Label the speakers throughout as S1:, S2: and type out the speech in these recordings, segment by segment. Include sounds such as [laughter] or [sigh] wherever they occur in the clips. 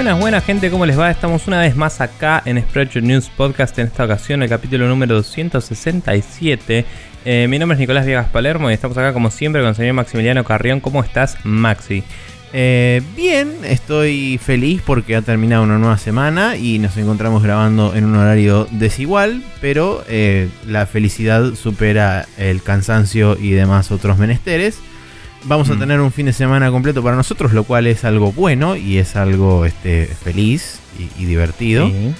S1: Buenas, buenas gente, ¿cómo les va? Estamos una vez más acá en Spreadshot News Podcast, en esta ocasión el capítulo número 267. Eh, mi nombre es Nicolás Viegas Palermo y estamos acá como siempre con el señor Maximiliano Carrión. ¿Cómo estás, Maxi?
S2: Eh, bien, estoy feliz porque ha terminado una nueva semana y nos encontramos grabando en un horario desigual, pero eh, la felicidad supera el cansancio y demás otros menesteres. Vamos a
S1: Mm.
S2: tener un fin de semana completo para nosotros, lo cual es algo bueno y es algo este, feliz y, y divertido.
S1: Sí.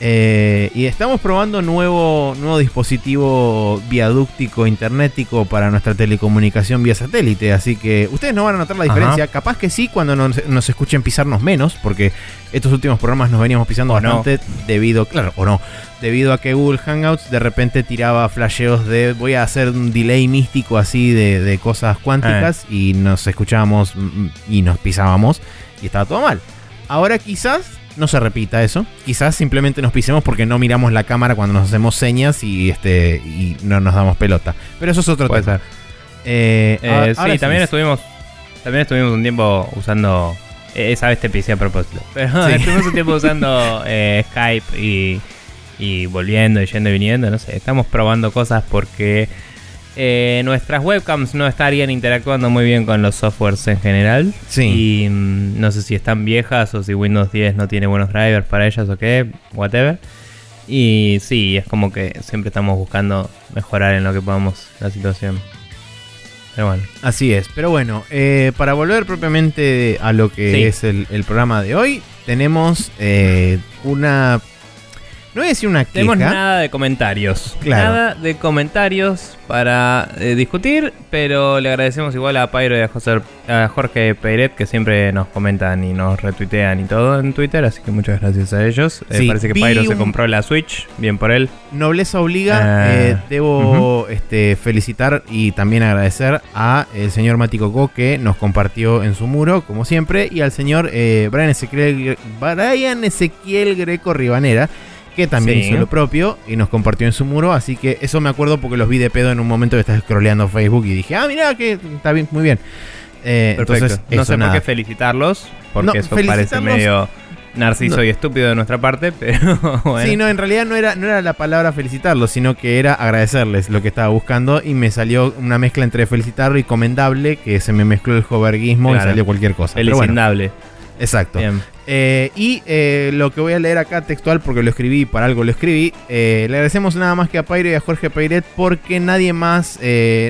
S2: Eh, y estamos probando nuevo, nuevo dispositivo viadúctico internetico para nuestra telecomunicación vía satélite. Así que ustedes no van a notar la
S1: Ajá.
S2: diferencia. Capaz que sí cuando nos, nos escuchen pisarnos menos, porque estos últimos programas nos veníamos pisando
S1: O no.
S2: bastante debido, claro, o no, debido a que Google Hangouts de repente tiraba flasheos de voy a hacer un delay místico así de, de cosas cuánticas
S1: Eh.
S2: y nos escuchábamos mm, y nos pisábamos y estaba todo mal. Ahora quizás no se repita eso. Quizás simplemente nos pisemos porque no miramos la cámara cuando nos hacemos señas y este y no nos damos pelota. Pero eso es otro
S1: Puede
S2: tema.
S1: ser.
S2: Eh,
S1: Eh, sí,
S2: ahora
S1: también estuvimos también estuvimos un tiempo usando eh, esa vez te pisé a propósito. Pero
S2: Sí. [laughs]
S1: estuvimos un tiempo usando eh, Skype y, y volviendo y yendo y viniendo, no sé, estamos probando cosas porque eh, nuestras webcams no estarían interactuando muy bien con los softwares en general.
S2: Sí.
S1: Y mm, no sé si están viejas o si Windows 10 no tiene buenos drivers para ellas o qué, whatever. Y sí, es como que siempre estamos buscando mejorar en lo que podamos la situación. Pero bueno.
S2: Así es. Pero bueno, eh, para volver propiamente a lo que
S1: Sí.
S2: es el, el programa de hoy, tenemos eh, una. No voy a decir una
S1: Tenemos
S2: queja.
S1: nada de comentarios.
S2: Claro.
S1: Nada de comentarios para eh, discutir, pero le agradecemos igual a Pyro y a, José, a Jorge Peiret que siempre nos comentan y nos retuitean y todo en Twitter, así que muchas gracias a ellos. Eh, parece que Pyro se compró la Switch, bien por él.
S2: Nobleza obliga,
S1: Ah,
S2: eh, debo este, felicitar y también agradecer a el señor Mati Coco que nos compartió en su muro, como siempre, y al señor eh, Brian, Ezequiel, Brian Ezequiel Greco Ribanera, que también
S1: Sí.
S2: hizo lo propio y nos compartió en su muro, así que eso me acuerdo porque los vi de pedo en un momento que estaba scrolleando Facebook y dije, ah, mira, que está bien, muy bien. Eh,
S1: Perfecto.
S2: entonces,
S1: no
S2: eso
S1: sé
S2: nada.
S1: por qué felicitarlos, porque
S2: No,
S1: eso parece
S2: felicitarlos-
S1: medio narciso
S2: No.
S1: y estúpido de nuestra parte, [laughs] pero bueno.
S2: Sí, no, en realidad no era, no era la palabra felicitarlo, sino que era agradecerles lo que estaba buscando y me salió una mezcla entre felicitarlo y comendable, que se me mezcló el joverguismo
S1: Claro.
S2: y salió cualquier cosa. Bueno,
S1: Felicindable.
S2: exacto.
S1: Bien.
S2: Eh, y eh, lo que voy a leer acá textual, porque lo escribí y para algo lo escribí, eh, le agradecemos nada más que a Pyro y a Jorge Peiret porque nadie más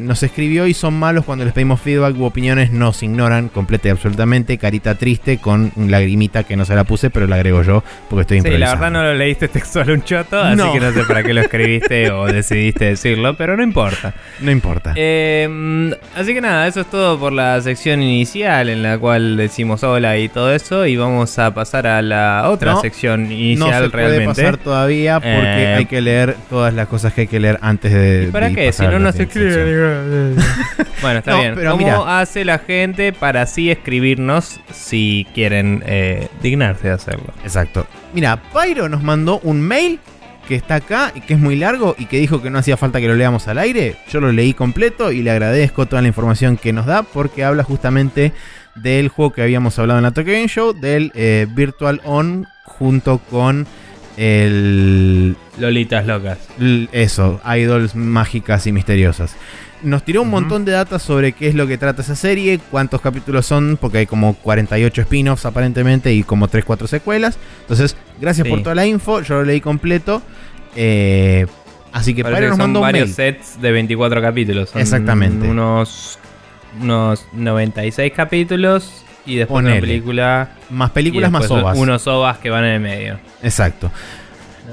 S2: nos escribió y son malos cuando les pedimos feedback u opiniones, nos ignoran completa y absolutamente, carita triste con lagrimita que no se la puse, pero la agrego yo porque estoy
S1: Sí, la
S2: improvisando.
S1: verdad no lo leíste textual un choto, así
S2: No.
S1: que no sé para qué lo escribiste [laughs] o decidiste decirlo, pero no importa.
S2: No importa.
S1: Mm, así que nada, eso es todo por la sección inicial en la cual decimos hola y todo eso y vamos a pasar a la otra
S2: No,
S1: sección
S2: no
S1: inicial
S2: se puede
S1: realmente.
S2: pasar todavía porque
S1: Eh.
S2: hay que leer todas las cosas que hay que leer antes de.
S1: ¿Y para
S2: de
S1: qué? Si no
S2: a la
S1: nos escribe.
S2: sección. [laughs]
S1: bueno, está
S2: No,
S1: bien.
S2: pero
S1: ¿Cómo
S2: mira.
S1: hace la gente para así escribirnos si quieren eh, dignarse de hacerlo?
S2: Exacto. Mira, Pyro nos mandó un mail que está acá y que es muy largo y que dijo que no hacía falta que lo leamos al aire. Yo lo leí completo y le agradezco toda la información que nos da porque habla justamente del juego que habíamos hablado en la Tokyo Game Show, del eh, Virtual On junto con el
S1: Lolitas locas.
S2: Eso, idols mágicas y misteriosas. Nos tiró un montón de datos sobre qué es lo que trata esa serie, cuántos capítulos son, porque hay como 48 spin-offs aparentemente y como 3-4 secuelas. Entonces, gracias
S1: Sí.
S2: por toda la info, yo lo leí completo. Eh, así que
S1: Parece
S2: Pyro
S1: que
S2: nos mandó un
S1: varios
S2: mail.
S1: sets de 24 capítulos.
S2: Exactamente.
S1: Unos, unos 96 capítulos y después
S2: Ponele.
S1: una película.
S2: Más películas más ovas.
S1: Unos ovas que van en el medio.
S2: Exacto.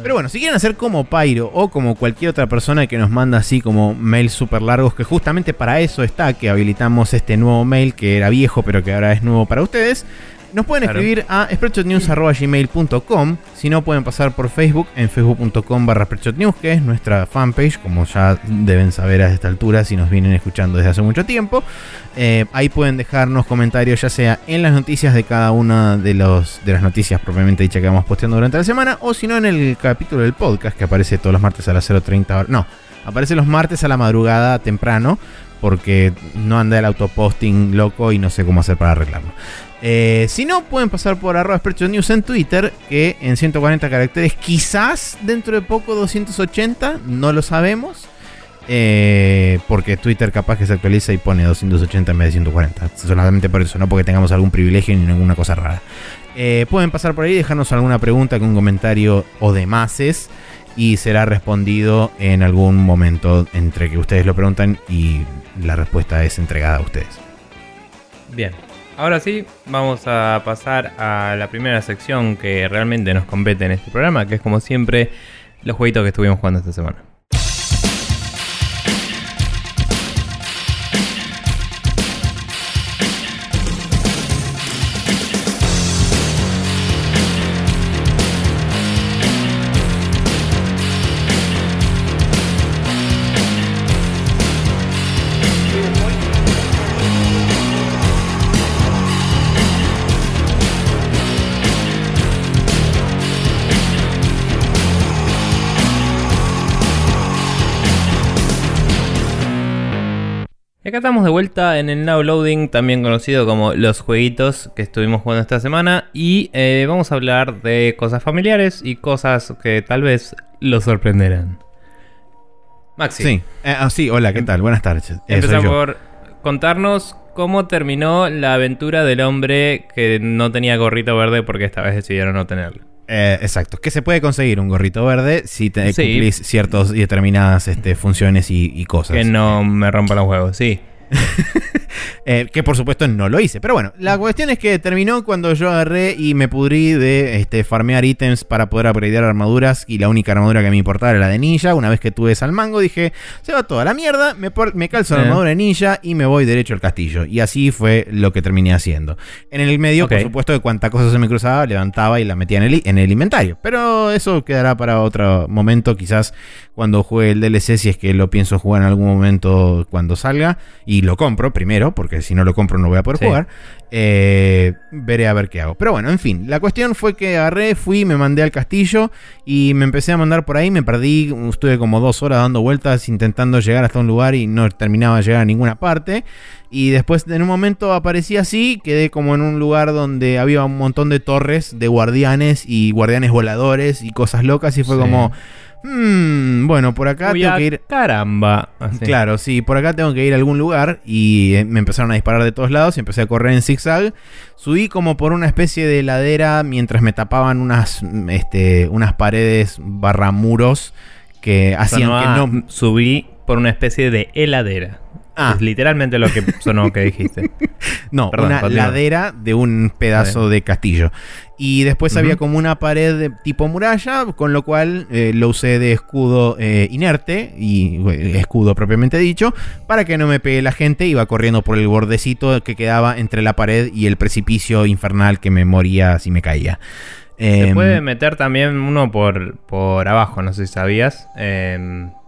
S2: Pero bueno, si quieren hacer como Pyro o como cualquier otra persona que nos manda así como mails súper largos, que justamente para eso está, que habilitamos este nuevo mail que era viejo pero que ahora es nuevo para ustedes, Nos pueden
S1: Claro.
S2: escribir a spreadshotnews.gmail.com Si no, pueden pasar por Facebook en facebook.com barra spreadshotnews, que es nuestra fanpage, como ya deben saber a esta altura si nos vienen escuchando desde hace mucho tiempo. Eh, ahí pueden dejarnos comentarios, ya sea en las noticias de cada una de, los, de las noticias propiamente dichas que vamos posteando durante la semana, o si no, en el capítulo del podcast que aparece todos los martes a las 0.30 horas. No, aparece los martes a la madrugada temprano porque no anda el autoposting loco y no sé cómo hacer para arreglarlo. Eh, si no, pueden pasar por arroba News en Twitter, que en 140 caracteres, quizás dentro de poco 280, no lo sabemos. Eh, porque Twitter capaz que se actualiza y pone 280 en vez de 140. Solamente por eso, no porque tengamos algún privilegio ni ninguna cosa rara. Eh, pueden pasar por ahí, dejarnos alguna pregunta, algún comentario o demases y será respondido en algún momento entre que ustedes lo preguntan y la respuesta es entregada a ustedes.
S1: Bien, ahora sí, vamos a pasar a la primera sección que realmente nos compete en este programa, que es como siempre los jueguitos que estuvimos jugando esta semana. Acá estamos de vuelta en el Now Loading, también conocido como los jueguitos que estuvimos jugando esta semana. Y eh, vamos a hablar de cosas familiares y cosas que tal vez los sorprenderán.
S2: Maxi. Sí, eh, ah, sí hola, ¿qué em, tal? Buenas tardes.
S1: Eh, Empezamos por contarnos cómo terminó la aventura del hombre que no tenía gorrito verde porque esta vez decidieron no tenerlo.
S2: Eh, exacto. Que se puede conseguir un gorrito verde si te cumplís ciertas y determinadas este, funciones y, cosas.
S1: Que no me rompa los huevos, sí. [laughs]
S2: Eh, que por supuesto no lo hice. Pero bueno, la cuestión es que terminó cuando yo agarré y me pudrí de este, farmear ítems para poder upgradear armaduras. Y la única armadura que me importaba era la de ninja. Una vez que tuve al mango, dije: Se va toda la mierda, me, me calzo la armadura de ninja y me voy derecho al castillo. Y así fue lo que terminé haciendo. En el medio, por supuesto, de cuanta cosa se me cruzaba, levantaba y la metía en el, en el inventario. Pero eso quedará para otro momento, quizás cuando juegue el DLC, si es que lo pienso jugar en algún momento cuando salga. Y lo compro primero, porque si no lo compro no voy a poder jugar. Eh, veré a ver qué hago. Pero bueno, en fin, la cuestión fue que agarré, fui, me mandé al castillo y me empecé a mandar por ahí, me perdí, estuve como dos horas dando vueltas intentando llegar hasta un lugar y no terminaba de llegar a ninguna parte. Y después en un momento aparecí así, quedé como en un lugar donde había un montón de torres de guardianes y guardianes voladores y cosas locas y fue como... Hmm, bueno, por acá tengo que ir.
S1: Caramba.
S2: Claro, sí, por acá tengo que ir a algún lugar. Y eh, me empezaron a disparar de todos lados. Y empecé a correr en zigzag. Subí como por una especie de ladera mientras me tapaban unas, este, unas paredes barra muros que hacían que no.
S1: Subí por una especie de heladera. Ah. Es literalmente lo que sonó que dijiste. [laughs]
S2: no, una ladera de un pedazo de castillo. Y después había como una pared de tipo muralla, con lo cual eh, lo usé de escudo eh, inerte, y escudo propiamente dicho, para que no me pegue la gente. Iba corriendo por el bordecito que quedaba entre la pared y el precipicio infernal que me moría si me caía.
S1: Se em, puede meter también uno por, por abajo, no sé si sabías.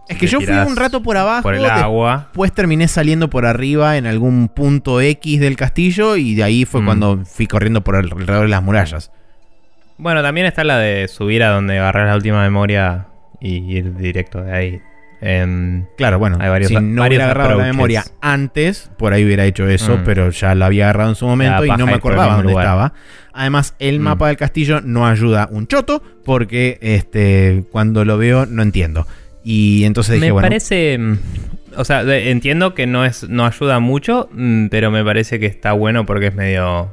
S2: Es que yo fui un rato por abajo.
S1: Por el agua.
S2: Después terminé saliendo por arriba en algún punto X del castillo. Y de ahí fue mm. cuando fui corriendo por alrededor de las murallas.
S1: Bueno, también está la de subir a donde agarrar la última memoria y ir directo de ahí.
S2: Em, claro, bueno, si no hubiera agarrado la memoria antes, por ahí hubiera hecho eso, mm. pero ya la había agarrado en su momento y no me acordaba dónde estaba. Además, el mm. mapa del castillo no ayuda un choto, porque este, cuando lo veo no entiendo. Y entonces
S1: dije, me parece. Mm, o sea, entiendo que no es no ayuda mucho, mm, pero me parece que está bueno porque es medio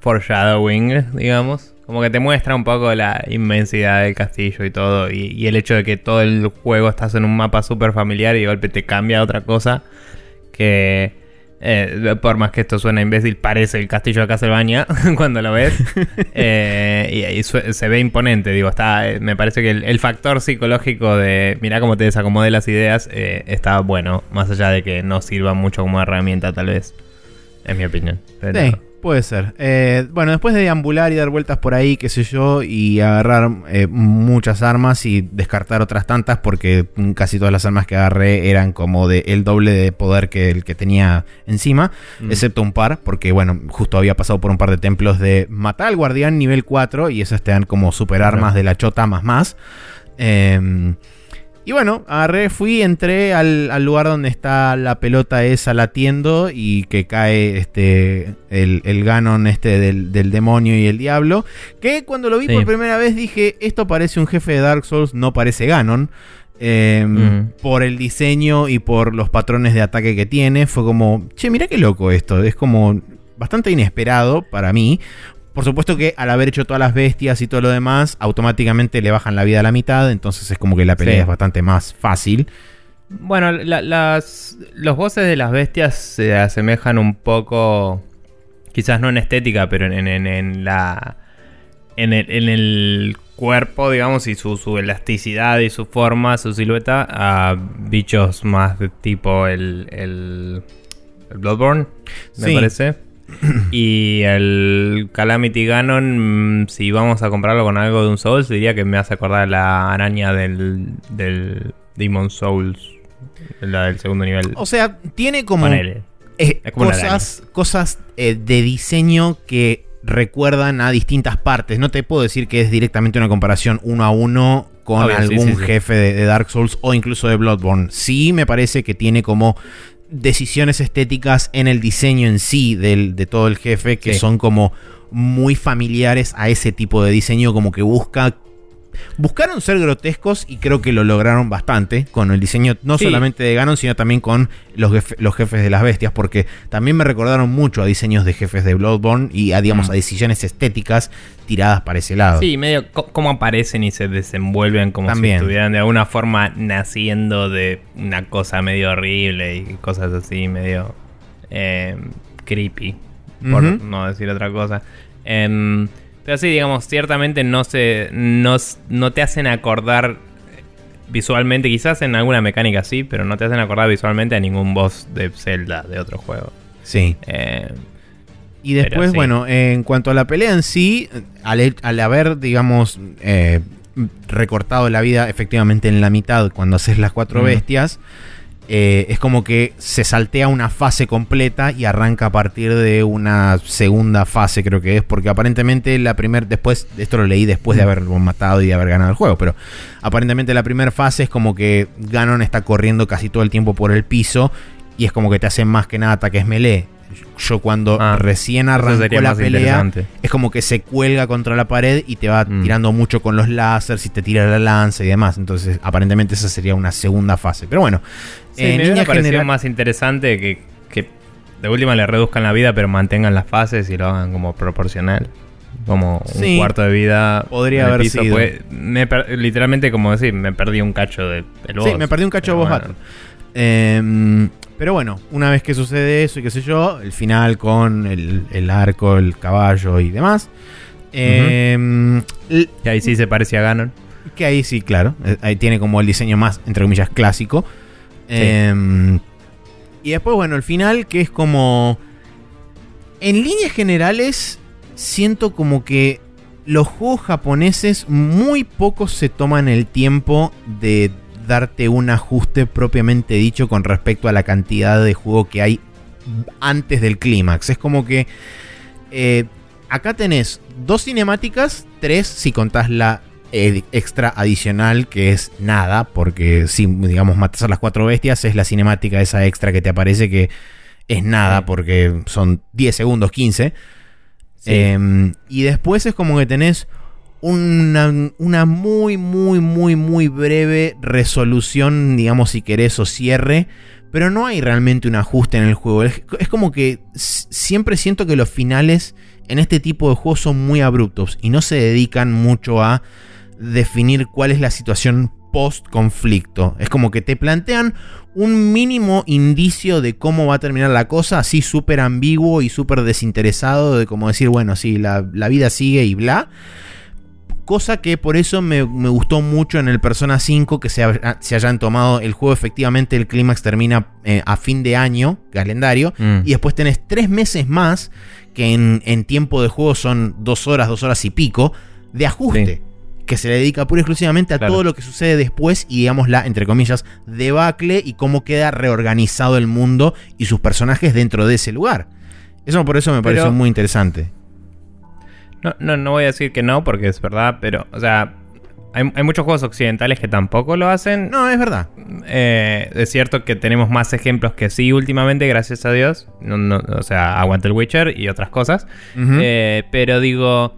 S1: foreshadowing, digamos. Como que te muestra un poco la inmensidad del castillo y todo. Y, el hecho de que todo el juego estás en un mapa súper familiar y de golpe te cambia a otra cosa. Que eh, por más que esto suene imbécil, parece el castillo de Castlevania [laughs] cuando lo ves. [laughs] Eh, y, se ve imponente, digo, está, eh, me parece que el, factor psicológico de mira cómo te desacomodé las ideas está bueno, más allá de que no sirva mucho como herramienta tal vez, en mi opinión.
S2: Puede ser. Eh, bueno, después de deambular y dar vueltas por ahí, qué sé yo, y agarrar eh, muchas armas y descartar otras tantas, porque casi todas las armas que agarré eran como de el doble de poder que el que tenía encima, mm. excepto un par, porque bueno, justo había pasado por un par de templos de matar al guardián nivel 4 y esas te dan como super armas de la chota más más. Eh, Y bueno, agarré, fui, entré al, al, lugar donde está la pelota esa latiendo y que cae este el, el Ganon este del, del, demonio y el diablo. Que cuando lo vi sí. por primera vez dije, esto parece un jefe de Dark Souls, no parece Ganon. Eh, mm. Por el diseño y por los patrones de ataque que tiene. Fue como, che, mira qué loco esto. Es como bastante inesperado para mí. Por supuesto que al haber hecho todas las bestias y todo lo demás, automáticamente le bajan la vida a la mitad, entonces es como que la pelea sí. es bastante más fácil.
S1: Bueno, la, las, los bosses de las bestias se asemejan un poco, quizás no en estética, pero en, en, en la... En el, en el, cuerpo, digamos, y su, su, elasticidad y su forma, su silueta, a bichos más de tipo el, el, el Bloodborne, me sí. parece. [clears throat] y el Calamity Ganon, mm, si vamos a comprarlo con algo de un Souls, diría que me hace acordar la araña del, del Demon Souls, la del segundo nivel.
S2: O sea, tiene como, eh, cosas, cosas eh, de diseño que recuerdan a distintas partes. No te puedo decir que es directamente una comparación uno a uno con Obvio, algún sí, sí, jefe de, de, Dark Souls o incluso de Bloodborne. Sí me parece que tiene como decisiones estéticas en el diseño en sí del, de todo el jefe que sí. son como muy familiares a ese tipo de diseño, como que busca Buscaron ser grotescos y creo que lo lograron bastante con el diseño no sí. solamente de Ganon, sino también con los, los, jefes de las bestias, porque también me recordaron mucho a diseños de jefes de Bloodborne y a, digamos, mm. a decisiones estéticas tiradas para ese lado.
S1: Sí, medio cómo aparecen y se desenvuelven como también. si estuvieran de alguna forma naciendo de una cosa medio horrible y cosas así, medio eh, creepy, por uh -huh. no decir otra cosa. Eh, pero sí, digamos, ciertamente no se. No, no te hacen acordar visualmente, quizás en alguna mecánica sí, pero no te hacen acordar visualmente a ningún boss de Zelda de otro juego.
S2: Sí.
S1: Eh,
S2: y después, sí. bueno, en cuanto a la pelea en sí, al, al haber, digamos, eh, recortado la vida efectivamente en la mitad cuando haces las cuatro mm. bestias eh, es como que se saltea una fase completa y arranca a partir de una segunda fase, creo que es, porque aparentemente la primera, después, esto lo leí después de haberlo matado y de haber ganado el juego, pero aparentemente la primera fase es como que Ganon está corriendo casi todo el tiempo por el piso y es como que te hacen más que nada ataques melee. Yo cuando ah, recién arrancó la pelea, es como que se cuelga contra la pared y te va mm. tirando mucho con los láseres y te tira la lanza y demás. Entonces, aparentemente esa sería una segunda fase. Pero bueno,
S1: sí, eh, me general... más interesante que, que de última le reduzcan la vida, pero mantengan las fases y lo hagan como proporcional como un cuarto de vida.
S2: Podría haber
S1: piso,
S2: sido.
S1: Pues, me literalmente, como decir, me perdí un cacho de
S2: el boss. Sí, me perdí un cacho de boss bueno. Eh, pero bueno, una vez que sucede eso y qué sé yo, el final con el, el arco, el caballo y demás.
S1: Eh, uh -huh. Que ahí sí se parece a Ganon.
S2: Que ahí sí, claro. Eh, ahí tiene como el diseño más, entre comillas, clásico. Sí. Eh, y después, bueno, el final, que es como. En líneas generales, siento como que los juegos japoneses muy pocos se toman el tiempo de darte un ajuste propiamente dicho con respecto a la cantidad de juego que hay antes del clímax. Es como que eh, acá tenés dos cinemáticas, tres si contás la eh, extra adicional que es nada, porque si digamos matas a las cuatro bestias es la cinemática esa extra que te aparece que es nada porque son 10 segundos, 15. Sí. Eh, y después es como que tenés una, una, muy, muy, muy, muy breve resolución, digamos, si querés, o cierre. Pero no hay realmente un ajuste en el juego. Es, como que siempre siento que los finales en este tipo de juegos son muy abruptos y no se dedican mucho a definir cuál es la situación post conflicto. Es como que te plantean un mínimo indicio de cómo va a terminar la cosa, así súper ambiguo y súper desinteresado, de como decir, bueno, sí, la, la vida sigue y bla cosa que por eso me, me, gustó mucho en el Persona 5 que se, ha, se hayan tomado el juego. Efectivamente, el clímax termina eh, a fin de año, calendario, mm. y después tenés tres meses más, que en, en, tiempo de juego son dos horas, dos horas y pico, de ajuste. Sí. Que se le dedica pura y exclusivamente a claro. todo lo que sucede después y, digamos, la, entre comillas, debacle y cómo queda reorganizado el mundo y sus personajes dentro de ese lugar. Eso por eso me Pero... pareció muy interesante.
S1: No, no, no voy a decir que no, porque es verdad, pero, o sea, hay, hay muchos juegos occidentales que tampoco lo hacen.
S2: No, es verdad.
S1: Eh, es cierto que tenemos más ejemplos que sí últimamente, gracias a Dios. No- no- o sea, aguanta el Witcher y otras cosas. Eh, pero digo,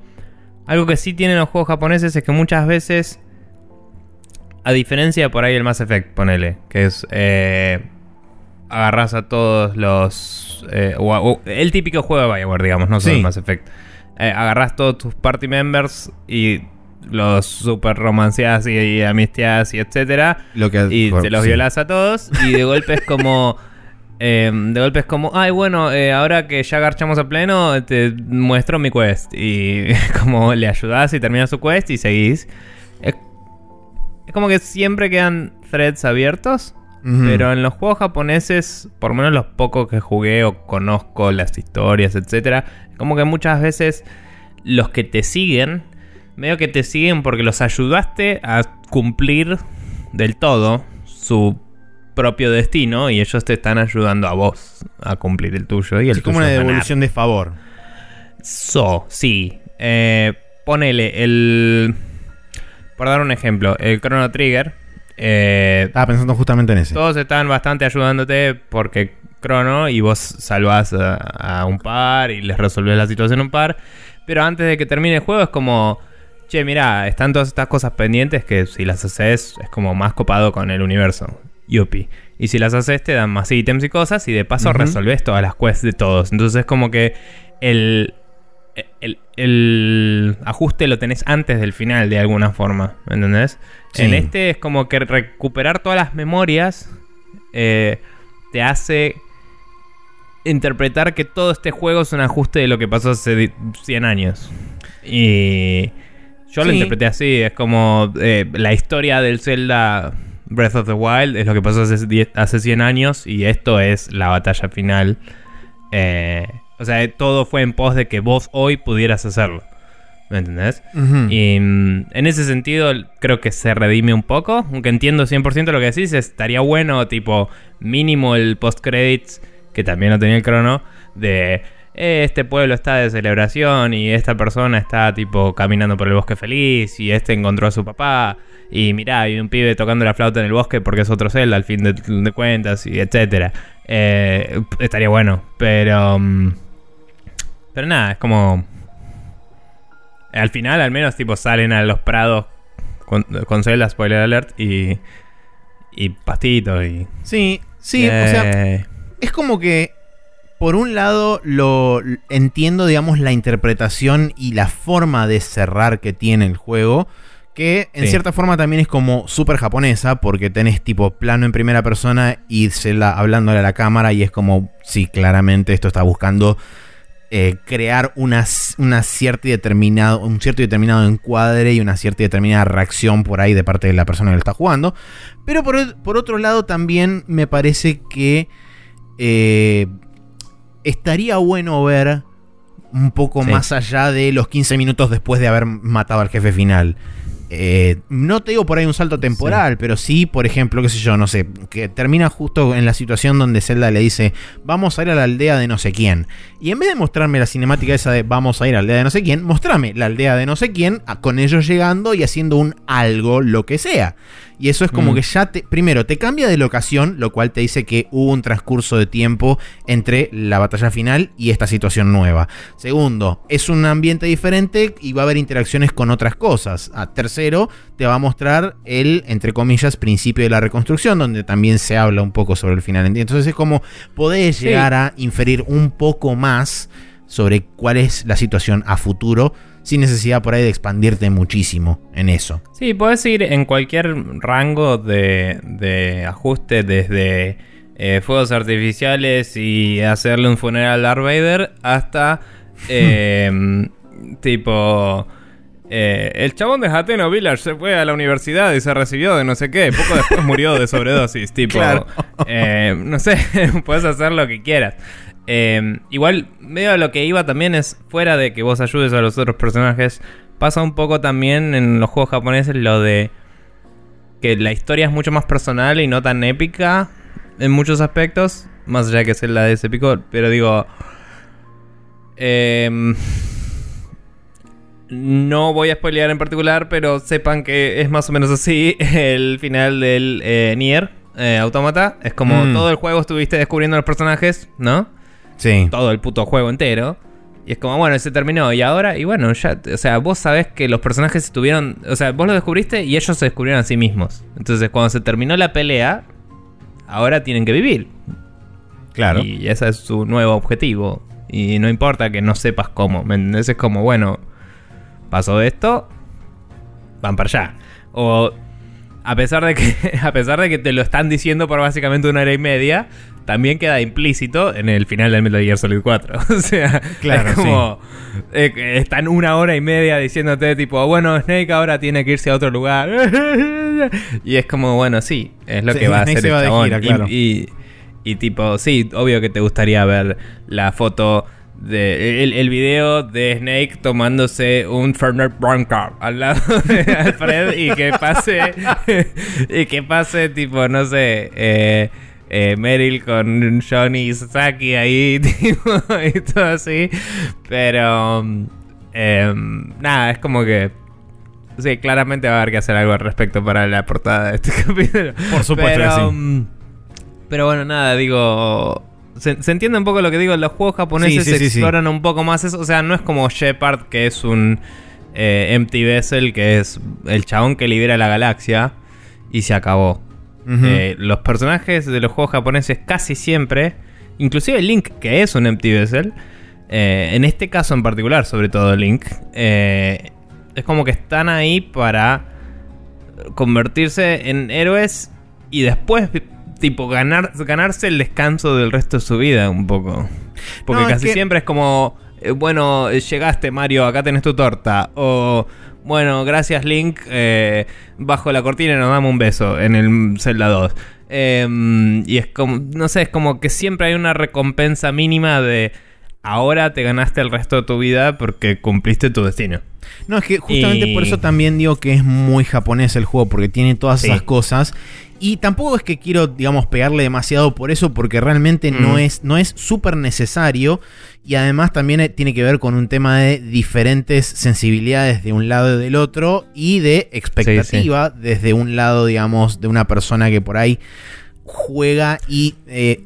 S1: algo que sí tienen los juegos japoneses es que muchas veces, a diferencia de por ahí el Mass Effect, ponele, que es... Eh, agarras a todos los... eh, o- o- el típico juego de Bioware, digamos, no solo
S2: Sí.
S1: el Mass Effect. Eh, agarras todos tus party members y los super romanceas y, y amisteas y etcétera.
S2: Lo que,
S1: y te los
S2: sí.
S1: violas a todos y de golpe es como [laughs] eh, de golpe es como ay bueno eh, ahora que ya garchamos a pleno te muestro mi quest y [laughs] como le ayudas y terminas su quest y seguís. Es, es como que siempre quedan threads abiertos Pero en los juegos japoneses por lo menos los pocos que jugué o conozco las historias etcétera como que muchas veces los que te siguen medio que te siguen porque los ayudaste a cumplir del todo su propio destino y ellos te están ayudando a vos a cumplir el tuyo y el
S2: Es como
S1: tuyo
S2: una
S1: ganar.
S2: devolución de favor.
S1: So, sí. Eh, ponele el. Por dar un ejemplo, el Chrono Trigger. Eh,
S2: Estaba pensando justamente en ese.
S1: todos están bastante ayudándote porque Chrono y vos salvás a, a un par y les resolvés la situación a un par. Pero antes de que termine el juego es como. Che, mira, están todas estas cosas pendientes que si las haces es como más copado con el universo. Yupi. Y si las haces te dan más ítems y cosas y de paso
S2: Ujú.
S1: resolves todas las quests de todos. Entonces es como que el, el, el ajuste lo tenés antes del final de alguna forma. ¿Me entendés?
S2: Sí.
S1: En este es como que recuperar todas las memorias eh, te hace interpretar que todo este juego es un ajuste de lo que pasó hace di- 100 años. Y yo lo interpreté así, es como eh, la historia del Zelda Breath of the Wild es lo que pasó hace, 10 hace 100 años y esto es la batalla final. Eh, o sea, todo fue en pos de que vos hoy pudieras hacerlo. ¿Me entendés? Y mm, en ese sentido creo que se redime un poco. Aunque entiendo 100% lo que decís, estaría bueno, tipo, mínimo el post-credits, que también lo tenía el crono, de "Eh, este pueblo está de celebración y esta persona está, tipo, caminando por el bosque feliz y este encontró a su papá. Y mirá, hay un pibe tocando la flauta en el bosque porque es otro Zelda al fin de, de cuentas y etcétera. Eh, estaría bueno, pero... mm, pero nada, es como... Al final, al menos, tipo, salen a los prados con, con Zelda, spoiler alert, y. Y pastito, y.
S2: Sí, sí, o sea, es como que por un lado lo entiendo, digamos, la interpretación y la forma de cerrar que tiene el juego. Que en
S1: Sí.
S2: cierta forma también es como súper japonesa, porque tenés tipo plano en primera persona y Zelda hablándole a la cámara, y es como, sí, claramente esto está buscando eh, crear una, una cierta y determinado, un cierto y determinado encuadre y una cierta y determinada reacción por ahí de parte de la persona que lo está jugando. Pero por, por otro lado también me parece que eh, estaría bueno ver un poco
S1: Sí.
S2: más allá de los 15 minutos después de haber matado al jefe final. Eh, no te digo por ahí un salto temporal, pero sí, por ejemplo, qué sé yo, no sé, que termina justo en la situación donde Zelda le dice, vamos a ir a la aldea de no sé quién. Y en vez de mostrarme la cinemática esa de vamos a ir a la aldea de no sé quién, mostrame la aldea de no sé quién, con ellos llegando y haciendo un algo, lo que sea. Y eso es como
S1: Mm.
S2: que ya te, primero, te cambia de locación, lo cual te dice que hubo un transcurso de tiempo entre la batalla final y esta situación nueva. Segundo, es un ambiente diferente y va a haber interacciones con otras cosas. Ah, tercero, te va a mostrar el, entre comillas, principio de la reconstrucción, donde también se habla un poco sobre el final. Entonces es como podés
S1: Sí.
S2: llegar a inferir un poco más sobre cuál es la situación a futuro, sin necesidad por ahí de expandirte muchísimo en eso.
S1: Sí, puedes ir en cualquier rango de, de ajuste, desde eh, fuegos artificiales y hacerle un funeral a Darth Vader, hasta [laughs] eh, tipo... eh, el chabón de Hateno Village se fue a la universidad y se recibió de no sé qué. Poco después murió de sobredosis. [laughs] Tipo,
S2: Claro.
S1: eh, no sé, [laughs] puedes hacer lo que quieras. Eh, igual, medio a lo que iba también es, fuera de que vos ayudes a los otros personajes, pasa un poco también en los juegos japoneses lo de que la historia es mucho más personal y no tan épica en muchos aspectos, más allá de que Zelda es épico, pero digo... em, no voy a spoilear en particular, pero sepan que es más o menos así [laughs] el final del eh, Nier eh, Automata. Es como
S2: Mm.
S1: todo el juego estuviste descubriendo los personajes, ¿no?
S2: Sí.
S1: Todo el puto juego entero. Y es como, bueno, se terminó. Y ahora, y bueno, ya, o sea, vos sabés que los personajes estuvieron, o sea, vos lo descubriste y ellos se descubrieron a sí mismos. Entonces, cuando se terminó la pelea, ahora tienen que vivir.
S2: Claro.
S1: Y ese es su nuevo objetivo. Y no importa que no sepas cómo. ¿Me entendés? Es como, bueno, pasó esto, van para allá. O a pesar de que, [laughs] a pesar de que te lo están diciendo por básicamente una hora y media, también queda implícito en el final del Metal Gear Solid 4. [laughs] o sea,
S2: Claro,
S1: es como eh, están una hora y media diciéndote tipo, bueno, Snake ahora tiene que irse a otro lugar. [laughs] y es como, bueno, sí, es lo
S2: Sí,
S1: que va a hacer el chabón.
S2: gira,
S1: Y-
S2: claro.
S1: y, y tipo, sí, obvio que te gustaría ver la foto de el, el video de Snake tomándose un Fernet Branca al lado [laughs] de Alfred y que pase y que pase tipo, no sé, eh, eh, Meryl con Johnny y Sasaki ahí [laughs] tipo, y todo así. Pero um, em, nada, es como que Sí, claramente va a haber que hacer algo al respecto para la portada de este [laughs] capítulo.
S2: Por supuesto
S1: pero,
S2: que sí.
S1: mm, Pero bueno, nada, digo. Se, se entiende un poco lo que digo. Los juegos japoneses
S2: Sí, sí, sí, sí.
S1: exploran un poco más eso. O sea, no es como Shepard, que es un eh, empty vessel, que es el chabón que libera la galaxia. Y se acabó. Eh, los personajes de los juegos japoneses casi siempre, inclusive Link, que es un empty vessel, eh, en este caso en particular, sobre todo Link, eh, es como que están ahí para convertirse en héroes y después, tipo, ganar, ganarse el descanso del resto de su vida un poco. Porque
S2: No, es
S1: casi
S2: que-
S1: siempre es como, bueno, llegaste Mario, acá tenés tu torta. O, bueno, gracias Link, eh, bajo la cortina nos damos un beso en el Zelda 2. Eh, y es como, no sé, es como que siempre hay una recompensa mínima de... Ahora te ganaste el resto de tu vida porque cumpliste tu destino.
S2: No, es que justamente
S1: Y-
S2: por eso también digo que es muy japonés el juego, porque tiene todas
S1: Sí.
S2: esas cosas. Y tampoco es que quiero, digamos, pegarle demasiado por eso, porque realmente no es no es súper necesario. Y además también eh, tiene que ver con un tema de diferentes sensibilidades de un lado y del otro, y de expectativa desde un lado, digamos, de una persona que por ahí juega y eh,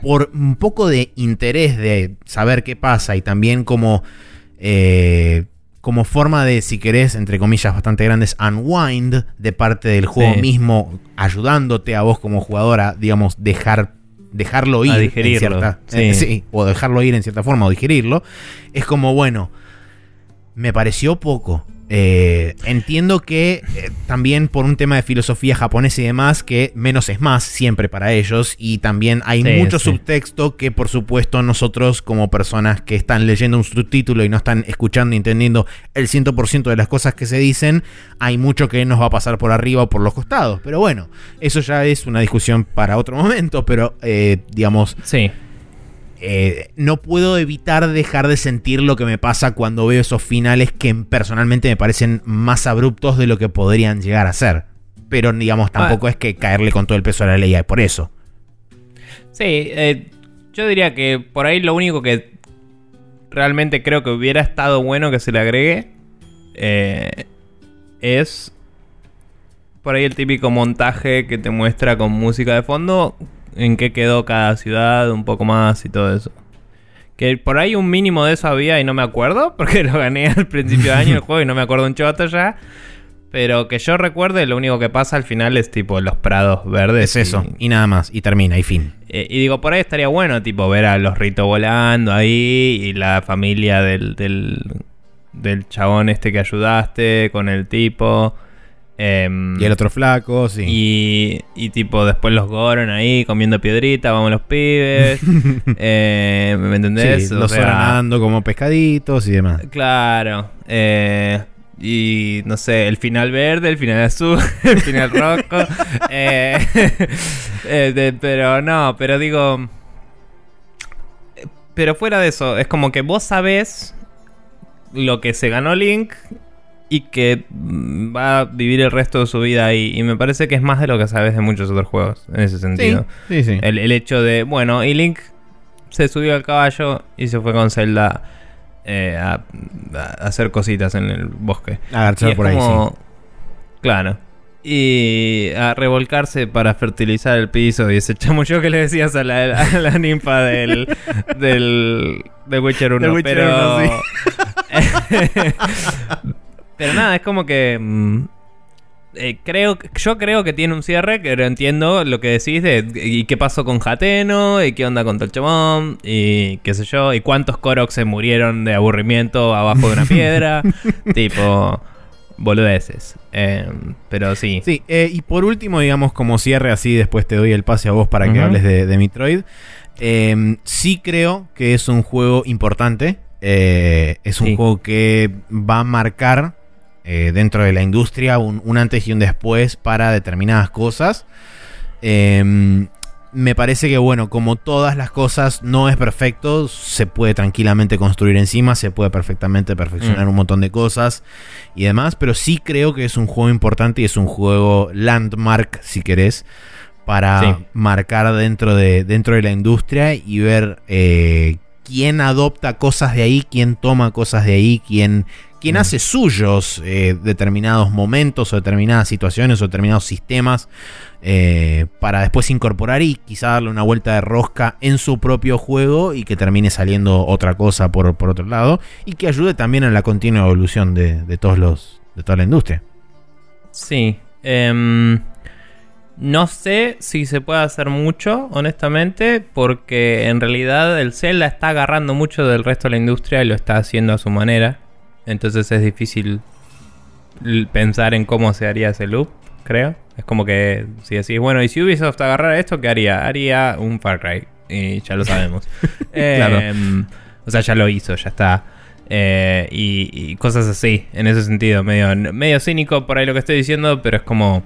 S2: por un poco de interés de saber qué pasa y también como, eh, como forma de, si querés, entre comillas bastante grandes, unwind de parte del juego
S1: Sí.
S2: mismo, ayudándote a vos como jugadora, digamos, dejar dejarlo ir
S1: A
S2: en
S1: digerirlo,
S2: cierta-
S1: sí.
S2: eh, sí, o dejarlo ir en cierta forma o digerirlo es como bueno me pareció poco Eh, entiendo que eh, también por un tema de filosofía japonesa y demás, que menos es más siempre para ellos. Y también hay
S1: Sí,
S2: mucho
S1: sí.
S2: subtexto que por supuesto nosotros como personas que están leyendo un subtítulo y no están escuchando y entendiendo el 100% de las cosas que se dicen, hay mucho que nos va a pasar por arriba o por los costados. Pero bueno, eso ya es una discusión para otro momento, pero eh, digamos...
S1: Sí.
S2: Eh, no puedo evitar dejar de sentir lo que me pasa cuando veo esos finales que personalmente me parecen más abruptos de lo que podrían llegar a ser. Pero digamos, tampoco es que caerle con todo el peso a la ley por eso.
S1: Sí, eh, yo diría que por ahí lo único que realmente creo que hubiera estado bueno que se le agregue eh, es por ahí el típico montaje que te muestra con música de fondo en qué quedó cada ciudad, un poco más y todo eso. Que por ahí un mínimo de eso había y no me acuerdo, [laughs] porque lo gané al principio de año el [laughs] juego y no me acuerdo un choto ya. Pero que yo recuerde, lo único que pasa al final es tipo los prados verdes.
S2: Es eso,
S1: y-
S2: y nada más, y termina, y fin.
S1: eh, y digo, por ahí estaría bueno, tipo, ver a los ritos volando ahí y la familia del, del, del chabón este que ayudaste con el tipo. Em,
S2: Y el otro flaco, sí.
S1: y, y tipo, después los Goron ahí comiendo piedrita, vamos los pibes. [laughs] eh, ¿Me entendés?
S2: Sí, los
S1: sea,
S2: nadando como pescaditos y demás.
S1: Claro. eh, y no sé, el final verde, el final azul, [laughs] el final rojo. [laughs] eh, eh, de- pero no, pero digo. Pero fuera de eso, es como que vos sabés lo que se ganó Link y que mm, va a vivir el resto de su vida ahí. Y me parece que es más de lo que sabes de muchos otros juegos, en ese
S2: Sí,
S1: sentido.
S2: sí, sí.
S1: El, el hecho de, bueno, y Link se subió al caballo y se fue con Zelda eh, a, a hacer cositas en el bosque.
S2: A agachar por ahí,
S1: como- Claro. Y a revolcarse para fertilizar el piso y ese chamuyo que le decías a la, a la [laughs] ninfa del, del, del Witcher 1.
S2: Del Witcher
S1: pero,
S2: 1, [laughs] [laughs]
S1: pero nada, es como que... mm, eh, creo, yo creo que tiene un cierre, pero entiendo lo que decís de y qué pasó con Jateno, y qué onda con Tolchamón, y qué sé yo, y cuántos Koroks se murieron de aburrimiento abajo de una piedra, [laughs] tipo boludeces. Eh, pero sí,
S2: Sí, eh, y por último, digamos, como cierre así, después te doy el pase a vos para que hables de, de Metroid. Eh, sí creo que es un juego importante. Eh, es un
S1: Sí.
S2: juego que va a marcar eh, dentro de la industria un, un antes y un después para determinadas cosas. Eh, me parece que, bueno, como todas las cosas, no es perfecto. Se puede tranquilamente construir encima, se puede perfectamente perfeccionar
S1: Mm.
S2: un montón de cosas y demás. Pero sí creo que es un juego importante y es un juego landmark, si querés, para
S1: Sí.
S2: marcar dentro de, dentro de la industria y ver eh, quién adopta cosas de ahí, quién toma cosas de ahí, quién, quién
S1: Mm.
S2: hace suyos eh, determinados momentos o determinadas situaciones o determinados sistemas eh, para después incorporar y quizá darle una vuelta de rosca en su propio juego y que termine saliendo otra cosa por, por otro lado y que ayude también a la continua evolución de, de todos los de toda la industria.
S1: Sí. em, no sé si se puede hacer mucho, honestamente, porque en realidad el Zelda está agarrando mucho del resto de la industria y lo está haciendo a su manera. Entonces es difícil pensar en cómo se haría ese loop, creo. Es como que si decís, bueno, ¿y si Ubisoft agarrara esto, qué haría? Haría un Far Cry. Y ya lo sabemos. [laughs]
S2: Claro.
S1: Em, o sea, ya lo hizo, ya está. Eh, y, y cosas así, en ese sentido, medio, medio cínico por ahí lo que estoy diciendo, pero es como...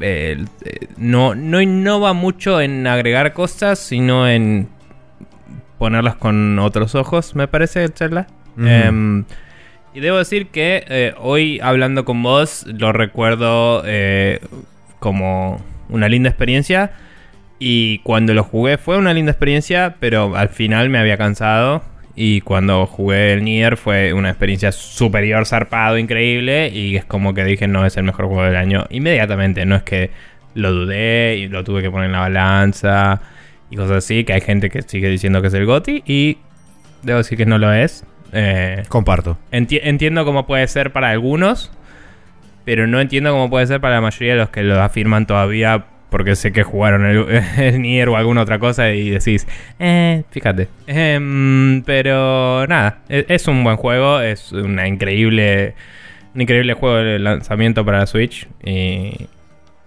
S1: eh, no, no innova mucho en agregar cosas, sino en ponerlas con otros ojos, me parece, Zelda. Em, y debo decir que eh, hoy hablando con vos lo recuerdo eh, como una linda experiencia. Y cuando lo jugué fue una linda experiencia, pero al final me había cansado. Y cuando jugué el Nier fue una experiencia superior, zarpado, increíble. Y es como que dije, no, es el mejor juego del año. Inmediatamente, no es que lo dudé y lo tuve que poner en la balanza y cosas así. Que hay gente que sigue diciendo que es el GOTI y debo decir que no lo es. Eh,
S2: Comparto.
S1: enti- entiendo cómo puede ser para algunos, pero no entiendo cómo puede ser para la mayoría de los que lo afirman todavía porque sé que jugaron el, [laughs] el Nier o alguna otra cosa y decís, eh, fíjate. Em, pero nada, e- es, un buen juego, es una increíble, un increíble juego de lanzamiento para la Switch y,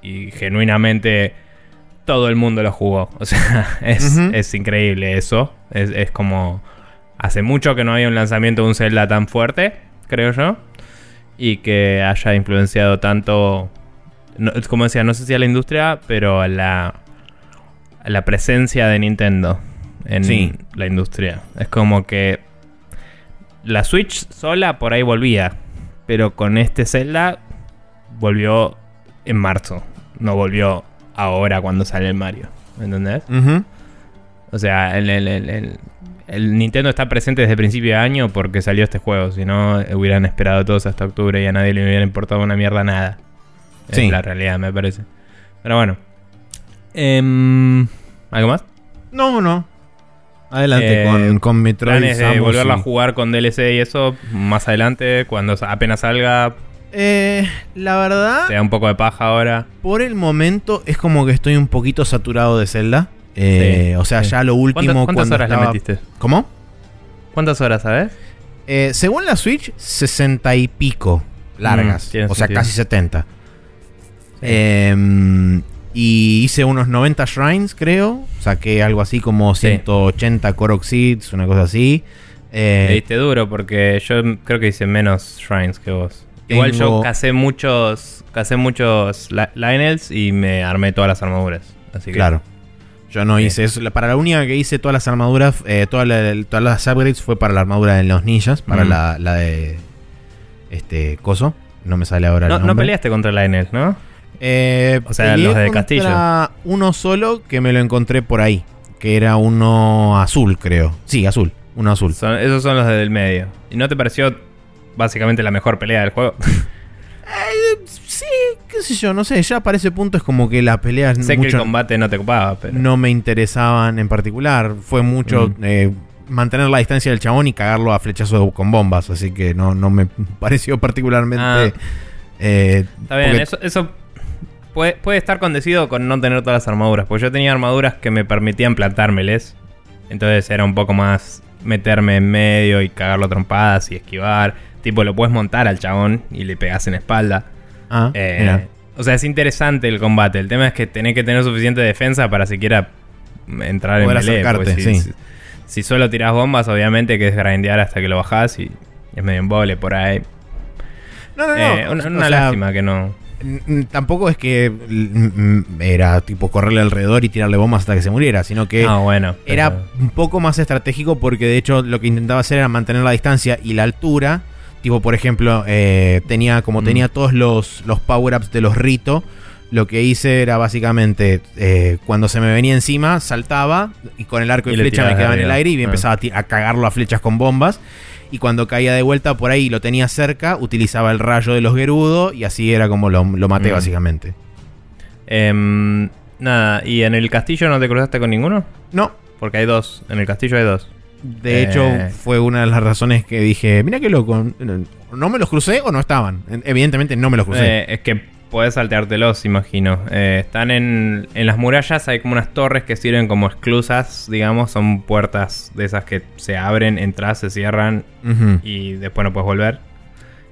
S1: y genuinamente todo el mundo lo jugó. [laughs] O sea, es, es increíble eso. Es, es como... Hace mucho que no había un lanzamiento de un Zelda tan fuerte, creo yo. Y que haya influenciado tanto... no- como decía, no sé si a la industria, pero a la, a la presencia de Nintendo en
S2: Sí.
S1: la industria. Es como que la Switch sola por ahí volvía. Pero con este Zelda volvió en marzo. No volvió ahora cuando sale el Mario. ¿Me entendés?
S2: Ujú.
S1: O sea, el, el- el- el- el Nintendo está presente desde principio de año porque salió este juego. Si no, hubieran esperado todos hasta octubre y a nadie le hubiera importado una mierda nada.
S2: Sí.
S1: Es la realidad, me parece. Pero bueno. Em, ¿Algo más?
S2: No, no. Adelante
S1: Eh,
S2: con, con Metroid.
S1: ¿Planes de volverla a
S2: y-
S1: jugar con DLC y eso más adelante? Cuando apenas salga,
S2: Eh, la verdad,
S1: te da un poco de paja ahora.
S2: por el momento es como que estoy un poquito saturado de Zelda. Eh,
S1: Sí,
S2: o sea,
S1: sí.
S2: ya lo último
S1: ¿Cuántas, horas
S2: estaba-
S1: le metiste?
S2: ¿Cómo?
S1: ¿Cuántas horas, sabes?
S2: Eh, según la Switch, 60 y pico largas.
S1: Mm,
S2: o sea,
S1: sentido.
S2: casi 70. Em, y hice unos 90 shrines, creo. Saqué algo así como
S1: Sí.
S2: 180 Korok Seeds, una cosa así. Eh,
S1: Le diste duro porque yo creo que hice menos shrines que vos. Igual yo casé muchos, casé muchos li- Lionels y me armé todas las armaduras. Así que
S2: Claro. Yo no hice eso. La- Para la única que hice todas las armaduras, eh, todas, la- todas las upgrades fue para la armadura de los ninjas, para
S1: Mm.
S2: la, la de este coso. No me sale ahora
S1: no,
S2: el
S1: no peleaste contra Lionel, ¿no?
S2: Eh,
S1: O sea, los del
S2: contra Uno solo que me lo encontré por ahí. Que era uno azul, creo. Sí, azul. uno azul.
S1: Son- esos son los del medio. ¿Y no te pareció básicamente la mejor pelea del juego? [laughs] [laughs]
S2: Sí, qué sé yo, no sé, ya para ese punto es como que las peleas
S1: sé que el combate no te ocupaba, pero.
S2: no me interesaban en particular. Fue mucho
S1: Mm.
S2: eh, mantener la distancia del chabón y cagarlo a flechazo con bombas, así que no, no me [laughs] pareció particularmente...
S1: Ah.
S2: eh,
S1: Está bien,
S2: porque-
S1: eso, eso puede, puede estar condecido con no tener todas las armaduras. Porque yo tenía armaduras que me permitían plantármeles. Entonces era un poco más meterme en medio y cagarlo a trompadas y esquivar. Tipo, lo puedes montar al chabón y le pegas en espalda.
S2: Ah,
S1: Eh,
S2: mira.
S1: o sea, es interesante el combate. El tema es que tenés que tener suficiente defensa para siquiera entrar
S2: Poder
S1: en melee.
S2: acercarte,
S1: porque si,
S2: sí.
S1: si, si solo tirás bombas, obviamente que es grindear hasta que lo bajás y es medio en vole por ahí.
S2: No, no, no.
S1: Eh, una
S2: sea,
S1: lástima que no.
S2: Tampoco es que era tipo correrle alrededor y tirarle bombas hasta que se muriera, sino que
S1: Ah, bueno. pero-
S2: era un poco más estratégico porque de hecho lo que intentaba hacer era mantener la distancia y la altura. Tipo, por ejemplo, eh, tenía como
S1: Mm.
S2: tenía todos los, los power-ups de los Rito. Lo que hice era básicamente eh, cuando se me venía encima, saltaba y con el arco y,
S1: Y le
S2: flecha me quedaba en el aire y
S1: Ah.
S2: empezaba a, cagarlo a flechas con bombas. Y cuando caía de vuelta por ahí y lo tenía cerca, utilizaba el rayo de los Gerudo y así era como lo, lo maté
S1: Mm.
S2: básicamente.
S1: Em, nada, ¿y en el castillo no te cruzaste con ninguno?
S2: No,
S1: Porque hay dos. En el castillo hay dos.
S2: De
S1: Eh.
S2: hecho, fue una de las razones que dije, mira qué loco, ¿no me los crucé o no estaban? Evidentemente no me los crucé.
S1: Eh, es que puedes salteártelos, imagino. Eh, están en, en las murallas, hay como unas torres que sirven como esclusas, digamos. Son puertas de esas que se abren, entras, se cierran y después no puedes volver.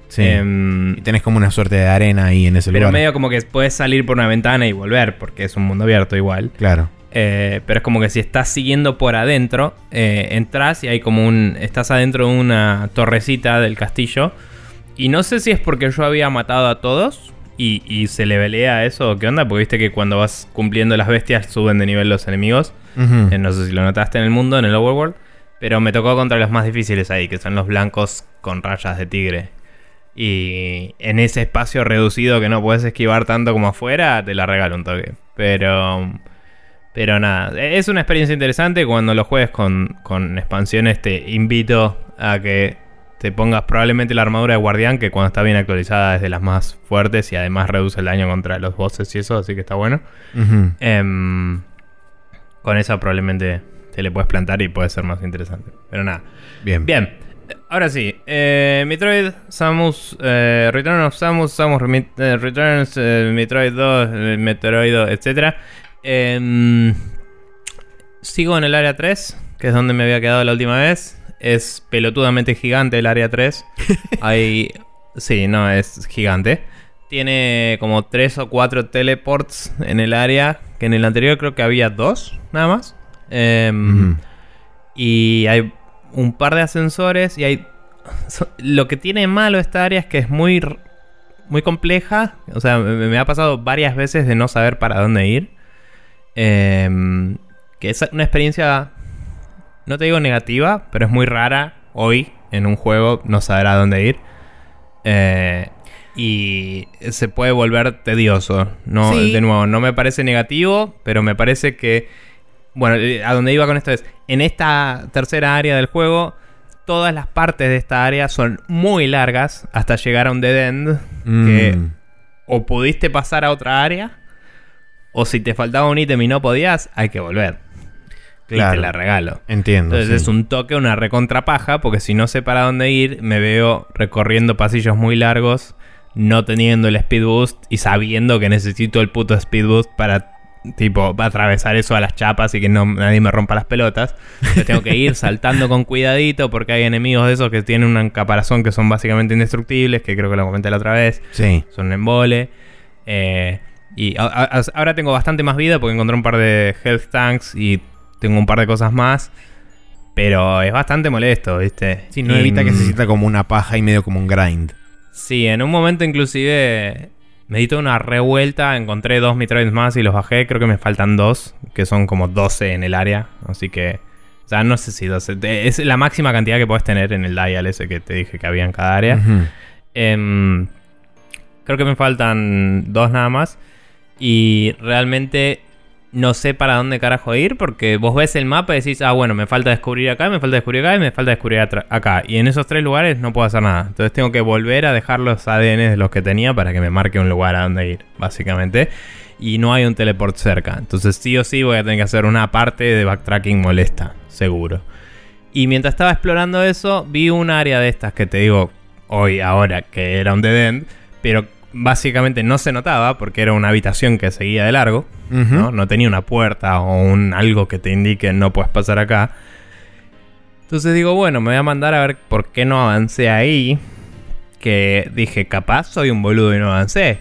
S2: sí.
S1: Em,
S2: y tenés como una suerte de arena ahí en ese
S1: pero
S2: lugar.
S1: medio como que puedes salir por una ventana y volver, porque es un mundo abierto igual.
S2: Claro.
S1: Eh, pero es como que si estás siguiendo por adentro, eh, entras y hay como un. Estás adentro de una torrecita del castillo. Y no sé si es porque yo había matado a todos y, y se le velea eso o qué onda, porque viste que cuando vas cumpliendo las bestias suben de nivel los enemigos. Eh, no sé si lo notaste en el mundo, en el overworld. Pero me tocó contra los más difíciles ahí, que son los blancos con rayas de tigre. Y en ese espacio reducido que no puedes esquivar tanto como afuera, te la regalo un toque. Pero. Pero nada, es una experiencia interesante. Cuando lo juegues con, con expansiones, te invito a que te pongas probablemente la armadura de guardián, que cuando está bien actualizada es de las más fuertes y además reduce el daño contra los bosses y eso, así que está bueno. Em, con esa probablemente te le puedes plantar y puede ser más interesante. Pero nada.
S2: Bien.
S1: Bien. Ahora sí. eh, Metroid, Samus, eh, Return of Samus, Samus eh, Returns, eh, Metroid 2, eh, Metroid 2, etc. Em, sigo en el área 3, que es donde me había quedado la última vez. Es pelotudamente gigante el área 3. [laughs] Hay... Sí, no, es gigante. Tiene como 3 o 4 teleports en el área, que en el anterior creo que había 2, nada más. Em, y hay un par de ascensores y hay... Lo que tiene malo esta área es que es muy, muy compleja. O sea, me, me ha pasado varias veces de no saber para dónde ir. Em, que es una experiencia, no te digo negativa, pero es muy rara hoy en un juego no saber a dónde ir. Eh, y se puede volver tedioso. No,
S2: Sí.
S1: De nuevo, no me parece negativo, pero me parece que bueno, eh, a donde iba con esto es, en esta tercera área del juego, todas las partes de esta área son muy largas hasta llegar a un dead end que
S2: Mm.
S1: o pudiste pasar a otra área, o si te faltaba un ítem y no podías, hay que volver. Y
S2: Claro.
S1: te la regalo.
S2: Entiendo.
S1: Entonces
S2: sí.
S1: es un toque, una recontrapaja, porque si no sé para dónde ir, me veo recorriendo pasillos muy largos, no teniendo el speed boost y sabiendo que necesito el puto speed boost para tipo atravesar eso a las chapas y que no nadie me rompa las pelotas. Tengo que ir saltando con cuidadito porque hay enemigos de esos que tienen un caparazón que son básicamente indestructibles, que creo que lo comenté la otra vez
S2: Sí.
S1: son un embole. Eh, y a- a- ahora tengo bastante más vida porque encontré un par de health tanks y tengo un par de cosas más. Pero es bastante molesto, ¿viste?
S2: Sí, no
S1: Y,
S2: evita que se
S1: mm,
S2: sienta como una paja y medio como un grind.
S1: Sí, en un momento inclusive me di toda una revuelta, encontré dos Metroids más y los bajé. Creo que me faltan dos, que son como 12 en el área. Así que, o sea, no sé si 12. te- Es la máxima cantidad que puedes tener en el dial ese que te dije que había en cada área. Em, creo que me faltan dos nada más. Y realmente no sé para dónde carajo ir porque vos ves el mapa y decís, ah, bueno, me falta descubrir acá, me falta descubrir acá y me falta descubrir acá. Y en esos tres lugares no puedo hacer nada. Entonces tengo que volver a dejar los ADN de los que tenía para que me marque un lugar a donde ir, básicamente. Y no hay un teleport cerca. Entonces sí o sí voy a tener que hacer una parte de backtracking molesta, seguro. Y mientras estaba explorando eso, vi un área de estas que te digo hoy, ahora, que era un dead end, pero básicamente no se notaba porque era una habitación que seguía de largo, ¿no? ¿no? tenía una puerta o un algo que te indique no puedes pasar acá. Entonces digo, bueno, me voy a mandar a ver por qué no avancé ahí. Que dije, capaz soy un boludo y no avancé.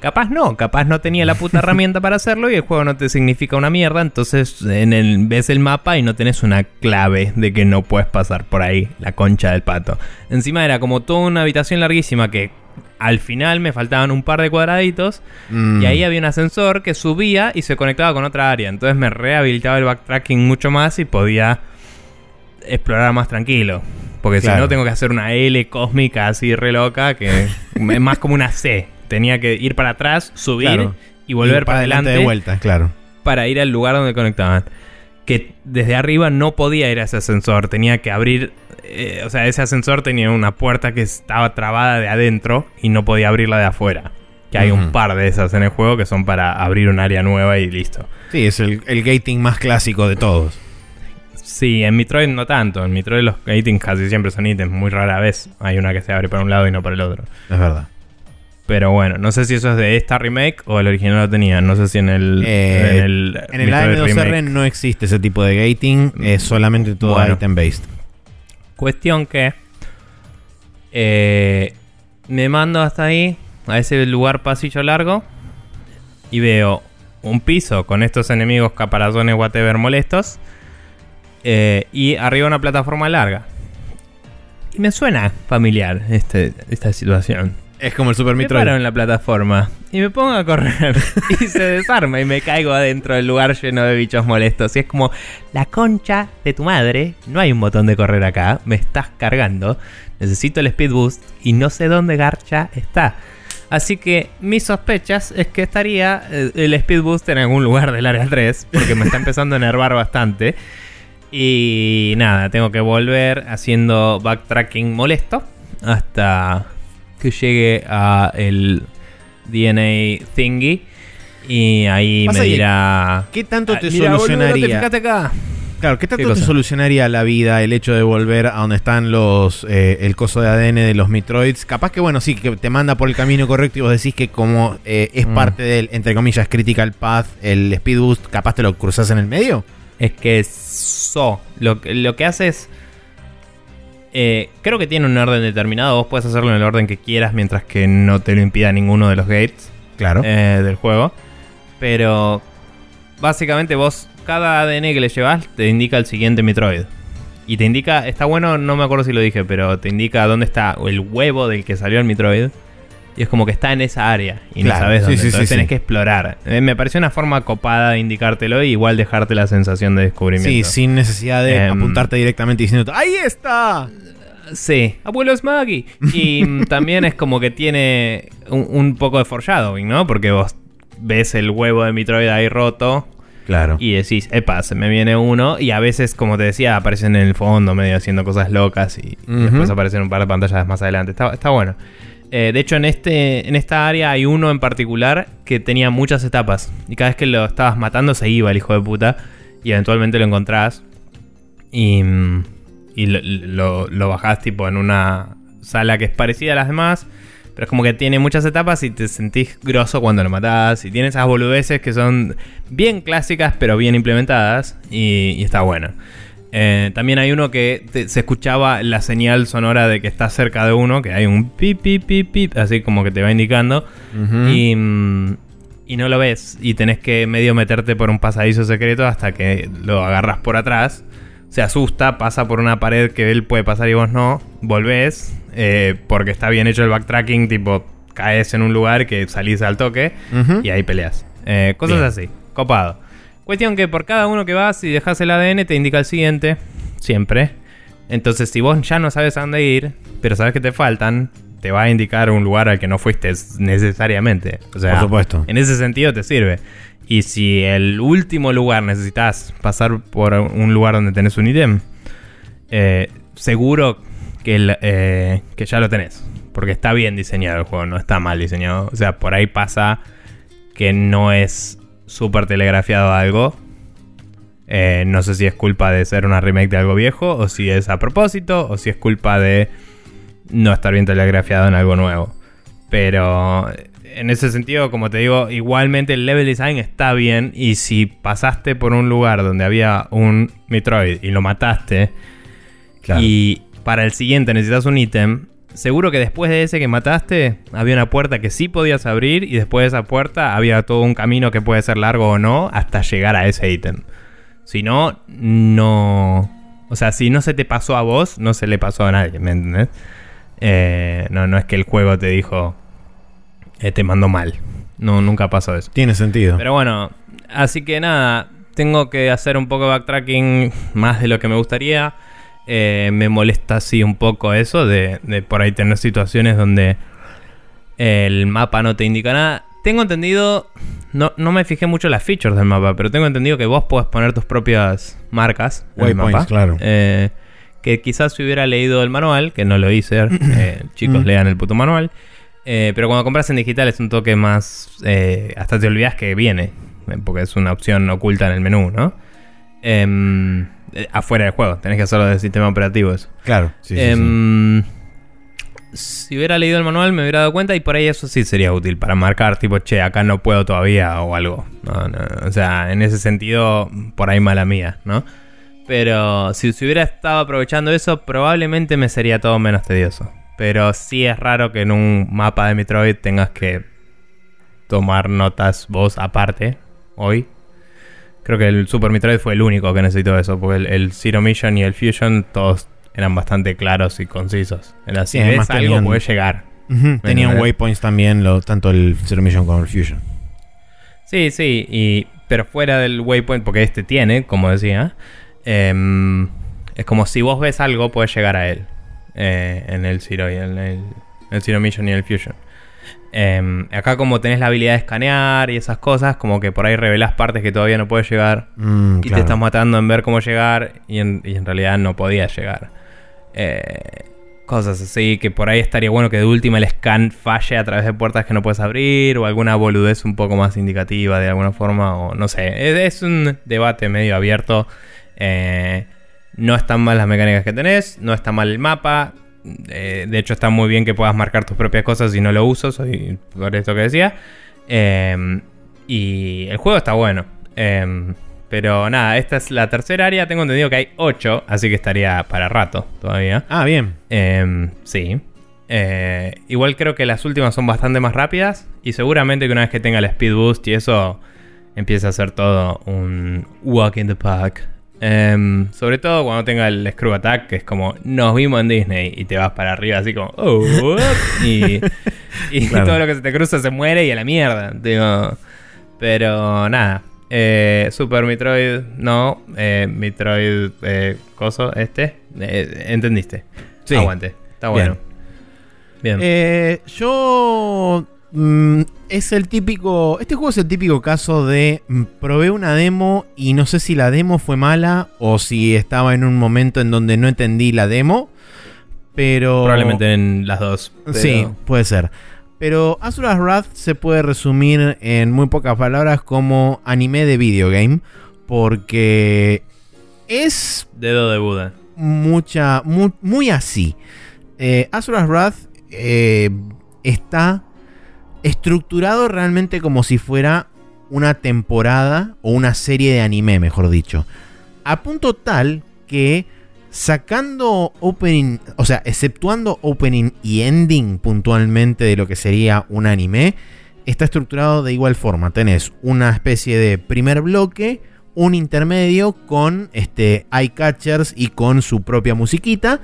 S1: Capaz no, capaz no tenía la puta herramienta para hacerlo y el juego no te significa una mierda. Entonces en el, ves el mapa y no tenés una clave de que no puedes pasar por ahí, la concha del pato. Encima era como toda una habitación larguísima que al final me faltaban un par de cuadraditos y ahí mm. había un ascensor que subía y se conectaba con otra área. Entonces me rehabilitaba el backtracking mucho más y podía explorar más tranquilo. Porque si no tengo que hacer una L cósmica así re loca que [laughs] es más como una C. Tenía que ir para atrás, subir y volver para, adelante.
S2: de vuelta, claro.
S1: Para ir al lugar donde conectaban. Que desde arriba no podía ir a ese ascensor. Tenía que abrir eh, o sea, ese ascensor tenía una puerta que estaba trabada de adentro y no podía abrirla de afuera. Que hay un par de esas en el juego que son para abrir un área nueva y listo.
S2: Sí, es el, gating más clásico de todos.
S1: Sí, en Metroid no tanto. En Metroid los gatings casi siempre son ítems. Muy rara vez hay una que se abre para un lado y no para el otro.
S2: Es verdad.
S1: Pero bueno, no sé si eso es de esta remake o el original lo tenía. No sé si en el.
S2: Eh, en el, en el AM2R no existe ese tipo de gating. Es solamente todo item based.
S1: Cuestión que eh, me mando hasta ahí, a ese lugar pasillo largo, y veo un piso con estos enemigos caparazones whatever molestos, eh, y arriba una plataforma larga. Y me suena familiar este, esta situación.
S2: Es como el Super
S1: Me
S2: Metroid.
S1: paro en la plataforma y me pongo a correr [laughs] y se desarma y me caigo adentro del lugar lleno de bichos molestos. Y es como, la concha de tu madre, no hay un botón de correr acá, me estás cargando, necesito el speed boost y no sé dónde garcha está. Así que mis sospechas es que estaría eh, el speed boost en algún lugar del área 3, porque me está [laughs] empezando a enervar bastante. Y nada, tengo que volver haciendo backtracking molesto hasta que llegue a el DNA thingy y ahí me dirá
S2: ¿Qué tanto te solucionaría?
S1: acá.
S2: Claro, ¿qué tanto te solucionaría la vida el hecho de volver a donde están los eh, el coso de ADN de los Metroids? Capaz que, bueno, sí, que te manda por el camino correcto y vos decís que como eh, es mm. parte del, entre comillas, Critical Path, el Speed Boost, capaz te lo cruzas en el medio.
S1: Es que eso, lo, lo que hace es eh, creo que tiene un orden determinado. Vos puedes hacerlo en el orden que quieras mientras que no te lo impida ninguno de los gates
S2: claro.
S1: Eh, del juego. Pero básicamente vos, cada ADN que le llevas te indica el siguiente Metroid. Y te indica, está bueno, no me acuerdo si lo dije, pero te indica dónde está el huevo del que salió el Metroid. Y es como que está en esa área y no sabes dónde. Entonces tenés que explorar. Eh, me pareció una forma copada de indicártelo y igual dejarte la sensación de descubrimiento.
S2: Sí, sin necesidad de em, apuntarte directamente diciendo ¡Ahí está!
S1: Sí, abuelo es Maggie. Y [laughs] también es como que tiene un, poco de foreshadowing, ¿no? Porque vos ves el huevo de Metroid ahí roto.
S2: Claro.
S1: Y decís, epa, se me viene uno. Y a veces, como te decía, aparecen en el fondo medio haciendo cosas locas. Y, después aparecen un par de pantallas más adelante. Está, está bueno. Eh, de hecho, en, este, en esta área hay uno en particular que tenía muchas etapas. Y cada vez que lo estabas matando se iba el hijo de puta. Y eventualmente lo encontrás. Y, y lo, lo, bajás tipo en una sala que es parecida a las demás. Pero es como que tiene muchas etapas y te sentís grosso cuando lo matás. Y tiene esas boludeces que son bien clásicas pero bien implementadas. Y, y está bueno. Eh, también hay uno que se escuchaba la señal sonora de que está cerca de uno, que hay un pip, pip, pip, pip, así como que te va indicando. y, mm, y, no lo ves. Y tenés que medio meterte por un pasadizo secreto hasta que lo agarras por atrás. Se asusta, pasa por una pared que él puede pasar y vos no. Volvés, eh, porque está bien hecho el backtracking, tipo caes en un lugar que salís al toque y ahí peleas. Eh, cosas así, copado. Cuestión que por cada uno que vas y dejas el ADN te indica el siguiente, siempre. Entonces, si vos ya no sabes a dónde ir, pero sabes que te faltan, te va a indicar un lugar al que no fuiste necesariamente. O sea,
S2: por supuesto.
S1: En ese sentido te sirve. Y si el último lugar necesitas pasar por un lugar donde tenés un ítem, eh, seguro que, el, eh, que ya lo tenés. Porque está bien diseñado el juego, no está mal diseñado. O sea, por ahí pasa que no es súper telegrafiado algo. Eh, no sé si es culpa de ser una remake de algo viejo, o si es a propósito, o si es culpa de no estar bien telegrafiado en algo nuevo. Pero en ese sentido, como te digo, igualmente el level design está bien. Y si pasaste por un lugar donde había un Metroid y lo mataste, y para el siguiente necesitas un ítem, seguro que después de ese que mataste, había una puerta que sí podías abrir. Y después de esa puerta había todo un camino que puede ser largo o no hasta llegar a ese ítem. Si no, no. O sea, si no se te pasó a vos, no se le pasó a nadie, ¿me entendés? Eh, no, no es que el juego te dijo, eh, te mandó mal. No, nunca pasó eso.
S2: Tiene sentido.
S1: Pero bueno, así que nada, tengo que hacer un poco de backtracking más de lo que me gustaría. Eh, me molesta así un poco eso de, de, por ahí tener situaciones donde el mapa no te indica nada. Tengo entendido, no, no me fijé mucho en las features del mapa, pero tengo entendido que vos podés poner tus propias marcas
S2: en el mapa. claro.
S1: Eh, que quizás si hubiera leído el manual, que no lo hice, eh, [coughs] chicos, lean el puto manual. Eh, pero cuando compras en digital es un toque más. Eh, hasta te olvidas que viene. Porque es una opción oculta en el menú, ¿no? Em, afuera del juego. Tenés que hacerlo del sistema operativo eso.
S2: Claro, sí, sí,
S1: Em, Si hubiera leído el manual me hubiera dado cuenta y por ahí eso sí sería útil para marcar tipo, che, acá no puedo todavía o algo. No, no, o sea, en ese sentido, por ahí mala mía, ¿no? Pero si se hubiera estado aprovechando eso, probablemente me sería todo menos tedioso. Pero sí es raro que en un mapa de Metroid tengas que tomar notas vos aparte hoy. Creo que el Super Metroid fue el único que necesitó eso, porque el, el Zero Mission y el Fusion todos eran bastante claros y concisos. Era si
S2: Sí, además
S1: ves algo puede llegar.
S2: Tenían waypoints también, lo, tanto el Zero Mission como el Fusion.
S1: Sí, sí, y, pero fuera del waypoint, porque este tiene, como decía, em, es como si vos ves algo, puedes llegar a él eh, en el Zero y en el, el Zero Mission y el Fusion. Em, acá como tenés la habilidad de escanear y esas cosas, como que por ahí revelás partes que todavía no puedes llegar
S2: Mm,
S1: y
S2: claro.
S1: te estás matando en ver cómo llegar y en, y en realidad no podías llegar. Eh, cosas así que por ahí estaría bueno que de última el scan falle a través de puertas que no puedes abrir o alguna boludez un poco más indicativa de alguna forma o no sé. Es, es un debate medio abierto. Eh, no están mal las mecánicas que tenés, no está mal el mapa. Eh, de hecho está muy bien que puedas marcar tus propias cosas y no lo uso, soy por esto que decía. Eh, y el juego está bueno. Eh, pero nada, esta es la tercera área. Tengo entendido que hay 8, así que estaría para rato todavía.
S2: Ah, bien.
S1: Eh, sí. Eh, igual creo que las últimas son bastante más rápidas. Y seguramente que una vez que tenga el speed boost y eso, empieza a ser todo un walk in the park. Eh, sobre todo cuando tenga el screw attack, que es como nos vimos en Disney y te vas para arriba así como oh, y, y [laughs]
S2: Claro.
S1: todo lo que se te cruza se muere y a la mierda. Digo, pero nada. Eh, Super Metroid, no. Eh, Metroid, eh, coso, este. Eh, ¿Entendiste?
S2: Sí.
S1: Aguante. Está bueno. Bien.
S2: Eh, yo. mm, es el típico. Este juego es el típico caso de. mm, probé una demo y no sé si la demo fue mala o si estaba en un momento en donde no entendí la demo. Pero.
S1: Probablemente en las dos. pero-
S2: Sí, puede ser. Pero Asura's Wrath se puede resumir en muy pocas palabras como anime de videogame. Porque es
S1: Dedo de Buda.
S2: mucha, muy, muy así. Eh, Asura's Wrath eh, está estructurado realmente como si fuera una temporada o una serie de anime, mejor dicho. A punto tal que sacando opening, o sea, exceptuando opening y ending puntualmente de lo que sería un anime, está estructurado de igual forma. Tenés una especie de primer bloque, un intermedio con este eye catchers y con su propia musiquita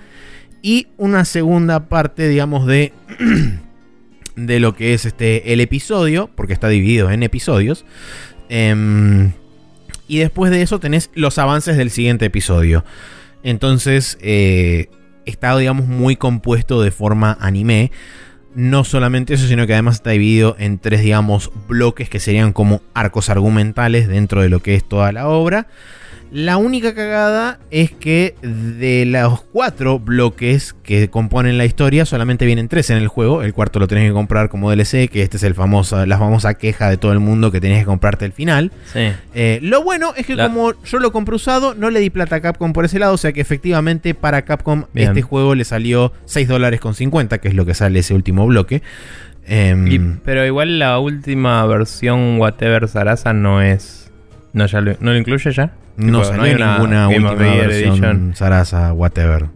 S2: y una segunda parte, digamos, de [clears throat] de lo que es este el episodio, porque está dividido en episodios. Em, y después de eso tenés los avances del siguiente episodio. Entonces, eh, está, digamos, muy compuesto de forma anime. No solamente eso, sino que además está dividido en tres, digamos, bloques que serían como arcos argumentales dentro de lo que es toda la obra. La única cagada es que de los cuatro bloques que componen la historia, solamente vienen tres en el juego. El cuarto lo tenés que comprar como DLC, que este es el famoso, la famosa queja de todo el mundo que tenés que comprarte el final.
S1: Sí.
S2: Eh, lo bueno es que
S1: La-
S2: como yo lo compré usado, no le di plata a Capcom por ese lado, o sea que efectivamente para Capcom
S1: Bien.
S2: este juego le salió 6 dólares con 50, que es lo que sale ese último bloque. Em,
S1: Y- pero igual la última versión Whatever Sarasa no es. No, ya lo, ¿no lo incluye ya?
S2: no
S1: Tipo,
S2: salió
S1: hay una
S2: ninguna
S1: Game
S2: última versión
S1: Edition.
S2: Sarasa, whatever.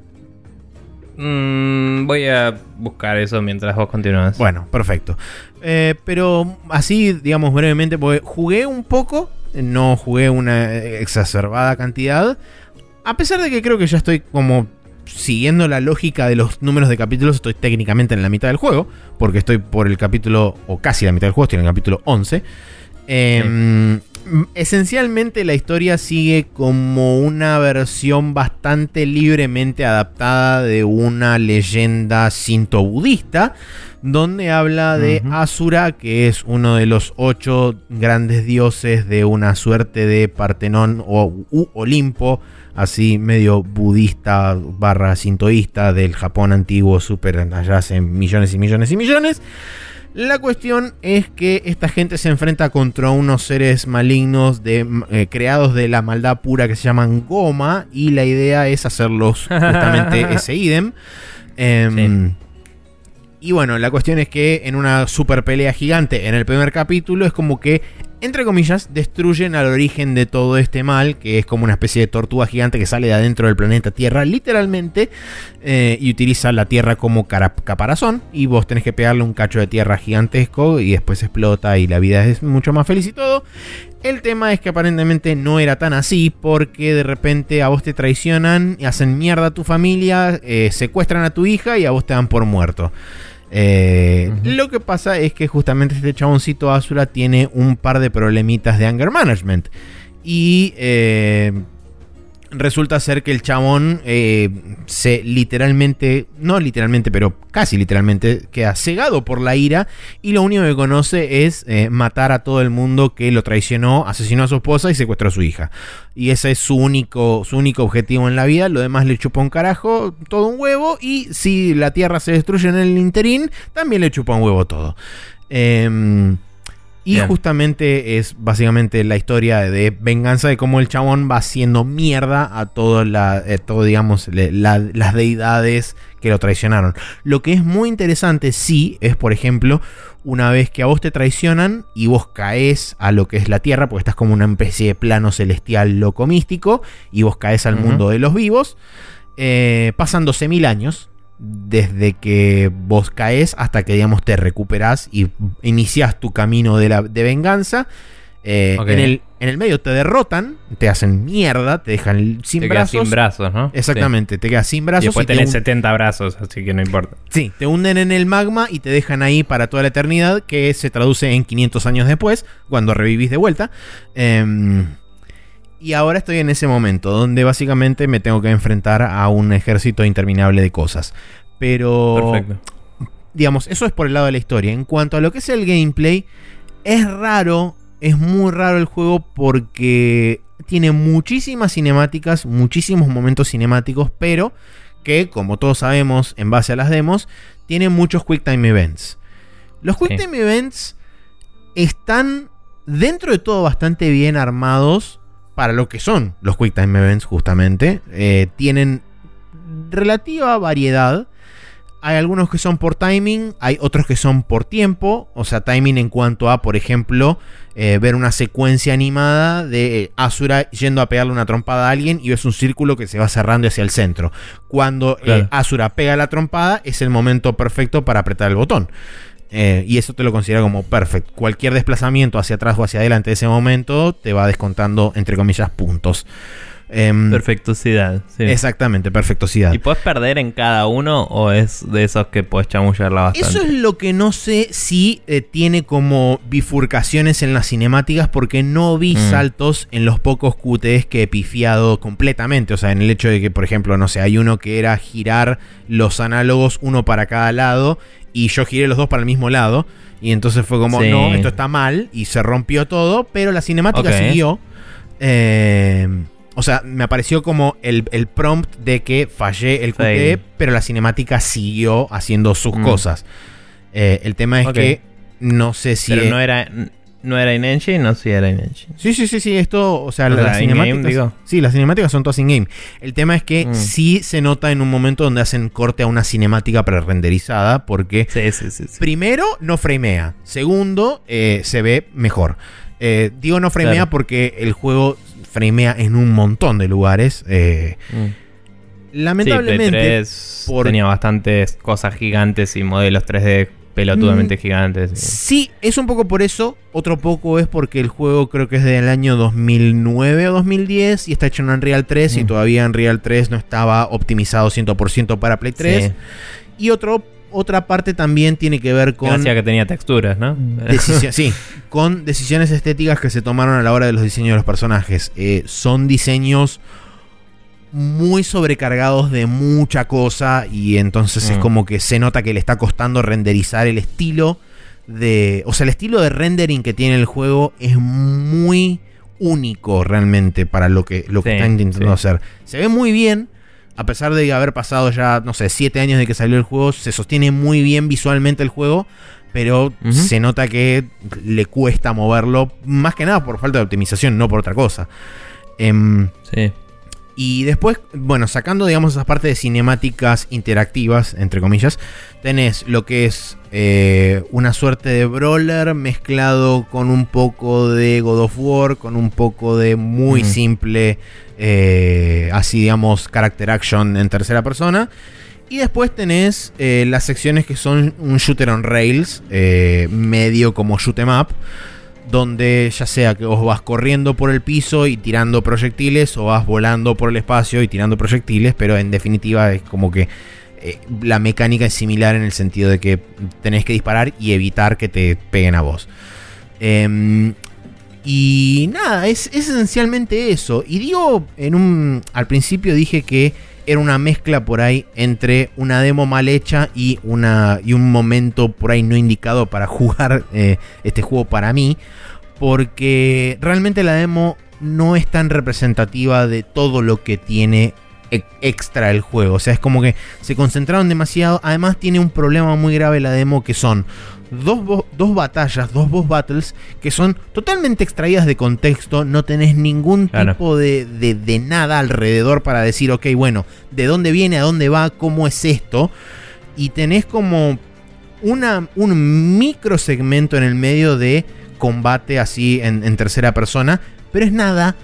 S1: Mm, voy a buscar eso mientras vos continúas.
S2: Bueno, perfecto. Eh, pero así, digamos brevemente, porque jugué un poco, no jugué una exacerbada cantidad, a pesar de que creo que ya estoy como siguiendo la lógica de los números de capítulos, estoy técnicamente en la mitad del juego, porque estoy por el capítulo, o casi la mitad del juego, estoy en el capítulo 11. Eh, Esencialmente la historia sigue como una versión bastante libremente adaptada de una leyenda sinto-budista, donde habla de. Asura, que es uno de los ocho grandes dioses de una suerte de Partenón o u Olimpo, así medio budista barra sintoísta del Japón antiguo, súper allá hace millones y millones y millones. La cuestión es que esta gente se enfrenta contra unos seres malignos de, eh, creados de la maldad pura que se llaman Goma y la idea es hacerlos [laughs] justamente ese idem. Em, Y bueno, la cuestión es que en una super pelea gigante en el primer capítulo es como que, entre comillas, destruyen al origen de todo este mal, que es como una especie de tortuga gigante que sale de adentro del planeta Tierra, literalmente, eh, y utiliza la Tierra como caparazón, y vos tenés que pegarle un cacho de tierra gigantesco y después explota y la vida es mucho más feliz y todo. El tema es que aparentemente no era tan así porque de repente a vos te traicionan, y hacen mierda a tu familia, eh, secuestran a tu hija y a vos te dan por muerto. Eh. Lo que pasa es que justamente este chaboncito Asura tiene un par de problemitas de anger management. Y eh, resulta ser que el chabón eh, se literalmente, no literalmente, pero casi literalmente, queda cegado por la ira y lo único que conoce es eh, matar a todo el mundo que lo traicionó, asesinó a su esposa y secuestró a su hija. Y ese es su único, su único objetivo en la vida, lo demás le chupa un carajo, todo un huevo y si la tierra se destruye en el interín, también le chupa un huevo todo. Em, y
S1: Bien.
S2: justamente es básicamente la historia de venganza de cómo el chabón va haciendo mierda a todo, la, eh, todo digamos, le- la- las deidades que lo traicionaron. Lo que es muy interesante, sí, es por ejemplo, una vez que a vos te traicionan y vos caes a lo que es la tierra, porque estás como una especie de plano celestial loco místico, y vos caes al mundo de los vivos, eh, pasan 12.000 años desde que vos caes hasta que, digamos, te recuperás y inicias tu camino de, la, de venganza. Eh, en, el, en el medio te derrotan, te hacen mierda, te dejan sin
S1: Te quedas
S2: brazos.
S1: sin brazos, ¿no?
S2: Exactamente, te quedas sin brazos.
S1: Y después
S2: te
S1: tenés
S2: hun-
S1: 70 brazos, así que no importa.
S2: Sí, te hunden en el magma y te dejan ahí para toda la eternidad, que se traduce en 500 años después, cuando revivís de vuelta. Em, y ahora estoy en ese momento, donde básicamente me tengo que enfrentar a un ejército interminable de cosas. Pero,
S1: Perfecto.
S2: digamos, eso es por el lado de la historia. En cuanto a lo que es el gameplay, es raro, es muy raro el juego porque tiene muchísimas cinemáticas, muchísimos momentos cinemáticos, pero que, como todos sabemos en base a las demos, tiene muchos Quick Time Events. Los Quick
S1: Sí.
S2: Time Events están dentro de todo bastante bien armados para lo que son los Quick Time Events justamente. Eh, tienen relativa variedad. Hay algunos que son por timing, hay otros que son por tiempo. O sea, timing en cuanto a, por ejemplo, eh, ver una secuencia animada de Asura yendo a pegarle una trompada a alguien y ves un círculo que se va cerrando hacia el centro. Cuando eh. Asura pega la trompada, es el momento perfecto para apretar el botón. Eh, y eso te lo considera como perfecto. Cualquier desplazamiento hacia atrás o hacia adelante de ese momento te va descontando, entre comillas, puntos. Em,
S1: Perfectuosidad. Sí.
S2: Exactamente, perfectosidad.
S1: ¿Y puedes perder en cada uno o es de esos que puedes chamullarla bastante?
S2: Eso es lo que no sé si eh, tiene como bifurcaciones en las cinemáticas porque no vi
S1: Mm.
S2: saltos en los pocos QTEs que he pifiado completamente. O sea, en el hecho de que, por ejemplo, no sé, hay uno que era girar los análogos uno para cada lado y yo giré los dos para el mismo lado. Y entonces fue como,
S1: Sí.
S2: no, esto está mal. Y se rompió todo. Pero la cinemática siguió. Eh, o sea, me apareció como el, el prompt de que fallé el QTE, pero la cinemática siguió haciendo sus
S1: Mm.
S2: cosas. Eh, el tema es que no sé si.
S1: Pero no era, no era in-engine o sí era in-engine.
S2: Sí, sí, sí, sí, esto, o sea,
S1: O
S2: las
S1: in-game,
S2: cinemáticas.
S1: digo.
S2: Sí, las cinemáticas son todas in-game. El tema es que
S1: Mm.
S2: sí se nota en un momento donde hacen corte a una cinemática pre-renderizada, porque
S1: Sí, sí, sí.
S2: primero no framea, segundo eh, se ve mejor. Eh, digo no framea
S1: Claro.
S2: porque el juego framea en un montón de lugares. eh,
S1: Mm.
S2: lamentablemente,
S1: Play 3
S2: por-
S1: tenía bastantes cosas gigantes y modelos 3D pelotudamente gigantes. y-
S2: Sí, es un poco por eso. Otro poco es porque el juego creo que es del año 2009 o 2010 y está hecho en Unreal 3 y
S1: Mm.
S2: todavía Unreal 3 no estaba optimizado 100% para Play 3.
S1: Sí.
S2: Y otro, otra parte también tiene que ver con,
S1: hacía que tenía texturas, ¿no? [laughs]
S2: sí, con decisiones estéticas que se tomaron a la hora de los diseños de los personajes. Eh, son diseños muy sobrecargados de mucha cosa y entonces es
S1: Mm.
S2: como que se nota que le está costando renderizar el estilo de... O sea, el estilo de rendering que tiene el juego es muy único realmente para lo que, lo que está intentando
S1: sí.
S2: hacer. Se ve muy bien, a pesar de haber pasado ya, no sé, 7 años de que salió el juego, se sostiene muy bien visualmente el juego, pero se nota que le cuesta moverlo, más que nada por falta de optimización, no por otra cosa. Em,
S1: Sí.
S2: Y después, bueno, sacando, digamos, esas partes de cinemáticas interactivas, entre comillas, tenés lo que es eh, una suerte de brawler mezclado con un poco de God of War, con un poco de muy
S1: Mm.
S2: simple, eh, así digamos, character action en tercera persona. Y después tenés eh, las secciones que son un shooter on rails, medio como shoot 'em up, donde ya sea que vos vas corriendo por el piso y tirando proyectiles o vas volando por el espacio y tirando proyectiles, pero en definitiva es como que eh, la mecánica es similar en el sentido de que tenés que disparar y evitar que te peguen a vos. Em, y nada, es, es esencialmente eso. Y digo, en un. Al principio dije que era una mezcla por ahí entre una demo mal hecha y, una, y un momento por ahí no indicado para [laughs] jugar eh, este juego para mí. Porque realmente la demo no es tan representativa de todo lo que tiene extra el juego. O sea, es como que se concentraron demasiado. Además tiene un problema muy grave la demo que son dos, dos batallas, dos boss battles que son totalmente extraídas de contexto. No tenés ningún
S1: Claro.
S2: tipo de, de- de nada alrededor para decir, ok, bueno, de dónde viene, a dónde va, cómo es esto. Y tenés como una, un micro segmento en el medio de combate así en, en tercera persona, pero es nada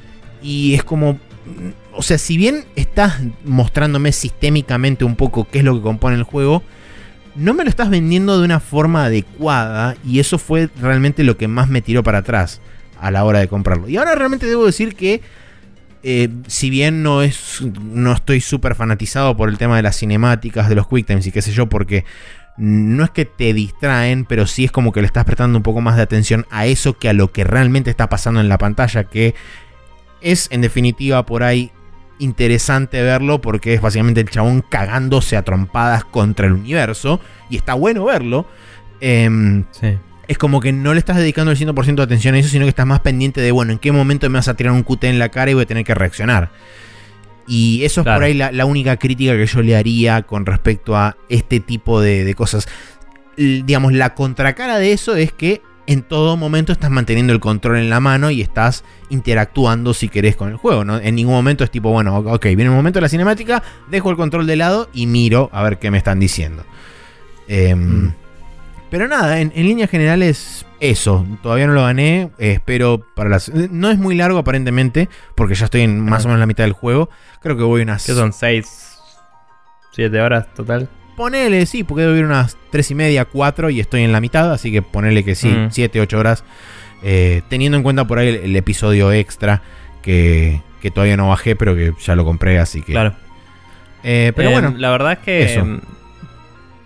S2: y es como... O sea, si bien estás mostrándome sistémicamente un poco qué es lo que compone el juego, no me lo estás vendiendo de una forma adecuada y eso fue realmente lo que más me tiró para atrás a la hora de comprarlo. Y ahora realmente debo decir que eh, si bien no es no estoy súper fanatizado por el tema de las cinemáticas, de los quick times y qué sé yo, porque no es que te distraen, pero sí es como que le estás prestando un poco más de atención a eso que a lo que realmente está pasando en la pantalla, que es en definitiva por ahí interesante verlo porque es básicamente el chabón cagándose a trompadas contra el universo y está bueno verlo. Em,
S1: Sí.
S2: es como que no le estás dedicando el 100% de atención a eso, sino que estás más pendiente de, bueno, en qué momento me vas a tirar un QT en la cara y voy a tener que reaccionar. Y eso es por ahí la, la única crítica que yo le haría con respecto a este tipo de, de cosas. L- digamos, la contracara de eso es que en todo momento estás manteniendo el control en la mano y estás interactuando si querés con el juego. ¿no? En ningún momento es tipo, bueno, ok, viene el momento de la cinemática, dejo el control de lado y miro a ver qué me están diciendo. Em,
S1: Mm.
S2: Pero nada, en, en líneas generales, eso. Todavía no lo gané. eh, espero para las. No es muy largo aparentemente, porque ya estoy en más o menos la mitad del juego. Creo que voy unas.
S1: ¿Qué son? ¿6? ¿7 horas total?
S2: Ponele, sí, porque debo ir unas 3 y media, 4 y estoy en la mitad. Así que ponele que sí,
S1: Mm.
S2: 7, 8 horas. eh, teniendo en cuenta por ahí el, el episodio extra que, que todavía no bajé, pero que ya lo compré, así que.
S1: Claro.
S2: Eh, pero
S1: Eh,
S2: bueno,
S1: La verdad es que.
S2: eso.
S1: em,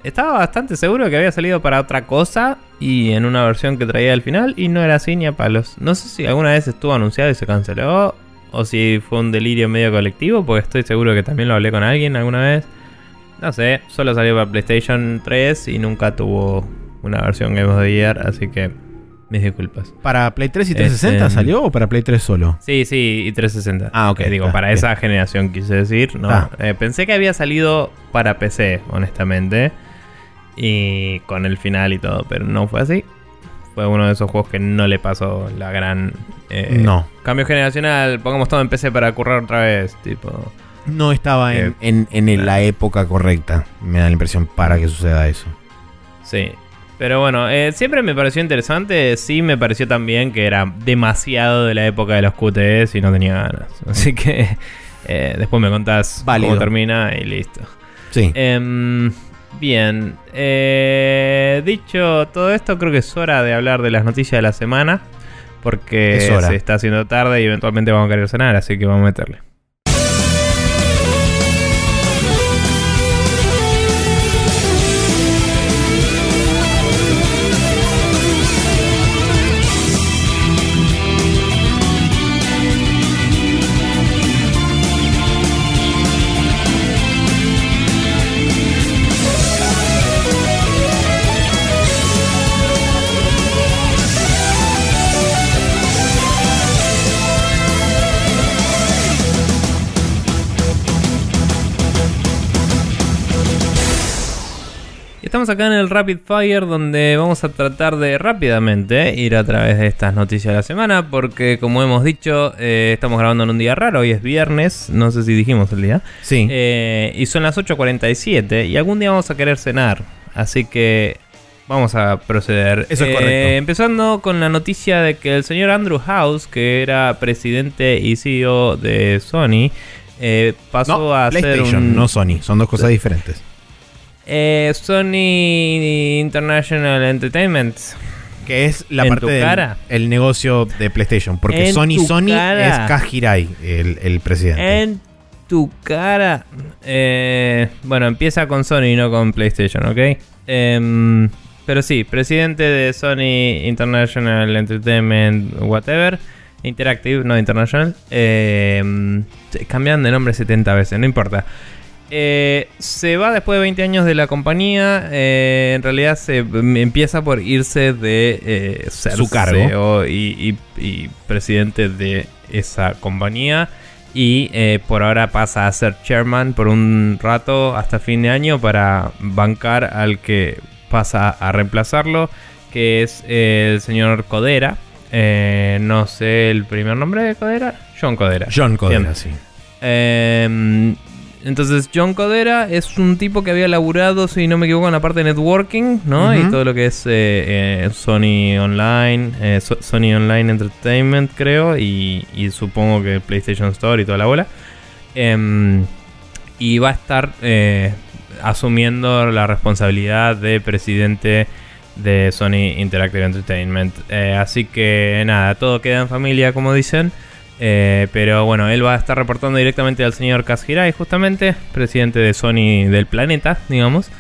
S1: Estaba bastante seguro que había salido para otra cosa y en una versión que traía al final y no era así ni a palos. No sé si alguna vez estuvo anunciado y se canceló o si fue un delirio medio colectivo, porque estoy seguro que también lo hablé con alguien alguna vez. No sé, solo salió para PlayStation 3 y nunca tuvo una versión Game of the Year, así que mis disculpas.
S2: ¿Para Play 3 y 360
S1: Este,
S2: salió o para Play 3 solo?
S1: Sí, sí, y 360.
S2: Ah, ok,
S1: digo,
S2: está,
S1: para
S2: bien.
S1: esa generación quise decir. No,
S2: Ah.
S1: Eh, pensé que había salido para PC, honestamente. Y con el final y todo, pero no fue así. Fue uno de esos juegos que no le pasó la gran... eh,
S2: No.
S1: Cambio generacional, pongamos todo en PC para currar otra vez. Tipo...
S2: No estaba en,
S1: Eh,
S2: en- en la época correcta, me da la impresión, para que suceda eso.
S1: Sí. Pero bueno, eh, siempre me pareció interesante. Sí, me pareció también que era demasiado de la época de los QTEs y no tenía ganas. [laughs] Así que eh, después me contás
S2: Válido.
S1: cómo termina y listo.
S2: Sí.
S1: Em, bien. eh, dicho todo esto, creo que es hora de hablar de las noticias de la semana. Porque
S2: Es
S1: se está haciendo tarde y eventualmente vamos a querer cenar, así que vamos a meterle. Acá en el Rapid Fire donde vamos a tratar de rápidamente ir a través de estas noticias de la semana porque como hemos dicho eh, estamos grabando en un día raro, hoy es viernes, no sé si dijimos el día,
S2: Sí.
S1: Eh, y son las 8.47 y algún día vamos a querer cenar, así que vamos a proceder.
S2: Eso es
S1: Eh,
S2: correcto.
S1: Empezando con la noticia de que el señor Andrew House, que era presidente y CEO de Sony, eh, pasó
S2: no,
S1: a ser
S2: PlayStation,
S1: un...
S2: no Sony, son dos cosas diferentes.
S1: Eh, Sony International Entertainment.
S2: Que es la
S1: ¿En
S2: parte del
S1: cara?
S2: el negocio de PlayStation. Porque
S1: ¿En
S2: Sony Sony
S1: cara?
S2: es Kaz Hirai, el, el presidente.
S1: En tu cara. Eh, bueno, empieza con Sony, no con PlayStation, ¿ok? Em, pero sí, presidente de Sony International Entertainment, whatever. Interactive, no International. Em, cambian de nombre 70 veces, no importa. Eh, se va después de 20 años de la compañía. eh, en realidad se em, empieza por irse de eh, ser
S2: Su cargo.
S1: CEO y, y- y presidente de esa compañía. Y por ahora pasa a ser chairman por un rato hasta fin de año para bancar al que pasa a reemplazarlo, que es el señor Codera. No sé el primer nombre de Codera. John Codera.
S2: John Codera, sí.
S1: Entonces, John Codera es un tipo que había laburado, si no me equivoco, en la parte de networking, ¿no? Y todo lo que es eh, eh, Sony Online, eh, So- Sony Online Entertainment, creo, y, y supongo que PlayStation Store y toda la bola. Em, y va a estar eh, asumiendo la responsabilidad de presidente de Sony Interactive Entertainment. Eh, así que nada, todo queda en familia, como dicen. Eh, pero bueno, él va a estar reportando directamente al señor Kaz Hirai, justamente, presidente de Sony del planeta, digamos.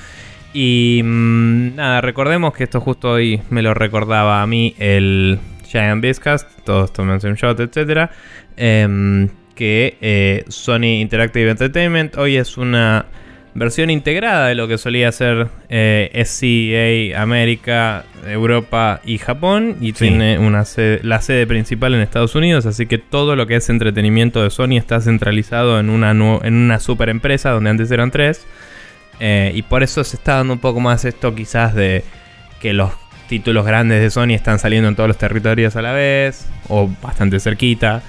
S1: Y mm, nada, recordemos que esto justo hoy me lo recordaba a mí el Giant Bizcast, todos tómense un shot, etc. que eh, Sony Interactive Entertainment hoy es una versión integrada de lo que solía ser eh, SCA América, Europa y Japón. Y
S2: Sí.
S1: tiene una sede- la sede principal en Estados Unidos. Así que todo lo que es entretenimiento de Sony está centralizado en una, en una super empresa donde antes eran tres. Eh, y por eso se está dando un poco más esto quizás de que los títulos grandes de Sony están saliendo en todos los territorios a la vez. O bastante cerquita.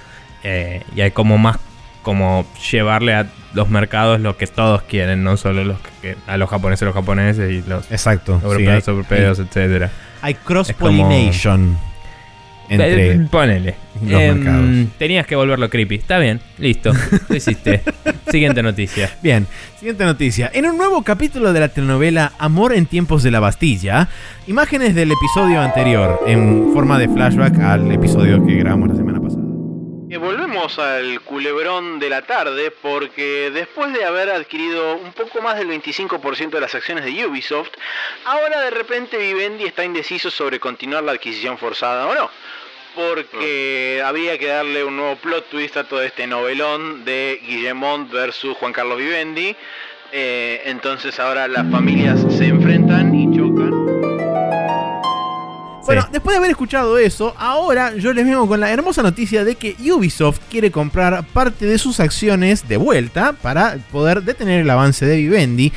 S1: Eh, y hay como más como llevarle a los mercados lo que todos quieren, no solo los que, a los japoneses los japoneses y los
S2: Exacto. sí,
S1: europeos
S2: hay,
S1: europeos, etcétera.
S2: hay cross-pollination entre
S1: Eh, Ponele.
S2: los
S1: Em,
S2: mercados.
S1: Tenías que volverlo creepy. Está bien, listo. Lo hiciste. [laughs] Siguiente noticia.
S2: Bien, siguiente noticia. En un nuevo capítulo de la telenovela Amor en tiempos de la Bastilla, imágenes del episodio anterior en forma de flashback al episodio que grabamos la semana pasada.
S3: Eh, volvemos al culebrón de la tarde porque después de haber adquirido un poco más del 25% de las acciones de Ubisoft, ahora de repente Vivendi está indeciso sobre continuar la adquisición forzada o no. Porque había que darle un nuevo plot twist a todo este novelón de Guillemont versus Juan Carlos Vivendi. Eh, entonces ahora las familias se enfrentan y chocan.
S2: Bueno, después de haber escuchado eso, ahora yo les vengo con la hermosa noticia de que Ubisoft quiere comprar parte de sus acciones de vuelta para poder detener el avance de Vivendi.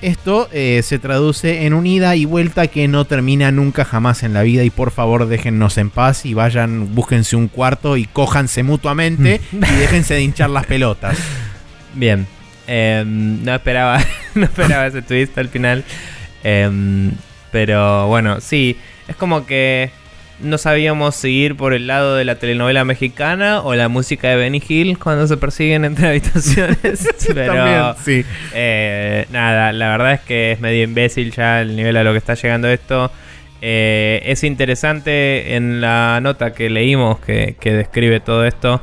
S2: Esto eh, se traduce en un ida y vuelta que no termina nunca jamás en la vida y por favor déjennos en paz y vayan, búsquense un cuarto y cójanse mutuamente [laughs] y déjense de hinchar las pelotas.
S1: Bien. Em, no esperaba. [laughs] no esperaba ese twist al final. Em, pero bueno, sí. Es como que no sabíamos seguir por el lado de la telenovela mexicana o la música de Benny Hill cuando se persiguen entre [laughs] habitaciones. [laughs] Pero
S2: También, sí.
S1: eh, nada, la verdad es que es medio imbécil ya el nivel a lo que está llegando esto. Eh, es interesante en la nota que leímos que, que describe todo esto.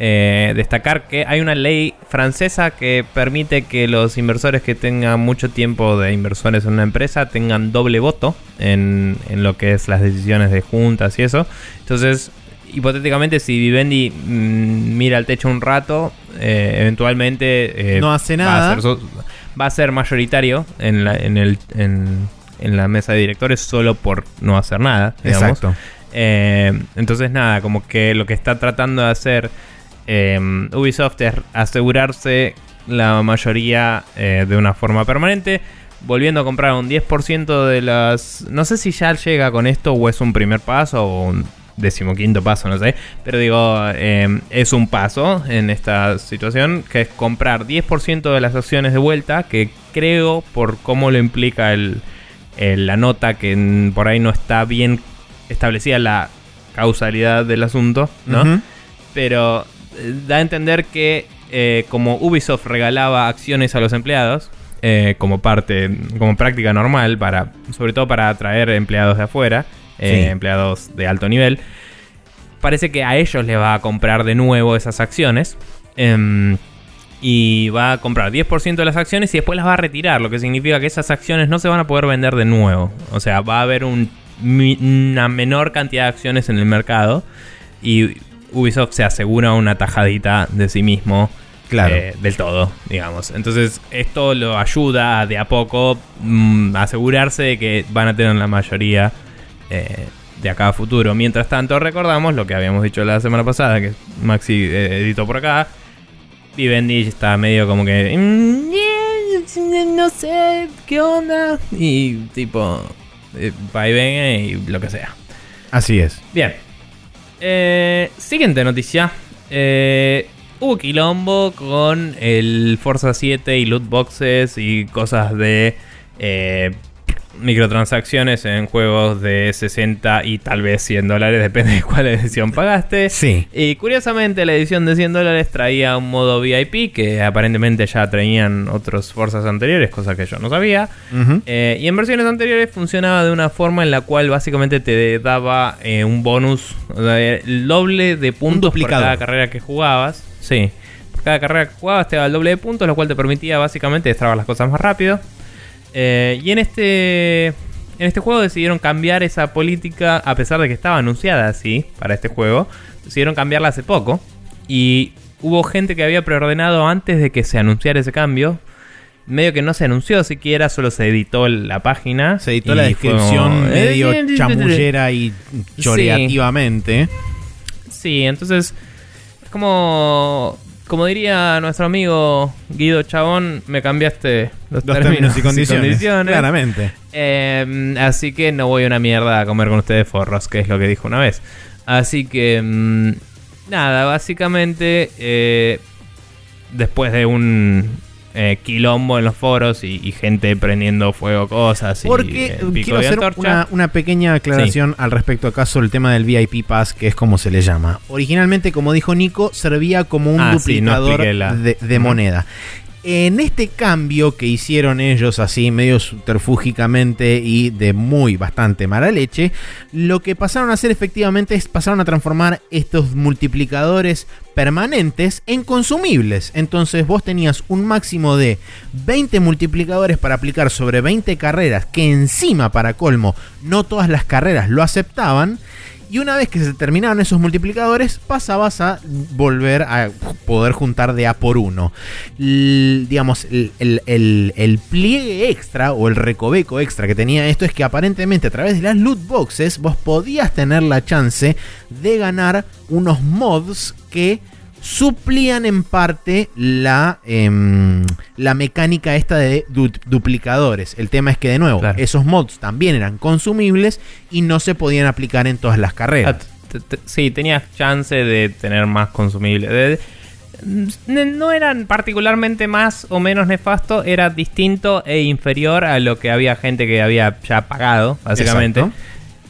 S1: Eh, destacar que hay una ley francesa que permite que los inversores que tengan mucho tiempo de inversores en una empresa tengan doble voto en, en lo que es las decisiones de juntas y eso. Entonces, hipotéticamente, si Vivendi mm, mira al techo un rato, eh, eventualmente eh,
S2: No hace
S1: va
S2: nada.
S1: a ser so- va a ser mayoritario en la, en el, en, en la mesa de directores solo por no hacer nada. digamos.
S2: Exacto.
S1: Entonces, nada, como que lo que está tratando de hacer eh, Ubisoft es asegurarse la mayoría eh, de una forma permanente. Volviendo a comprar un 10% de las. No sé si ya llega con esto o es un primer paso o un decimoquinto paso, no sé. Pero digo, eh, es un paso en esta situación que es comprar 10% de las acciones de vuelta. Que creo, por cómo lo implica el, el- la nota, que por ahí no está bien establecida la causalidad del asunto, ¿no? Pero da a entender que eh, como Ubisoft regalaba acciones a los empleados, eh, como parte, como práctica normal, para, sobre todo para atraer empleados de afuera, eh,
S2: Sí.
S1: empleados de alto nivel, parece que a ellos les va a comprar de nuevo esas acciones. em, y va a comprar 10% de las acciones y después las va a retirar, lo que significa que esas acciones no se van a poder vender de nuevo. O sea, va a haber un una menor cantidad de acciones en el mercado y Ubisoft se asegura una tajadita de sí mismo
S2: Claro.
S1: eh, del todo, digamos. Entonces, esto lo ayuda a de a poco mm, a asegurarse de que van a tener la mayoría eh, de acá a futuro. Mientras tanto, recordamos lo que habíamos dicho la semana pasada, que Maxi eh, editó por acá. Vivendi está medio como que. "Mm, yeah, no sé, ¿qué onda? Y tipo. va y venga y lo que sea.
S2: Así es.
S1: Bien. Eh, siguiente noticia. Eh, hubo quilombo con el Forza 7 y loot boxes y cosas de eh, microtransacciones en juegos de 60 y tal vez 100 dólares, [laughs] depende de cuál edición pagaste.
S2: Sí.
S1: Y curiosamente la edición de 100 dólares traía un modo VIP que aparentemente ya traían otros Forzas anteriores, cosa que yo no sabía. Eh, y en versiones anteriores funcionaba de una forma en la cual básicamente te daba eh, un bonus, el doble de puntos por cada carrera que jugabas. Sí, por cada carrera que jugabas te daba el doble de puntos, lo cual te permitía básicamente destrabar las cosas más rápido. Eh, y en este, en este juego decidieron cambiar esa política, a pesar de que estaba anunciada así para este juego, decidieron cambiarla hace poco. Y hubo gente que había preordenado antes de que se anunciara ese cambio. Medio que no se anunció siquiera, solo se editó la página.
S2: Se editó la descripción
S1: como,
S2: medio
S1: eh,
S2: chamullera y choreativamente.
S1: Sí, entonces es como como diría nuestro amigo Guido Chabón, me cambiaste los,
S2: Los términos y condiciones. Claramente.
S1: Eh, así que no voy a una mierda a comer con ustedes forros, que es lo que dijo una vez. Así que mm, nada, básicamente eh, después de un eh, quilombo en los foros y, y gente prendiendo fuego cosas y
S2: Porque
S1: eh,
S2: eh, quiero hacer una, una pequeña aclaración al respecto acaso del tema del VIP Pass, que es como se le llama. Originalmente, como dijo Nico, servía como un
S1: Ah, sí, no
S2: duplicador
S1: la-
S2: de, de moneda. En este cambio que hicieron ellos así medio subterfúgicamente y de muy bastante mala leche, lo que pasaron a hacer efectivamente es pasaron a transformar estos multiplicadores permanentes en consumibles. Entonces vos tenías un máximo de 20 multiplicadores para aplicar sobre 20 carreras, que encima para colmo no todas las carreras lo aceptaban. Y una vez que se terminaron esos multiplicadores, pasabas a volver a poder juntar de A por uno. Digamos, el, el- el- el pliegue extra o el recoveco extra que tenía esto es que aparentemente a través de las loot boxes vos podías tener la chance de ganar unos mods que suplían en parte la, em, la mecánica esta de du- duplicadores. El tema es que, de nuevo,
S1: Claro.
S2: esos mods también eran consumibles y no se podían aplicar en todas las
S1: Ah,
S2: carreras.
S1: t- sí, tenías chance de tener más consumible. De- de- no eran particularmente más o menos nefasto, era distinto e inferior a lo que había gente que había ya pagado, básicamente.
S2: Exacto.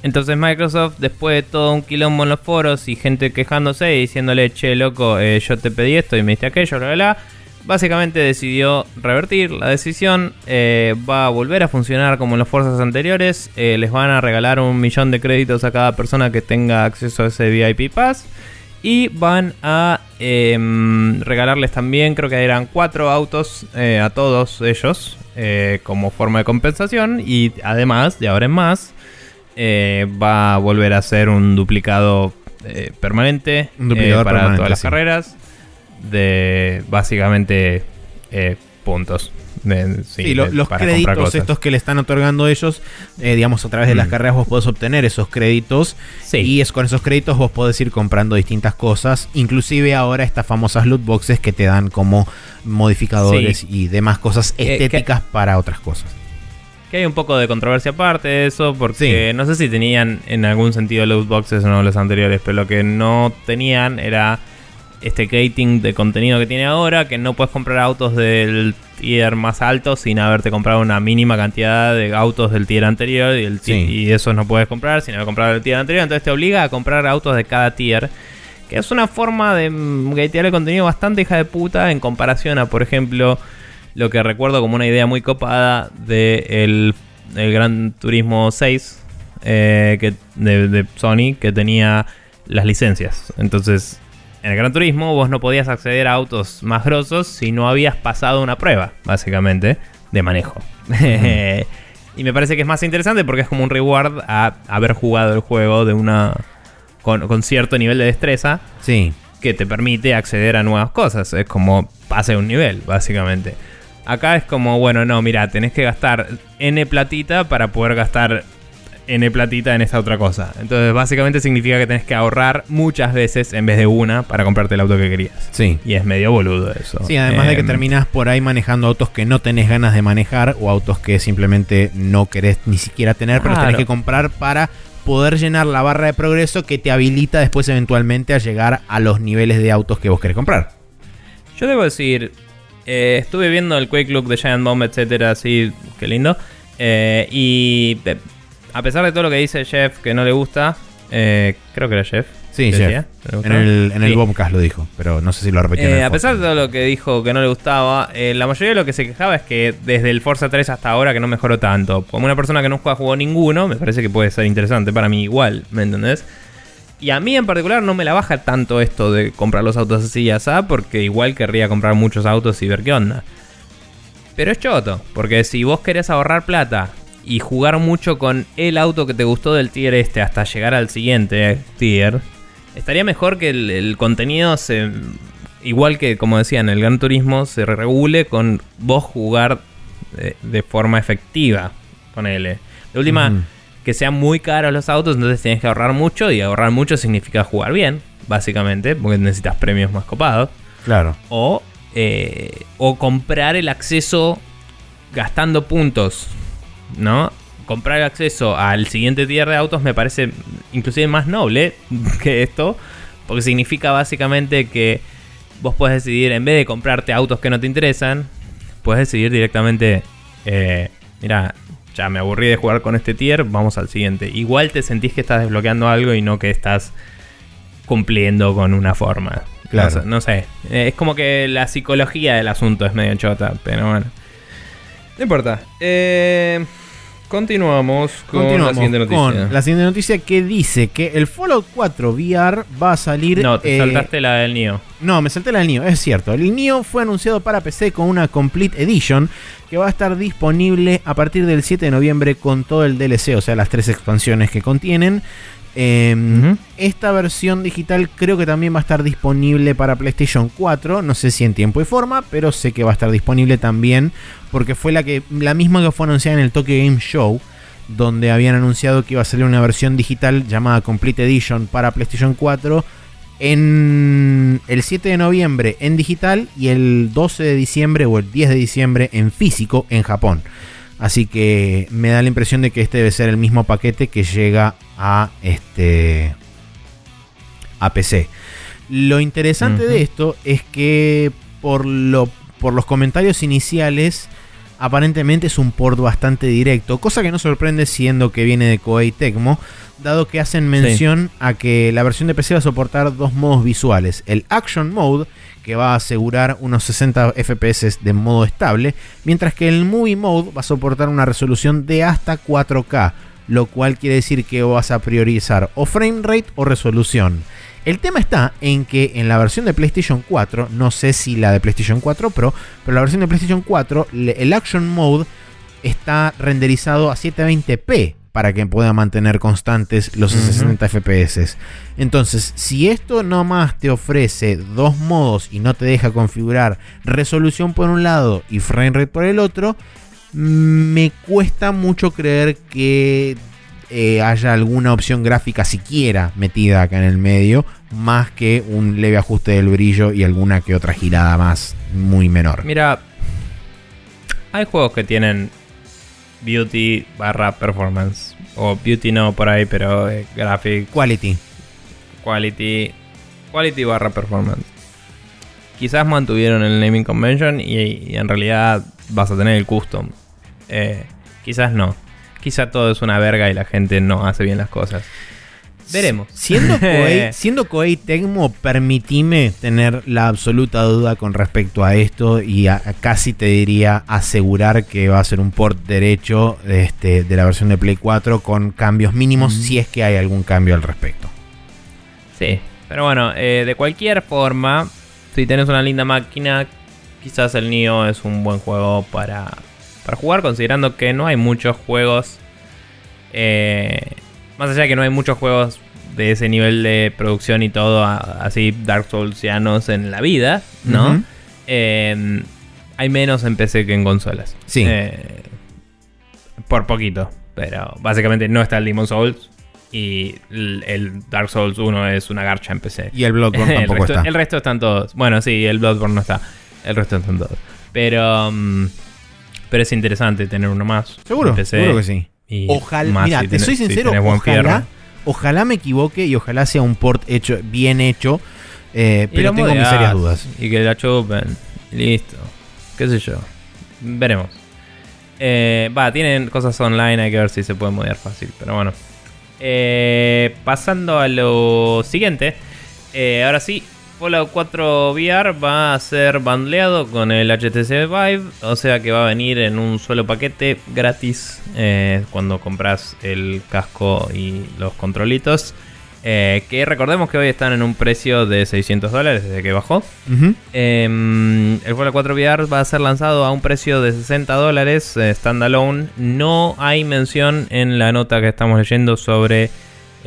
S1: Entonces Microsoft, después de todo un quilombo en los foros y gente quejándose y diciéndole, che, loco, eh, yo te pedí esto y me diste aquello, bla, bla, bla, básicamente decidió revertir la decisión. eh, va a volver a funcionar como en los foros anteriores. eh, les van a regalar un millón de créditos a cada persona que tenga acceso a ese VIP Pass. Y van a em, regalarles también, creo que eran cuatro autos a todos ellos como forma de compensación. Y además, de ahora en más, eh, va a volver a ser un duplicado eh, permanente
S2: Un
S1: eh, para
S2: permanente,
S1: todas las
S2: sí.
S1: carreras de básicamente puntos. De- sí,
S2: Sí, lo-
S1: de-
S2: los créditos estos que le están otorgando ellos, eh, digamos, a través de las
S1: Mm.
S2: carreras vos podés obtener esos créditos
S1: Sí.
S2: y es con esos créditos vos podés ir comprando distintas cosas, inclusive ahora estas famosas loot boxes que te dan como modificadores y demás cosas
S1: Que-
S2: estéticas para otras cosas.
S1: Que hay un poco de controversia aparte de eso, porque no sé si tenían en algún sentido loot boxes o no los anteriores, pero lo que no tenían era este gating de contenido que tiene ahora, que no puedes comprar autos del tier más alto sin haberte comprado una mínima cantidad de autos del tier anterior y, el ti-
S2: Sí.
S1: y esos no puedes comprar sin haber comprado el tier anterior, entonces te obliga a comprar autos de cada tier. Que es una forma de mm, gatear el contenido bastante hija de puta en comparación a, por ejemplo, lo que recuerdo como una idea muy copada de el, el Gran Turismo 6 eh, que, de, de Sony que tenía las licencias. Entonces, en el Gran Turismo vos no podías acceder a autos más grosos si no habías pasado una prueba, básicamente, de manejo. [laughs] y me parece que es más interesante porque es como un reward a haber jugado el juego de una con, con cierto nivel de destreza
S2: Sí,
S1: que te permite acceder a nuevas cosas. Es como pase un nivel, básicamente. Acá es como, bueno, no, mira, tenés que gastar N platita para poder gastar N platita en esta otra cosa. Entonces, básicamente significa que tenés que ahorrar muchas veces en vez de una para comprarte el auto que querías.
S2: sí.
S1: Y es medio boludo eso.
S2: Sí, además de que
S1: Em,
S2: terminás por ahí manejando autos que no tenés ganas de manejar o autos que simplemente no querés ni siquiera tener, pero los tenés
S1: Claro.
S2: que comprar para poder llenar la barra de progreso que te habilita después eventualmente a llegar a los niveles de autos que vos querés comprar.
S1: Yo debo decir, eh, estuve viendo el Quake Look de Giant Bomb, etcétera, así, qué lindo. Eh, y eh, a pesar de todo lo que dice Jeff que no le gusta, eh, creo que era Jeff.
S2: Sí, Jeff.
S1: ¿no
S2: En el, en el
S1: Sí.
S2: Bombcast lo dijo, pero no sé si lo repitió. en
S1: Eh, a pesar de todo lo que dijo que no le gustaba, la mayoría de lo que se quejaba es que desde el Forza 3 hasta ahora que no mejoró tanto. Como una persona que nunca jugó ninguno, me parece que puede ser interesante para mí igual, ¿me entendés? Y a mí en particular no me la baja tanto esto de comprar los autos así y así, porque igual querría comprar muchos autos y ver qué onda. Pero es choto, porque si vos querés ahorrar plata y jugar mucho con el auto que te gustó del tier este hasta llegar al siguiente tier, estaría mejor que el, contenido se. Igual que, como decía, en el Gran Turismo, se regule con vos jugar de, de forma efectiva. Ponele. De última. Que sean muy caros los autos, entonces tienes que ahorrar mucho. Y ahorrar mucho significa jugar bien, básicamente, porque necesitas premios más copados
S2: Claro.
S1: o, eh, o comprar el acceso gastando puntos, ¿no? Comprar el acceso al siguiente tier de autos me parece inclusive más noble [laughs] que esto, porque significa básicamente que vos podés decidir, en vez de comprarte autos que no te interesan, puedes decidir directamente, eh, mira, ya me aburrí de jugar con este tier, vamos al siguiente. Igual te sentís que estás desbloqueando algo y no que estás cumpliendo con una forma.
S2: Claro.
S1: No sé, no sé. Eh, es como que la psicología del asunto es medio chota, pero bueno. No importa. Eh, continuamos con
S2: Continuamos
S1: la siguiente noticia.
S2: con la siguiente noticia que dice que el Fallout 4 VR va a salir.
S1: No, te
S2: eh,
S1: saltaste la del Nio.
S2: No, me salté la del Nio, es cierto. El Nio fue anunciado para PC con una Complete Edition que va a estar disponible a partir del 7 de noviembre con todo el DLC, o sea, las tres expansiones que contienen. Em. Esta versión digital creo que también va a estar disponible para PlayStation 4. No sé si en tiempo y forma, pero sé que va a estar disponible también. Porque fue la, que, la misma que fue anunciada en el Tokyo Game Show. Donde habían anunciado que iba a salir una versión digital llamada Complete Edition para PlayStation 4. En el 7 de noviembre en digital y el 12 de diciembre o el 10 de diciembre en físico en Japón. Así que me da la impresión de que este debe ser el mismo paquete que llega a este a PC. Lo interesante de esto es que por lo por los comentarios iniciales aparentemente es un port bastante directo, cosa que no sorprende siendo que viene de Koei Tecmo, dado que hacen mención a que la versión de PC va a soportar dos modos visuales, el Action Mode, que va a asegurar unos 60 FPS de modo estable, mientras que el Movie Mode va a soportar una resolución de hasta 4K, lo cual quiere decir que vas a priorizar o frame rate o resolución. El tema está en que en la versión de PlayStation 4, no sé si la de PlayStation 4 Pro, pero la versión de PlayStation 4, le- el Action Mode está renderizado a 720p para que pueda mantener constantes los
S1: Ujú.
S2: 60 FPS. Entonces, si esto nomás te ofrece dos modos y no te deja configurar resolución por un lado y frame rate por el otro, me cuesta mucho creer que eh, haya alguna opción gráfica siquiera metida acá en el medio, más que un leve ajuste del brillo y alguna que otra girada más muy menor.
S1: Mira, hay juegos que tienen beauty barra performance. O beauty no por ahí, pero eh, graphic,
S2: Quality.
S1: quality, quality barra performance. Quizás mantuvieron el naming convention y, y en realidad vas a tener el custom. Eh, quizás no. Quizá todo es una verga y la gente no hace bien las cosas. Veremos.
S2: Siendo [laughs] Koei, siendo Koei Tecmo, permitime tener la absoluta duda con respecto a esto y a- a casi te diría asegurar que va a ser un port derecho este, de la versión de Play 4 con cambios mínimos
S1: Mm.
S2: si es que hay algún cambio al respecto.
S1: Sí, pero bueno, eh, de cualquier forma, si tenés una linda máquina, quizás el Nio es un buen juego para, para jugar, considerando que no hay muchos juegos. eh, más allá de que no hay muchos juegos de ese nivel de producción y todo, a- así Dark Soulsianos en la vida, ¿no? Eh, hay menos en PC que en consolas.
S2: Sí.
S1: Eh, por poquito. Pero básicamente no está el Demon Souls. Y el, el Dark Souls 1 es una garcha en PC.
S2: Y el Bloodborne [laughs]
S1: el,
S2: tampoco
S1: resto,
S2: está.
S1: el resto están todos. Bueno, sí, el Bloodborne no está. El resto están todos. Pero. mm, pero es interesante tener uno más.
S2: Seguro,
S1: PC.
S2: seguro que sí. Ojalá,
S1: más
S2: mira,
S1: si
S2: te soy
S1: si
S2: sincero, ojalá, ojalá me equivoque y ojalá sea un port hecho, bien hecho, eh, pero tengo mis serias dudas.
S1: Y que la chupen. Listo. Qué sé yo. Veremos. Eh, Va, tienen cosas online, hay que ver si se puede modear fácil. Pero bueno. Eh, pasando a lo siguiente. eh, ahora sí, Fallout 4 VR va a ser bundleado con el HTC Vive. O sea que va a venir en un solo paquete gratis eh, cuando compras el casco y los controlitos. Eh, que recordemos que hoy están en un precio de 600 dólares desde que bajó.
S2: Ujú.
S1: Em, el Fallout 4 VR va a ser lanzado a un precio de 60 dólares eh, standalone. No hay mención en la nota que estamos leyendo sobre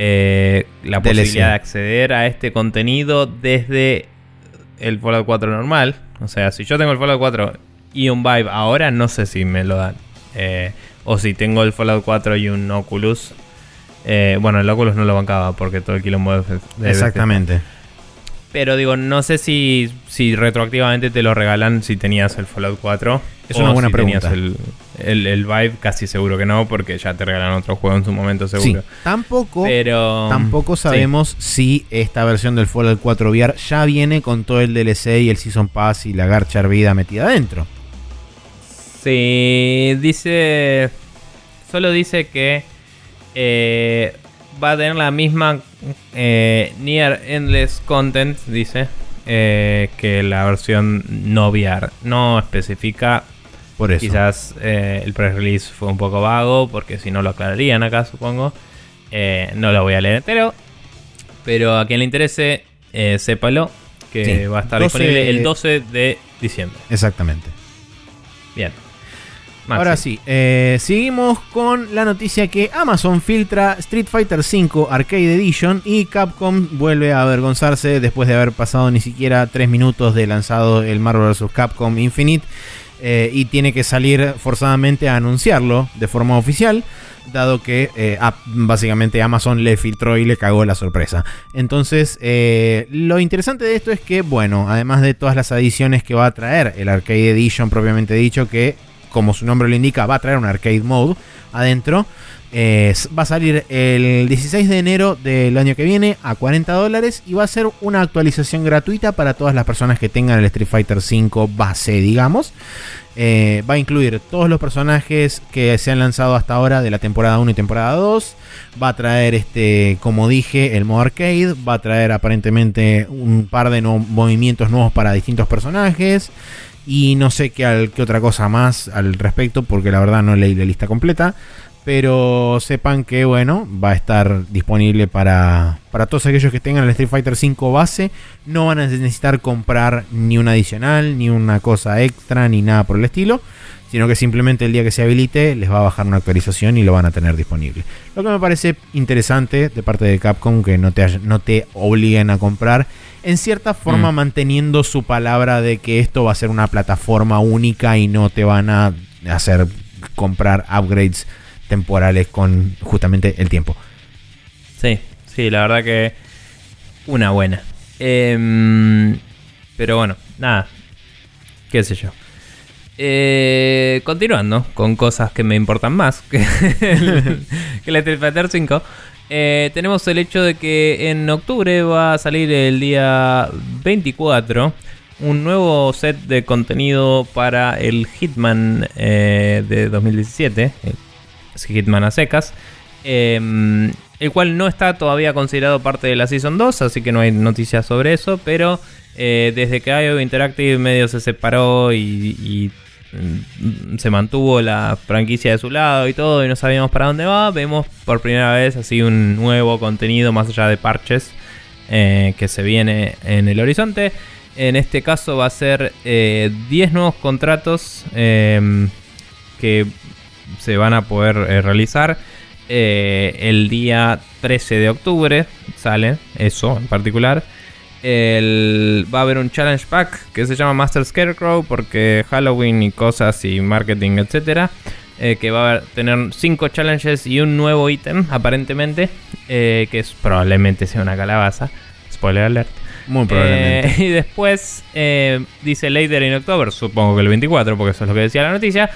S1: eh, la
S2: DLC.
S1: posibilidad de acceder a este contenido desde el Fallout 4 normal. O sea, si yo tengo el Fallout 4 y un Vive ahora, no sé si me lo dan. Eh, o si tengo el Fallout 4 y un Oculus. Eh, bueno, el Oculus no lo bancaba porque todo el quilombo de, de
S2: Exactamente.
S1: pero digo, no sé si, si retroactivamente te lo regalan si tenías el Fallout 4.
S2: Es
S1: o
S2: una buena
S1: si tenías
S2: pregunta.
S1: El, el, el Vive, casi seguro que no, porque ya te regalan otro juego en su momento seguro.
S2: Sí, tampoco,
S1: Pero.
S2: tampoco
S1: sí.
S2: sabemos si esta versión del Fallout 4 VR ya viene con todo el DLC y el Season Pass y la Garchar vida metida adentro.
S1: Sí, dice. Solo dice que eh, va a tener la misma eh, Near Endless Content, dice, eh, que la versión no VR. No especifica
S2: Por eso.
S1: Quizás eh, el press release fue un poco vago, porque si no lo aclararían acá, supongo. Eh, no lo voy a leer entero. Pero a quien le interese, eh, sépalo que
S2: Sí,
S1: va a estar
S2: 12
S1: disponible el 12 de diciembre.
S2: Exactamente.
S1: Bien. Maxi.
S2: Ahora sí, eh, seguimos con la noticia que Amazon filtra Street Fighter V Arcade Edition y Capcom vuelve a avergonzarse después de haber pasado ni siquiera 3 minutos de lanzado el Marvel vs. Capcom Infinite eh, y tiene que salir forzadamente a anunciarlo de forma oficial dado que eh, básicamente Amazon le filtró y le cagó la sorpresa. Entonces, eh, lo interesante de esto es que, bueno, además de todas las adiciones que va a traer el Arcade Edition propiamente dicho, que como su nombre lo indica, va a traer un arcade mode adentro. Eh, va a salir el 16 de enero del año que viene a 40 dólares y va a ser una actualización gratuita para todas las personas que tengan el Street Fighter V base, digamos. Eh, va a incluir todos los personajes que se han lanzado hasta ahora de la temporada 1 y temporada 2. Va a traer, este, como dije, el modo arcade. Va a traer aparentemente un par de movimientos nuevos para distintos personajes. Y no sé qué otra cosa más al respecto, porque la verdad no leí la lista completa. Pero sepan que, bueno, va a estar disponible para, para todos aquellos que tengan el Street Fighter V base. No van a necesitar comprar ni un adicional, ni una cosa extra, ni nada por el estilo. Sino que simplemente el día que se habilite les va a bajar una actualización y lo van a tener disponible. Lo que me parece interesante de parte de Capcom que no te, no te obliguen a comprar. En cierta forma
S1: Mm.
S2: manteniendo su palabra de que esto va a ser una plataforma única y no te van a hacer comprar upgrades temporales con justamente el tiempo.
S1: Sí, sí, la verdad que una buena. Em, pero bueno, nada. Qué sé yo. Eh, continuando con cosas que me importan más que el, que el Street Fighter 5. eh, tenemos el hecho de que en octubre va a salir el día 24 un nuevo set de contenido para el Hitman eh, de 2017. Hitman a secas. eh, el cual no está todavía considerado parte de la Season 2, así que no hay noticias sobre eso, pero eh, desde que IO Interactive medio se separó y, mm, se mantuvo la franquicia de su lado y todo, y no sabíamos para dónde va, vemos por primera vez así un nuevo contenido más allá de parches eh, que se viene en el horizonte. En este caso va a ser eh, 10 nuevos contratos eh, que se van a poder eh, realizar. Eh, el día 13 de octubre sale eso en particular. El- va a haber un challenge pack que se llama Master Scarecrow porque Halloween y cosas y marketing, etcétera. eh, que va a tener 5 challenges y un nuevo ítem aparentemente. eh, que es, probablemente sea una calabaza. Spoiler alert.
S2: Muy probablemente.
S1: Eh, [laughs] y después dice later in October, supongo que el 24, porque eso es lo que decía la noticia.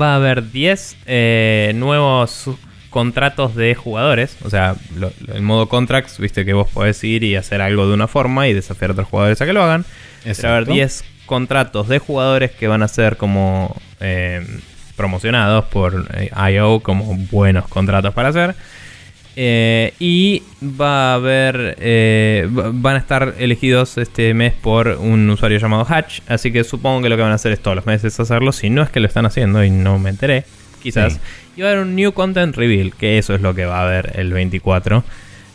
S1: Va a haber 10 eh, nuevos contratos de jugadores. O sea, lo- lo- el modo contracts, viste que vos podés ir y hacer algo de una forma y desafiar a otros jugadores a que lo hagan. Va a haber
S2: Exacto.
S1: 10 contratos de jugadores que van a ser como eh, promocionados por eh, IO como buenos contratos para hacer. Eh, y va a haber. eh, va- van a estar elegidos este mes por un usuario llamado Hatch. Así que supongo que lo que van a hacer es todos los meses hacerlo. Si no es que lo están haciendo y no me enteré. Quizás.
S2: Sí.
S1: Y va a haber un New Content Reveal. Que eso es lo que va a haber el 24.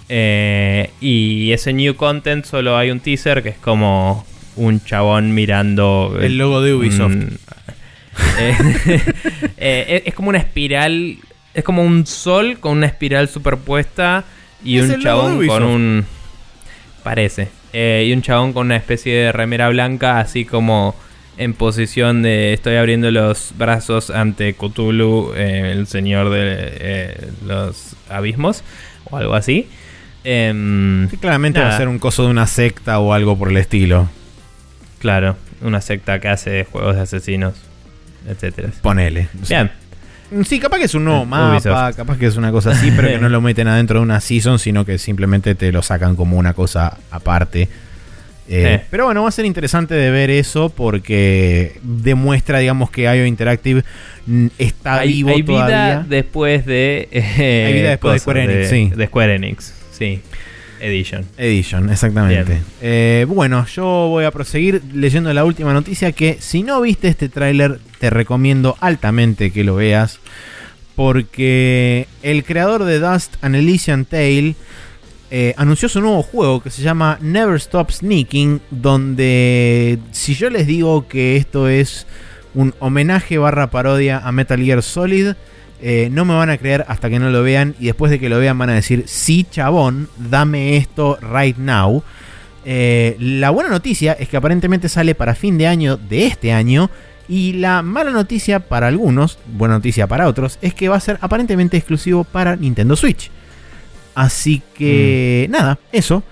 S1: Eh, y ese New Content solo hay un teaser que es como un chabón mirando.
S2: El logo de Ubisoft. [laughs]
S1: eh, [laughs] eh, es- es como una espiral. Es como un sol con una espiral superpuesta. Y
S2: Es
S1: un chabón con un. Parece. Eh, y un chabón con una especie de remera blanca, así como en posición de estoy abriendo los brazos ante Cthulhu, eh, el señor de eh, los abismos, o algo así. Em,
S2: Sí, claramente va a ser un coso de una secta o algo por el estilo.
S1: Claro, una secta que hace juegos de asesinos, etcétera.
S2: Ponele.
S1: Bien,
S2: Sí, capaz que es un nuevo
S1: Eh,
S2: mapa,
S1: Ubisoft.
S2: capaz que es una cosa así, pero que no [laughs] lo meten adentro de una season, sino que simplemente te lo sacan como una cosa aparte. Eh,
S1: Eh.
S2: Pero bueno, va a ser interesante de ver eso porque demuestra, digamos, que IO Interactive mm, está
S1: hay,
S2: vivo
S1: hay
S2: todavía.
S1: vida después de. eh,
S2: Hay vida después de Square Enix, sí.
S1: De Square Enix, sí. Edition.
S2: Edition, exactamente. Eh, bueno, yo voy a proseguir leyendo la última noticia que si no viste este tráiler te recomiendo altamente que lo veas porque el creador de Dust and Elysian Tale eh, anunció su nuevo juego que se llama Never Stop Sneaking donde si yo les digo que esto es un homenaje barra parodia a Metal Gear Solid. Eh, no me van a creer hasta que no lo vean y después de que lo vean van a decir, sí chabón, dame esto right now. Eh, la buena noticia es que aparentemente sale para fin de año de este año. Y la mala noticia para algunos, buena noticia para otros, es que va a ser aparentemente exclusivo para Nintendo Switch. Así que, nada, eso.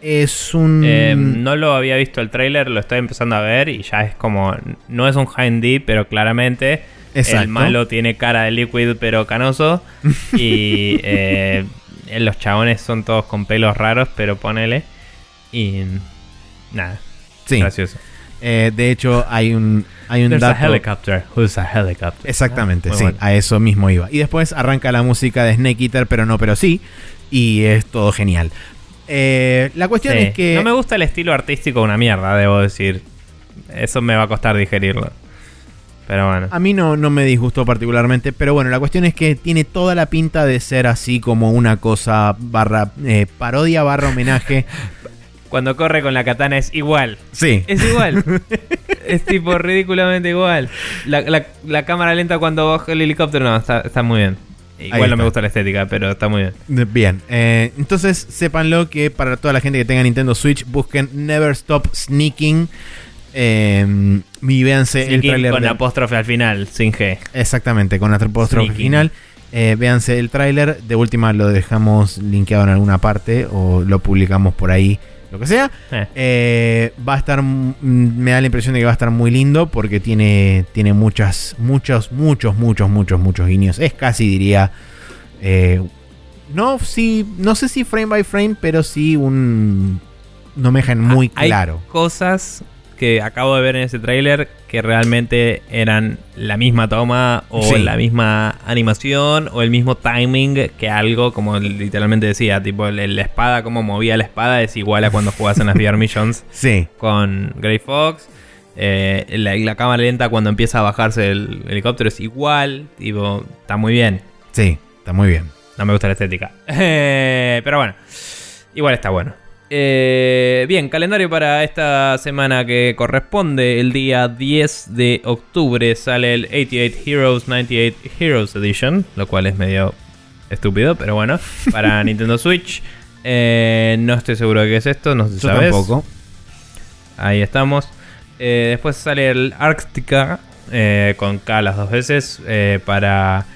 S2: Es un.
S1: Eh, no lo había visto el trailer, lo estoy empezando a ver y ya es como. No es un Handy, pero claramente
S2: Exacto.
S1: el malo tiene cara de Liquid, pero canoso. [laughs] y eh, los chabones son todos con pelos raros, pero ponele. Y. Nada,
S2: Sí.
S1: gracioso.
S2: Eh, de hecho, hay un, hay un
S1: There's a helicopter. Who's a helicopter?
S2: Exactamente,
S1: Muy
S2: sí,
S1: bueno.
S2: a eso mismo iba. Y después arranca la música de Snake Eater, pero no, pero sí. Y es todo genial. Eh, la cuestión
S1: Sí.
S2: es que.
S1: No me gusta el estilo artístico, una mierda, debo decir. Eso me va a costar digerirlo. Pero bueno.
S2: A mí no, no me disgustó particularmente, pero bueno, la cuestión es que tiene toda la pinta de ser así como una cosa barra eh, parodia barra homenaje. [laughs]
S1: Cuando corre con la katana es igual.
S2: Sí.
S1: Es igual. [laughs] es tipo ridículamente igual. La, la- la cámara lenta cuando baja el helicóptero, no, está, está muy bien. Igual no me gusta la estética, pero está muy bien.
S2: Bien, eh, entonces sépanlo que para toda la gente que tenga Nintendo Switch, busquen Never Stop Sneaking. Eh, y véanse el tráiler
S1: con
S2: de-
S1: apóstrofe al final, sin G.
S2: Exactamente, con la apóstrofe
S1: Sneaking.
S2: final. Eh, véanse el tráiler. De última lo dejamos linkeado en alguna parte o lo publicamos por ahí, lo que sea.
S1: Eh.
S2: Eh, va a estar, me da la impresión de que va a estar muy lindo porque tiene, tiene muchas, muchos, muchos, muchos, muchos, muchos guiños. Es casi diría, no, sí, no sé si frame by frame, pero sí un, no me dejan muy
S1: Ah, Hay
S2: claro.
S1: cosas que acabo de ver en ese tráiler que realmente eran la misma toma o
S2: Sí.
S1: la misma animación o el mismo timing que algo como literalmente decía, tipo la espada, cómo movía la espada es igual a cuando jugás en las VR Missions [laughs]
S2: Sí,
S1: con Grey Fox. Eh, la, la cámara lenta cuando empieza a bajarse el helicóptero es igual, tipo, está muy bien.
S2: sí, está muy bien.
S1: No me gusta la estética. [laughs] Eh, pero bueno, igual está bueno. Eh, bien, calendario para esta semana que corresponde. El día 10 de octubre sale el 88 Heroes 98 Heroes Edition, lo cual es medio estúpido, pero bueno, para [laughs] Nintendo Switch. Eh, no estoy seguro de qué es esto, no sé si
S2: Yo
S1: sabes.
S2: tampoco.
S1: Ahí estamos. Eh, después sale el Arctica con K las dos veces para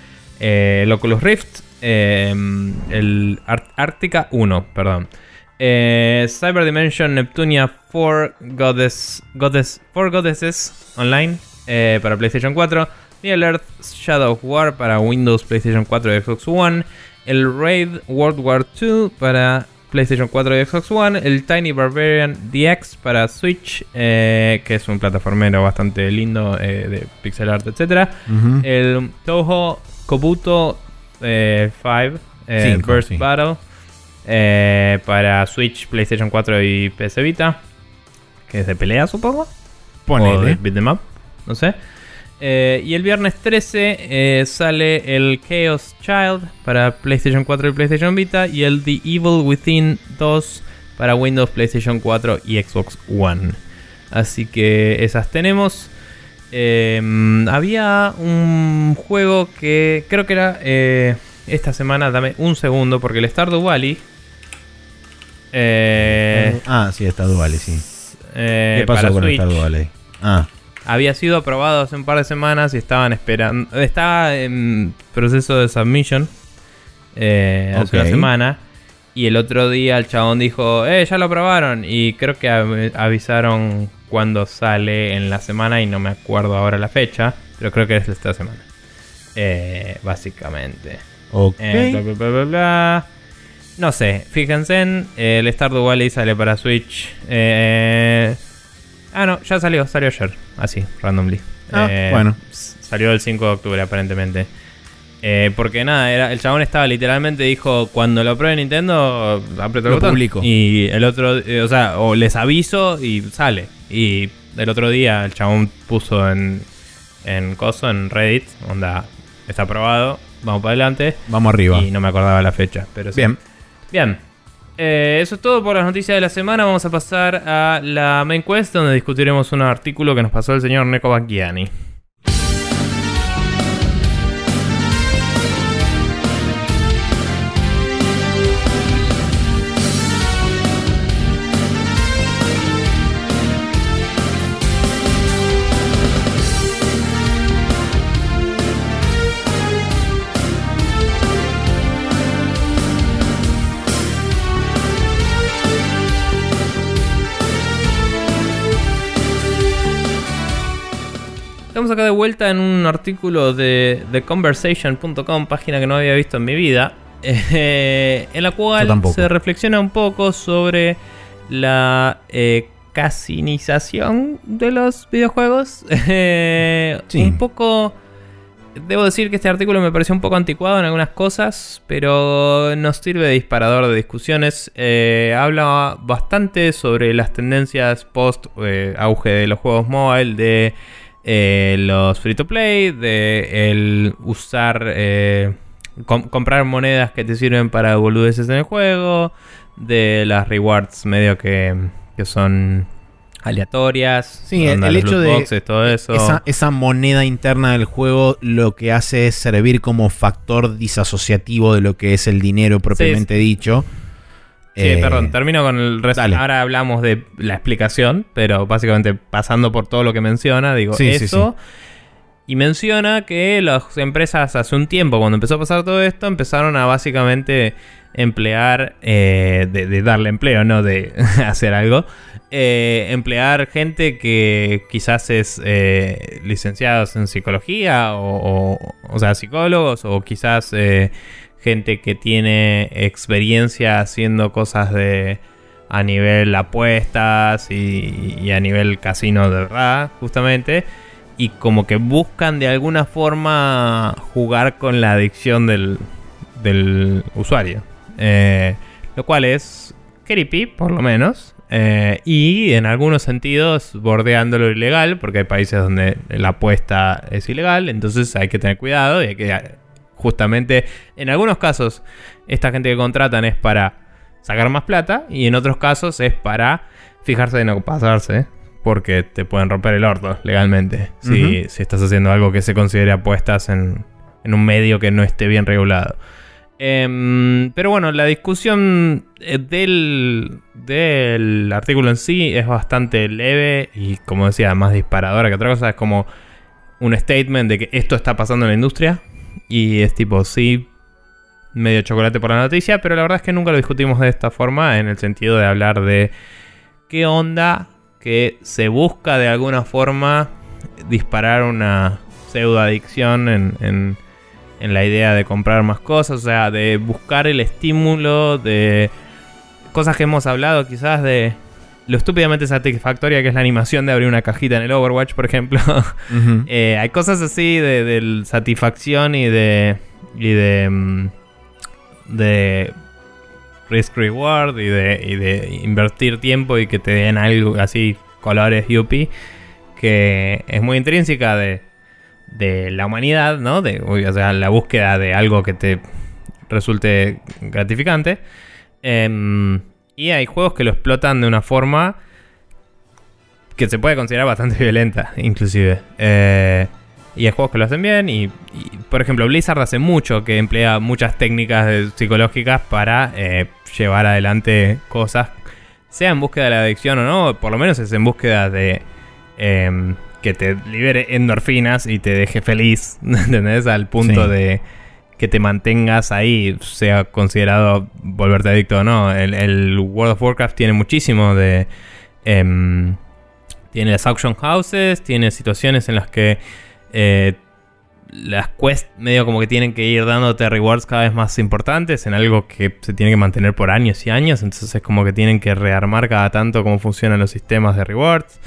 S1: el Oculus Rift. el Ar- Arctica 1, perdón. Eh, Cyber Dimension Neptunia 4 Goddess, Goddess, 4 Goddesses Online eh, para PlayStation 4. Middle Earth Shadow of War para Windows, PlayStation 4 y Xbox One. El Raid World War 2 para PlayStation 4 y Xbox One. El Tiny Barbarian DX para Switch, eh, que es un plataformero bastante lindo de pixel art, etc. El Toho Kobuto eh, 5 eh,
S2: Cinco,
S1: Burst
S2: sí.
S1: Battle eh, para Switch, PlayStation 4 y PS Vita. Que es de pelea, supongo. O de
S2: Ponele.
S1: beat 'em up, no sé. Eh, y el viernes 13 eh, sale el Chaos Child para PlayStation 4 y PlayStation Vita. Y el The Evil Within 2 para Windows, PlayStation 4 y Xbox One. Así que esas tenemos. Eh, había un juego que creo que era esta semana. Dame un segundo porque el Stardew Valley. Eh,
S2: ah, sí, está Duale, sí.
S1: eh,
S2: ¿Qué pasó con
S1: Switch
S2: esta Duale? Ah,
S1: había sido aprobado hace un par de semanas y estaban esperando. Estaba en proceso de submission eh, hace una semana. Y el otro día el chabón dijo, eh, ya lo aprobaron. Y creo que av- avisaron cuando sale en la semana y no me acuerdo ahora la fecha. Pero creo que es esta semana. Eh, básicamente.
S2: ok.
S1: Eh, bla, bla, bla, bla, bla. No sé, fíjense en eh, el Stardew Valley sale para Switch. Eh, ah, no, ya salió, salió ayer. Así, randomly.
S2: Ah,
S1: Eh,
S2: bueno.
S1: Salió el 5 de octubre aparentemente. Eh, porque nada, era, el chabón estaba literalmente dijo, cuando lo pruebe Nintendo, aprieto el
S2: Lo
S1: botón.
S2: publico.
S1: Y el otro, eh, o sea, o les aviso y sale. Y el otro día el chabón puso en, en Coso, en Reddit, onda, está aprobado, vamos para adelante.
S2: Vamos arriba.
S1: Y no me acordaba la fecha, pero sí.
S2: Bien.
S1: Bien. Eh, eso es todo por las noticias de la semana. Vamos a pasar a la main quest donde discutiremos un artículo que nos pasó el señor Neko Bacchiani. Estamos acá de vuelta en un artículo de, de conversation.com, página que no había visto en mi vida, [laughs] eh, en la cual se reflexiona un poco sobre la eh, casinización de los videojuegos. [laughs] Eh, un poco... Debo decir que este artículo me pareció un poco anticuado en algunas cosas, pero nos sirve de disparador de discusiones. Eh, habla bastante sobre las tendencias post auge de los juegos mobile, de los free to play, de el usar comprar monedas que te sirven para boludeces en el juego, de las rewards medio que, que son aleatorias.
S2: Sí, el, hecho de todo eso. Esa, esa, moneda interna del juego lo que hace es servir como factor disasociativo de lo que es el dinero propiamente dicho.
S1: Sí, eh, perdón, termino con el resto. Ahora hablamos de la explicación, pero básicamente pasando por todo lo que menciona, digo, eso. Y menciona que las empresas hace un tiempo, cuando empezó a pasar todo esto, empezaron a básicamente emplear, eh, de, darle empleo, no de [laughs] hacer algo, eh, emplear gente que quizás es eh, licenciados en psicología o, o, sea, psicólogos o quizás gente que tiene experiencia haciendo cosas de a nivel apuestas y, a nivel casino de verdad, justamente y como que buscan de alguna forma jugar con la adicción del, del usuario. Eh, lo cual es creepy, por lo menos. Eh, y en algunos sentidos bordeando lo ilegal, porque hay países donde la apuesta es ilegal, entonces hay que tener cuidado y hay que justamente, en algunos casos, esta gente que contratan es para sacar más plata y en otros casos es para fijarse de no pasarse porque te pueden romper el orto legalmente si, estás haciendo algo que se considere apuestas en, un medio que no esté bien regulado. Em, pero bueno, la discusión eh, del, del artículo en sí es bastante leve y como decía, más disparadora que otra cosa. Es como un statement de que esto está pasando en la industria y es tipo, sí, medio chocolate por la noticia, pero la verdad es que nunca lo discutimos de esta forma en el sentido de hablar de qué onda que se busca de alguna forma disparar una pseudo adicción en, en, la idea de comprar más cosas, o sea, de buscar el estímulo de cosas que hemos hablado quizás de lo estúpidamente satisfactoria que es la animación de abrir una cajita en el Overwatch, por ejemplo. [laughs] Eh, hay cosas así de, de, satisfacción y de. y de. Mm, de risk reward y de, y de invertir tiempo y que te den algo así, colores yuppie, que es muy intrínseca de, de la humanidad, ¿no? De, o sea, la búsqueda de algo que te resulte gratificante. Em, y hay juegos que lo explotan de una forma que se puede considerar bastante [laughs] violenta, inclusive. Eh, y hay juegos que lo hacen bien. Y, por ejemplo, Blizzard hace mucho que emplea muchas técnicas psicológicas para eh, llevar adelante cosas, sea en búsqueda de la adicción o no, por lo menos es en búsqueda de em, que te libere endorfinas y te deje feliz, [laughs] ¿entendés? Al punto de que te mantengas ahí, sea considerado volverte adicto o no. El, World of Warcraft tiene muchísimo de... Em, tiene las auction houses, tiene situaciones en las que eh, las quests medio como que tienen que ir dándote rewards cada vez más importantes en algo que se tiene que mantener por años y años. Entonces es como que tienen que rearmar cada tanto cómo funcionan los sistemas de rewards.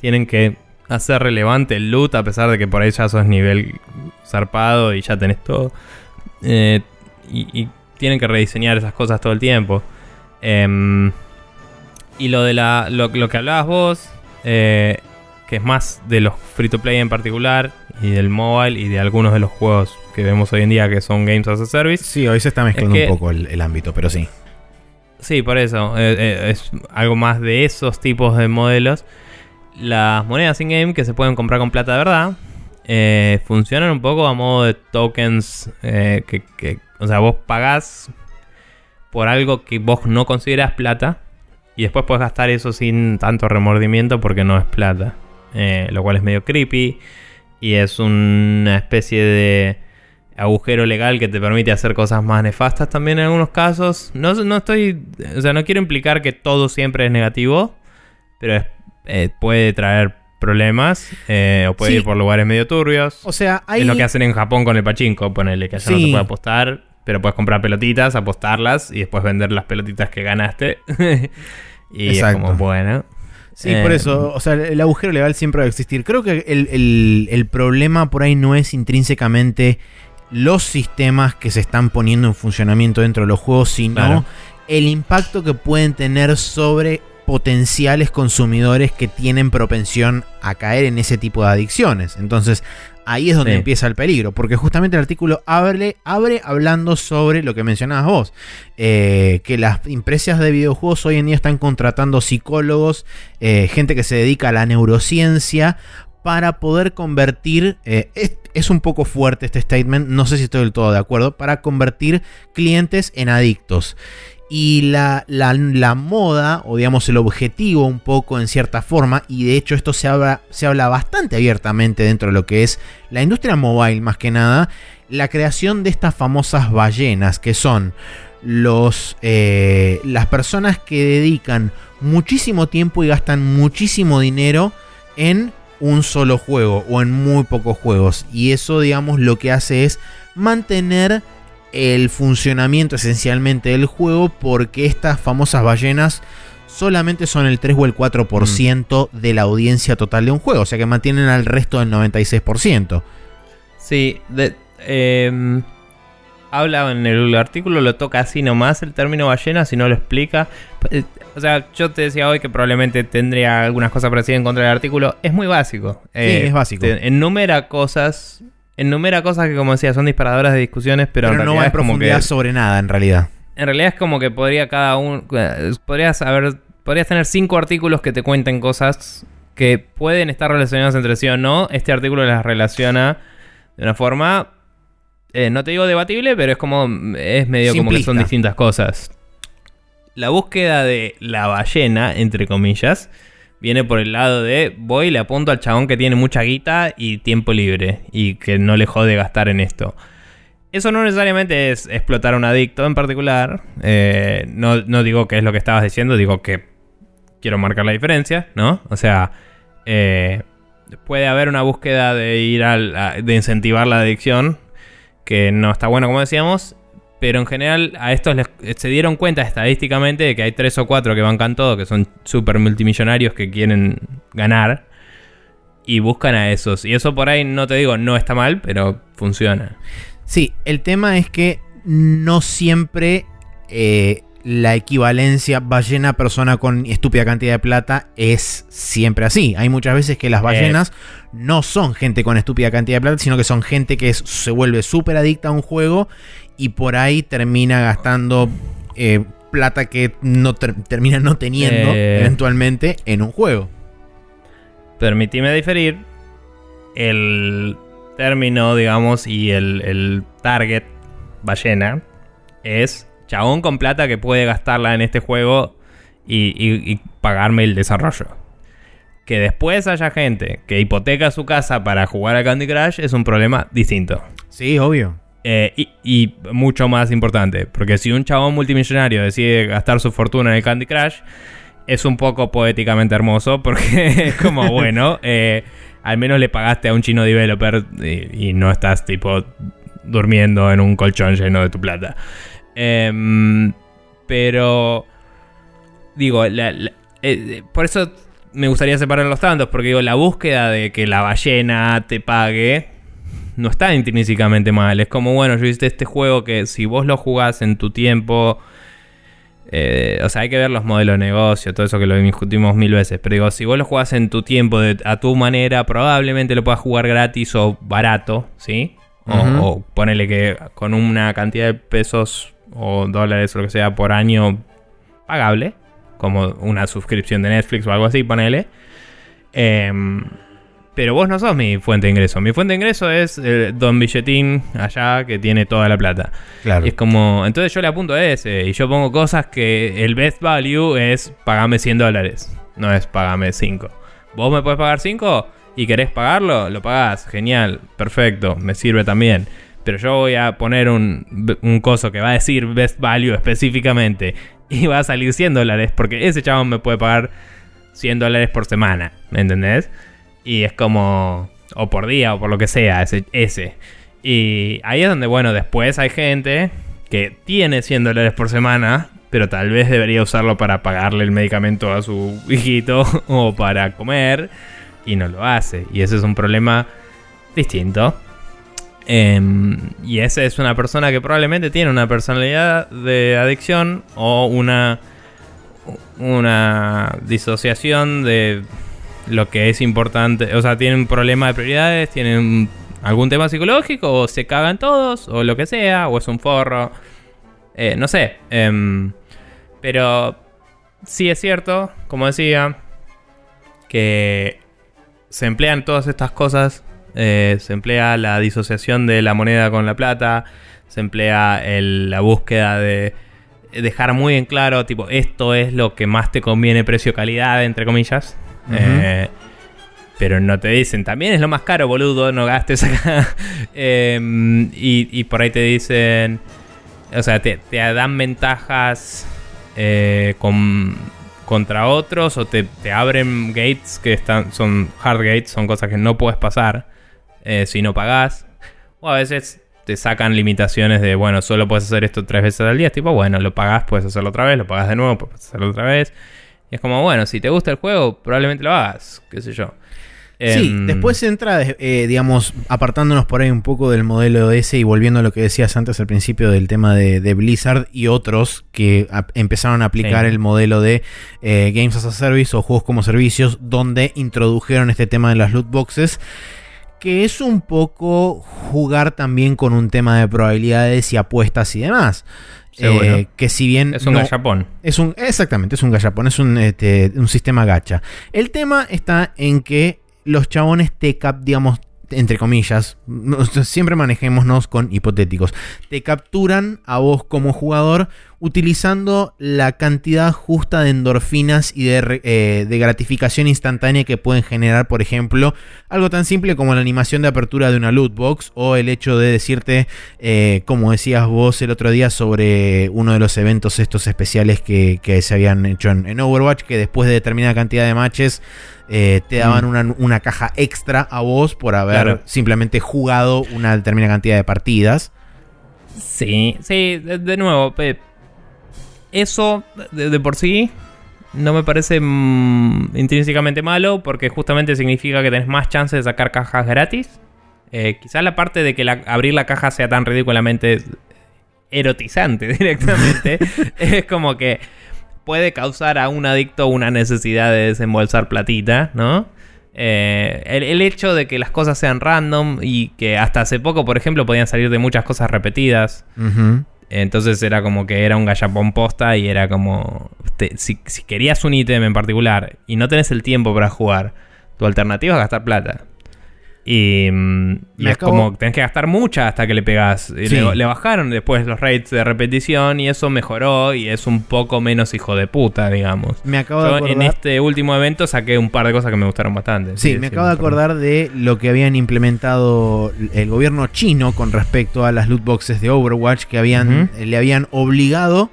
S1: Tienen que hacer relevante el loot a pesar de que por ahí ya sos nivel zarpado y ya tenés todo. Eh, y, tienen que rediseñar esas cosas todo el tiempo. Em, y lo de la, lo, lo que hablabas vos, eh, que es más de los free to play en particular y del mobile y de algunos de los juegos que vemos hoy en día que son Games as a Service.
S2: Sí, hoy se está mezclando un poco el, ámbito, pero sí.
S1: Sí, por eso. Eh, eh, es algo más de esos tipos de modelos. Las monedas in-game que se pueden comprar con plata de verdad eh, funcionan un poco a modo de tokens que, que, o sea, vos pagás por algo que vos no consideras plata y después puedes gastar eso sin tanto remordimiento porque no es plata. Eh, lo cual es medio creepy. Y es una especie de agujero legal que te permite hacer cosas más nefastas también en algunos casos. No, no estoy. O sea, no quiero implicar que todo siempre es negativo. Pero eh, puede traer problemas. eh, o puede
S2: Sí.
S1: ir por lugares medio turbios.
S2: O sea, hay...
S1: Es lo que hacen en Japón con el pachinko, ponele que allá no se puede apostar, pero puedes comprar pelotitas, apostarlas y después vender las pelotitas que ganaste. [laughs] y
S2: Exacto.
S1: es como, bueno.
S2: Sí,
S1: Eh,
S2: por eso, o sea, el agujero legal siempre va a existir. Creo que el, el- el problema por ahí no es intrínsecamente los sistemas que se están poniendo en funcionamiento dentro de los juegos, sino
S1: Claro.
S2: el impacto que pueden tener sobre potenciales consumidores que tienen propensión a caer en ese tipo de adicciones. Entonces, ahí es donde
S1: Sí.
S2: empieza el peligro, porque justamente el artículo abre, abre hablando sobre lo que mencionabas vos, eh, que las empresas de videojuegos hoy en día están contratando psicólogos, eh, gente que se dedica a la neurociencia, para poder convertir, eh, es, es un poco fuerte este statement, no sé si estoy del todo de acuerdo, para convertir clientes en adictos. Y la, la- moda, o digamos el objetivo un poco en cierta forma, y de hecho esto se habla, se habla bastante abiertamente dentro de lo que es la industria mobile más que nada, la creación de estas famosas ballenas, que son los, eh, las personas que dedican muchísimo tiempo y gastan muchísimo dinero en un solo juego o en muy pocos juegos. Y eso, digamos, lo que hace es mantener el funcionamiento esencialmente del juego porque estas famosas ballenas solamente son el 3 o el 4% de la audiencia total de un juego. O sea que mantienen al resto del 96%.
S1: Sí, de, eh, habla en el artículo, lo toca así nomás el término ballena, si no lo explica. Eh, O sea, yo te decía hoy que probablemente tendría algunas cosas para decir en contra del artículo. Es muy básico. Eh,
S2: es básico.
S1: te- enumera cosas. Enumera cosas que, como decía, son disparadoras de discusiones, pero,
S2: Pero,
S1: en
S2: no va en profundidad
S1: que.
S2: sobre nada en realidad.
S1: En realidad es como que podría cada uno. eh, Podrías haber. Podrías tener cinco artículos que te cuenten cosas que pueden estar relacionadas entre sí o no. Este artículo las relaciona de una forma. eh, no te digo debatible, pero es como. Es medio como que son distintas cosas. La búsqueda de la ballena, entre comillas, viene por el lado de voy y le apunto al chabón que tiene mucha guita y tiempo libre y que no le jode gastar en esto. Eso no necesariamente es explotar a un adicto en particular. Eh, no, no digo que es lo que estabas diciendo, digo que quiero marcar la diferencia, ¿no? O sea, eh, puede haber una búsqueda de ir al, de incentivar la adicción, que no está bueno como decíamos, pero en general a estos les- se dieron cuenta estadísticamente de que hay tres o cuatro que bancan todo, que son super multimillonarios que quieren ganar. Y buscan a esos. Y eso por ahí no te digo, no está mal, pero funciona.
S2: Sí, el tema es que no siempre eh, la equivalencia ballena-persona con estúpida cantidad de plata es siempre así. Hay muchas veces que las ballenas no son gente con estúpida cantidad de plata, sino que son gente que es- se vuelve súper adicta a un juego y por ahí termina gastando eh, plata que no ter- termina no teniendo
S1: Eh.
S2: eventualmente en un juego.
S1: Permitime diferir. El término, digamos, y el, el target ballena es chabón con plata que puede gastarla en este juego y, y- y pagarme el desarrollo. Que después haya gente que hipoteca su casa para jugar a Candy Crush es un problema distinto.
S2: Sí, obvio.
S1: Eh, y, y mucho más importante, porque si un chabón multimillonario decide gastar su fortuna en el Candy Crush, es un poco poéticamente hermoso, porque [laughs] es como, [laughs] bueno, eh, al menos le pagaste a un chino developer y, y no estás tipo durmiendo en un colchón lleno de tu plata. Em, pero, digo, la- la- eh, por eso me gustaría separar los tantos, porque digo, la búsqueda de que la ballena te pague no está intrínsecamente mal. Es como, bueno, yo hice este juego que si vos lo jugás en tu tiempo. eh, o sea, hay que ver los modelos de negocio, todo eso que lo discutimos mil veces. Pero digo, si vos lo jugás en tu tiempo, de- a tu manera, probablemente lo puedas jugar gratis o barato, ¿sí? O,
S2: Ujú.
S1: o ponele que con una cantidad de pesos o dólares o lo que sea por año pagable, como una suscripción de Netflix o algo así, ponele. Em, pero vos no sos mi fuente de ingreso. Mi fuente de ingreso es eh, Don Billetín allá que tiene toda la plata.
S2: Claro.
S1: Y es como, entonces yo le apunto a ese y yo pongo cosas que el best value es pagame 100 dólares, no es pagame 5. Vos me podés pagar 5 y querés pagarlo, lo pagás, genial, perfecto, me sirve también. Pero yo voy a poner un, un coso que va a decir best value específicamente y va a salir 100 dólares porque ese chabón me puede pagar 100 dólares por semana, ¿me entendés? Y es como. O por día, o por lo que sea, ese. ese. Y ahí es donde, bueno, después hay gente que tiene 100 dólares por semana, pero tal vez debería usarlo para pagarle el medicamento a su hijito [laughs] o para comer, y no lo hace. Y ese es un problema distinto. Em, y esa es una persona que probablemente tiene una personalidad de adicción o una, una disociación de lo que es importante. O sea, tiene un problema de prioridades, tiene algún tema psicológico, o se cagan todos, o lo que sea, o es un forro. Eh, no sé. Em, pero sí es cierto, como decía, que se emplean todas estas cosas eh, se emplea la disociación de la moneda con la plata, se emplea la búsqueda de dejar muy en claro, tipo, esto es lo que más te conviene precio-calidad, entre comillas. Eh, pero no te dicen, también es lo más caro, boludo, no gastes acá. [laughs] Em, y, por ahí te dicen, o sea, te, dan ventajas eh, contra otros o te, te, abren gates que están, son hard gates, son cosas que no puedes pasar. Eh, si no pagás. O a veces te sacan limitaciones de, bueno, solo puedes hacer esto tres veces al día. tipo, bueno, lo pagás, puedes hacerlo otra vez, lo pagás de nuevo, puedes hacerlo otra vez. Y es como, bueno, si te gusta el juego, probablemente lo hagas, qué sé yo.
S2: Sí, em, después entra, eh, digamos, apartándonos por ahí un poco del modelo ese y volviendo a lo que decías antes al principio del tema de, Blizzard y otros que empezaron a aplicar el modelo de eh, Games as a Service o juegos como servicios, donde introdujeron este tema de las loot boxes que es un poco jugar también con un tema de probabilidades y apuestas y demás.
S1: Eh,
S2: que si bien.
S1: Es un gallapón.
S2: Es un, exactamente, es un gallapón, es un, este, un sistema gacha. El tema está en que los chabones te cap, digamos, entre comillas, siempre manejémonos con hipotéticos. Te capturan a vos como jugador utilizando la cantidad justa de endorfinas y eh, de, gratificación instantánea que pueden generar, por ejemplo, algo tan simple como la animación de apertura de una loot box o el hecho de decirte, eh, como decías vos el otro día sobre uno de los eventos estos especiales que, se habían hecho en, Overwatch, que después de determinada cantidad de matches eh, te daban mm. una, caja extra a vos por haber simplemente jugado una determinada cantidad de partidas.
S1: Sí, sí, de, nuevo, eso de, por sí no me parece mm, intrínsecamente malo porque justamente significa que tenés más chances de sacar cajas gratis. Eh, quizás la parte de que abrir la caja sea tan ridículamente erotizante [laughs] directamente [laughs] es como que puede causar a un adicto una necesidad de desembolsar platita, ¿no? Eh, el, hecho de que las cosas sean random y que hasta hace poco, por ejemplo, podían salir de muchas cosas repetidas. Entonces era como que era un gallapón posta y era como. si, querías un ítem en particular y no tenés el tiempo para jugar, tu alternativa es gastar plata. Y, es como tenés que gastar mucha hasta que le pegas. Le, bajaron después los rates de repetición y eso mejoró y es un poco menos hijo de puta, digamos.
S2: Me acabo de acordar...
S1: En este último evento saqué un par de cosas que me gustaron bastante.
S2: Sí, me acabo de acordar de lo que habían implementado el gobierno chino con respecto a las loot boxes de Overwatch que habían, le habían obligado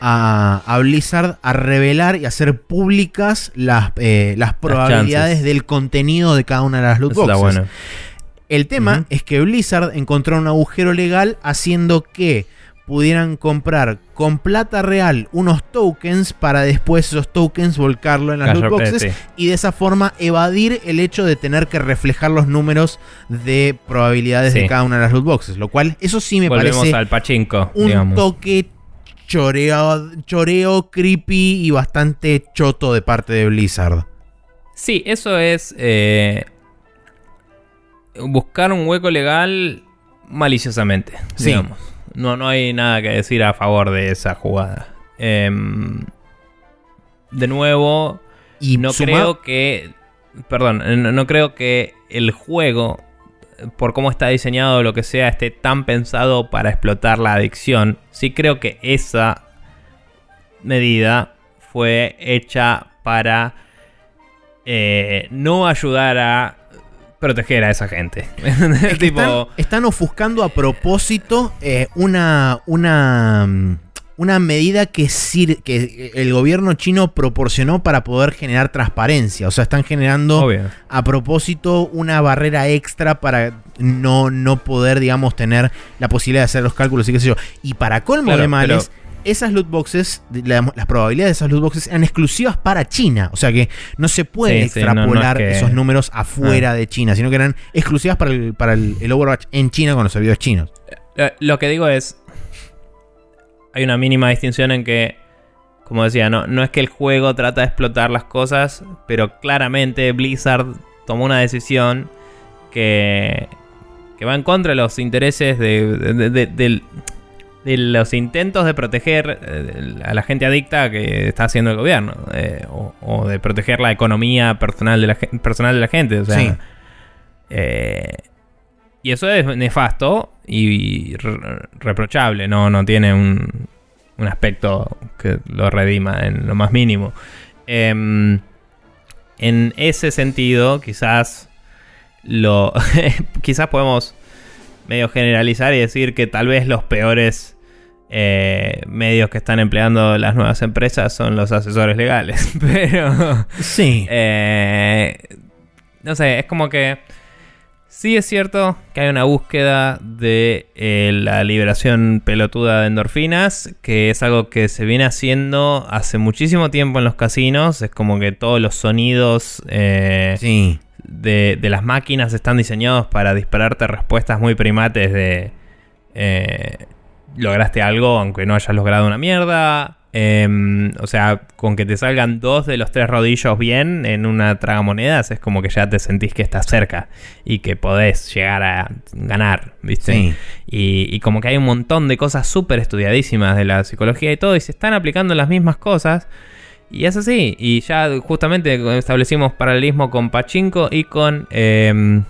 S2: a, Blizzard a revelar y hacer públicas las, eh, las probabilidades del contenido de cada una de las loot boxes. El tema es que Blizzard encontró un agujero legal haciendo que pudieran comprar con plata real unos tokens para después esos tokens volcarlo en las loot boxes y de esa forma evadir el hecho de tener que reflejar los números de probabilidades de cada una de las loot boxes, lo cual eso sí me parece
S1: al pachinko,
S2: un toque choreo, choreo creepy y bastante choto de parte de Blizzard.
S1: Sí, eso es eh, buscar un hueco legal maliciosamente, digamos. No, no hay nada que decir a favor de esa jugada. Em, de nuevo, y no creo que... Perdón, no creo que el juego por cómo está diseñado o lo que sea, esté tan pensado para explotar la adicción. Sí creo que esa medida fue hecha para eh, no ayudar a proteger a esa gente. [laughs]
S2: están, ofuscando a propósito eh, una, una, una medida que, sir- que el gobierno chino proporcionó para poder generar transparencia. O sea, están generando
S1: Obvio.
S2: a propósito una barrera extra para no, no poder, digamos, tener la posibilidad de hacer los cálculos y qué sé yo. Y para colmo
S1: Claro,
S2: de males, esas loot boxes, la- las probabilidades de esas loot boxes eran exclusivas para China. O sea que no se puede
S1: Sí, sí, no- no es
S2: extrapolar
S1: que-
S2: esos números afuera
S1: Ah.
S2: de China, sino que eran exclusivas para el, para el, el Overwatch en China con los servidores chinos.
S1: Eh, Lo que digo es. Hay una mínima distinción en que. Como decía, no, no es que el juego trata de explotar las cosas, pero claramente Blizzard tomó una decisión que. que va en contra de los intereses de. de- de- del- de los intentos de proteger eh, a la gente adicta que está haciendo el gobierno. eh, o, o de proteger la economía personal de la, personal de la gente. O sea,
S2: Sí.
S1: eh, y eso es nefasto y re- reprochable, no, no tiene un, un aspecto que lo redima en lo más mínimo. Em, en ese sentido, quizás lo [laughs] quizás podemos medio generalizar y decir que tal vez los peores eh, medios que están empleando las nuevas empresas son los asesores legales. [laughs] Pero
S2: Sí.
S1: eh, no sé, es como que sí es cierto que hay una búsqueda de eh, la liberación pelotuda de endorfinas, que es algo que se viene haciendo hace muchísimo tiempo en los casinos. Es como que todos los sonidos eh,
S2: sí.
S1: de, de las máquinas están diseñados para dispararte respuestas muy primates de eh, lograste algo aunque no hayas logrado una mierda. Em, o sea, con que te salgan dos de los tres rodillos bien en una tragamonedas es como que ya te sentís que estás cerca y que podés llegar a ganar, ¿viste?
S2: Sí.
S1: Y, y como que hay un montón de cosas súper estudiadísimas de la psicología y todo, y se están aplicando las mismas cosas. Y es así. Y ya justamente establecimos paralelismo con Pachinko y con. eh,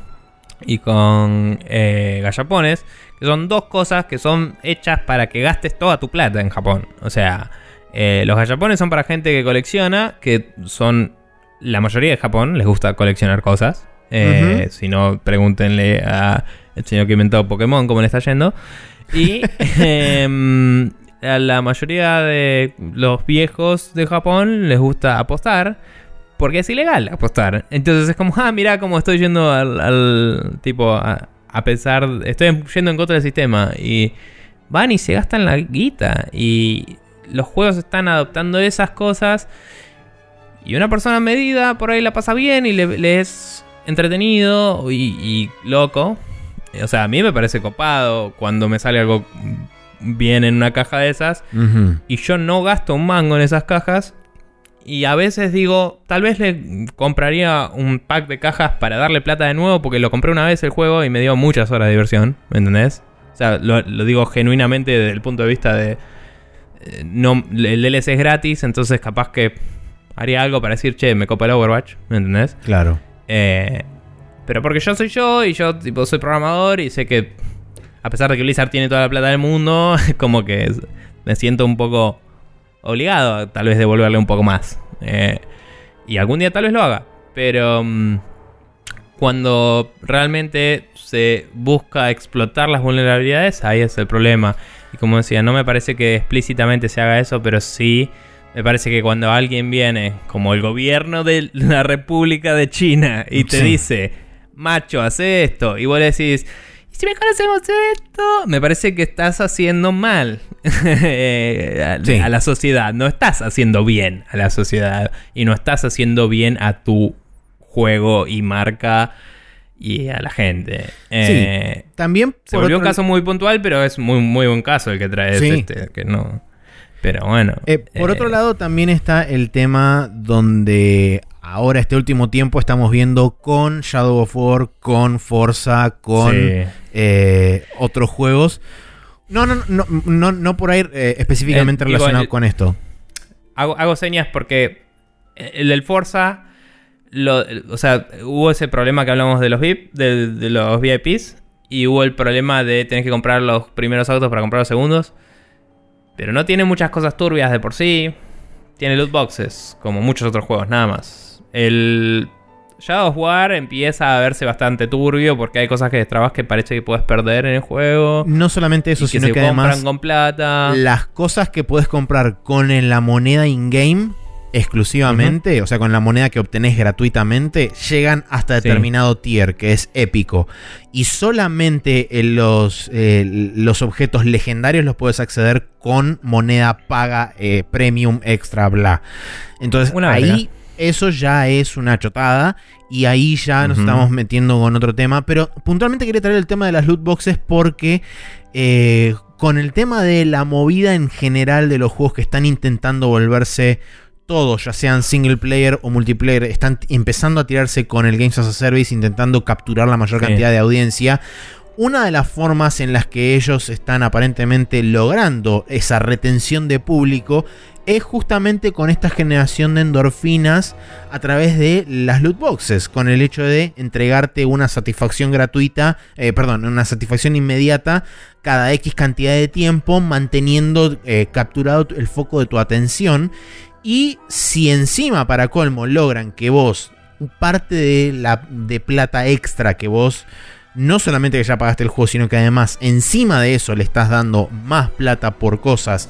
S1: y con eh, Gallapones. Que son dos cosas que son hechas para que gastes toda tu plata en Japón. O sea, eh, los gallapones son para gente que colecciona. Que son. La mayoría de Japón les gusta coleccionar cosas. Eh. Si no, pregúntenle a el señor que inventó Pokémon cómo le está yendo. Y [laughs] em, a la mayoría de los viejos de Japón les gusta apostar. Porque es ilegal apostar. Entonces es como, ah, mira cómo estoy yendo al, al- tipo, a, a pesar, estoy yendo en contra del sistema. Y van y se gastan la guita. Y los juegos están adoptando esas cosas. Y una persona medida por ahí la pasa bien y le, le es entretenido y, y loco. O sea, a mí me parece copado cuando me sale algo bien en una caja de esas. Y yo no gasto un mango en esas cajas. Y a veces digo, tal vez le compraría un pack de cajas para darle plata de nuevo porque lo compré una vez el juego y me dio muchas horas de diversión, ¿me entendés? O sea, lo, lo digo genuinamente desde el punto de vista de... eh, no, el DLC es gratis, entonces capaz que haría algo para decir, che, me copa el Overwatch, ¿me entendés?
S2: Claro.
S1: Eh, pero porque yo soy yo y yo tipo soy programador y sé que a pesar de que Blizzard tiene toda la plata del mundo, [laughs] como que es- me siento un poco obligado a tal vez devolverle un poco más. Eh, y algún día tal vez lo haga. Pero mm, cuando realmente se busca explotar las vulnerabilidades, ahí es el problema. Y como decía, no me parece que explícitamente se haga eso, pero sí me parece que cuando alguien viene, como el gobierno de la República de China, y te
S2: Sí.
S1: dice, macho, hace esto, y vos le decís, ¿y si mejor hacemos esto? Me parece que estás haciendo mal a, [laughs]
S2: Sí.
S1: a la sociedad. No estás haciendo bien a la sociedad. Y no estás haciendo bien a tu juego y marca y a la gente. Eh,
S2: También
S1: se
S2: por
S1: volvió un caso muy puntual, pero es muy, muy buen caso el que trae
S2: Sí.
S1: este, que no. Pero bueno.
S2: Eh, por
S1: eh,
S2: otro lado, también está el tema donde ahora, este último tiempo, estamos viendo con Shadow of War, con Forza, con
S1: sí.
S2: eh, otros juegos. No, no, no, no, no por ahí eh, específicamente
S1: Eh, digo,
S2: relacionado
S1: el-
S2: con esto.
S1: Hago, hago señas porque el del Forza, lo- o sea, hubo ese problema que hablamos de los VIP, de, de los VIPs, y hubo el problema de tener que comprar los primeros autos para comprar los segundos. Pero no tiene muchas cosas turbias de por sí. Tiene loot boxes, como muchos otros juegos, nada más. El Shadow of War empieza a verse bastante turbio porque hay cosas que destrabas que parece que puedes perder en el juego.
S2: No solamente eso,
S1: y que
S2: sino
S1: se
S2: que además
S1: con plata.
S2: las cosas que puedes comprar con la moneda in-game exclusivamente, o sea, con la moneda que obtenés gratuitamente, llegan hasta
S1: Sí.
S2: determinado tier, que es épico. Y solamente en los, eh, los objetos legendarios los puedes acceder con moneda paga, eh, premium, extra, bla. Entonces
S1: Una
S2: ahí
S1: verga.
S2: eso ya es una chotada. Y ahí ya nos estamos metiendo con otro tema. Pero puntualmente quería traer el tema de las loot boxes porque eh, con el tema de la movida en general de los juegos que están intentando volverse todos, ya sean single player o multiplayer, están empezando a tirarse con el Games as a Service, intentando capturar la mayor
S1: Sí.
S2: cantidad de audiencia. Una de las formas en las que ellos están aparentemente logrando esa retención de público es justamente con esta generación de endorfinas a través de las loot boxes, con el hecho de entregarte una satisfacción gratuita, eh, perdón, una satisfacción inmediata cada X cantidad de tiempo, manteniendo eh, capturado el foco de tu atención. Y si encima, para colmo, logran que vos, parte de la de plata extra que vos, no solamente que ya pagaste el juego, sino que además encima de eso le estás dando más plata por cosas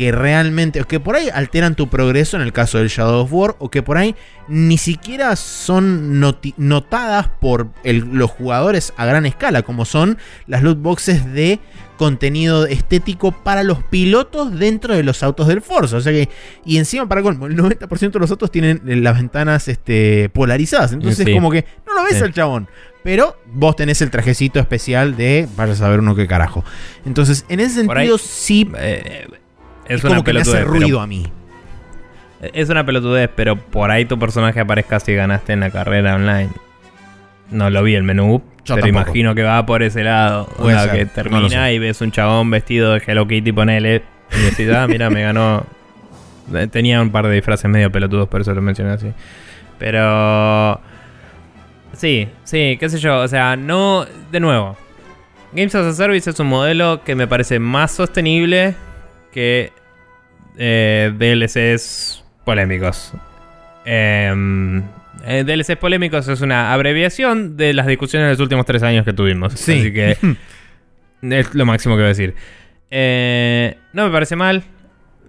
S2: que realmente, o que por ahí alteran tu progreso en el caso del Shadow of War, o que por ahí ni siquiera son notadas por el- los jugadores a gran escala, como son las loot boxes de contenido estético para los pilotos dentro de los autos del Forza. O sea que, y encima para colmo, el 90% de los autos tienen eh, las ventanas este, polarizadas. Entonces,
S1: Sí.
S2: como que no lo ves
S1: Sí.
S2: al chabón. Pero vos tenés el trajecito especial de vaya a saber uno qué carajo. Entonces, en ese
S1: ahí-
S2: sentido, sí
S1: Eh,
S2: es,
S1: es, una
S2: como que me hace
S1: pelotudez, pero-
S2: ruido a mí.
S1: Es una pelotudez, pero por ahí tu personaje aparezca si ganaste en la carrera online. No lo vi el menú,
S2: Yo
S1: pero
S2: tampoco.
S1: imagino que va por ese lado. O
S2: Puede
S1: sea,
S2: ser,
S1: que termina y ves un chabón vestido de Hello Kitty, ponele. Y decís, ah, mira, me ganó. Eh, Tenía un par de disfraces medio pelotudos, por eso lo mencioné así. Pero. Sí, sí, qué sé yo. O sea, no. De nuevo. Games as a Service es un modelo que me parece más sostenible que eh, DLCs polémicos. Em, eh, DLCs polémicos es una abreviación de las discusiones de los últimos tres años que tuvimos.
S2: Sí.
S1: Así que [laughs] es lo máximo que voy a decir. Eh, no me parece mal.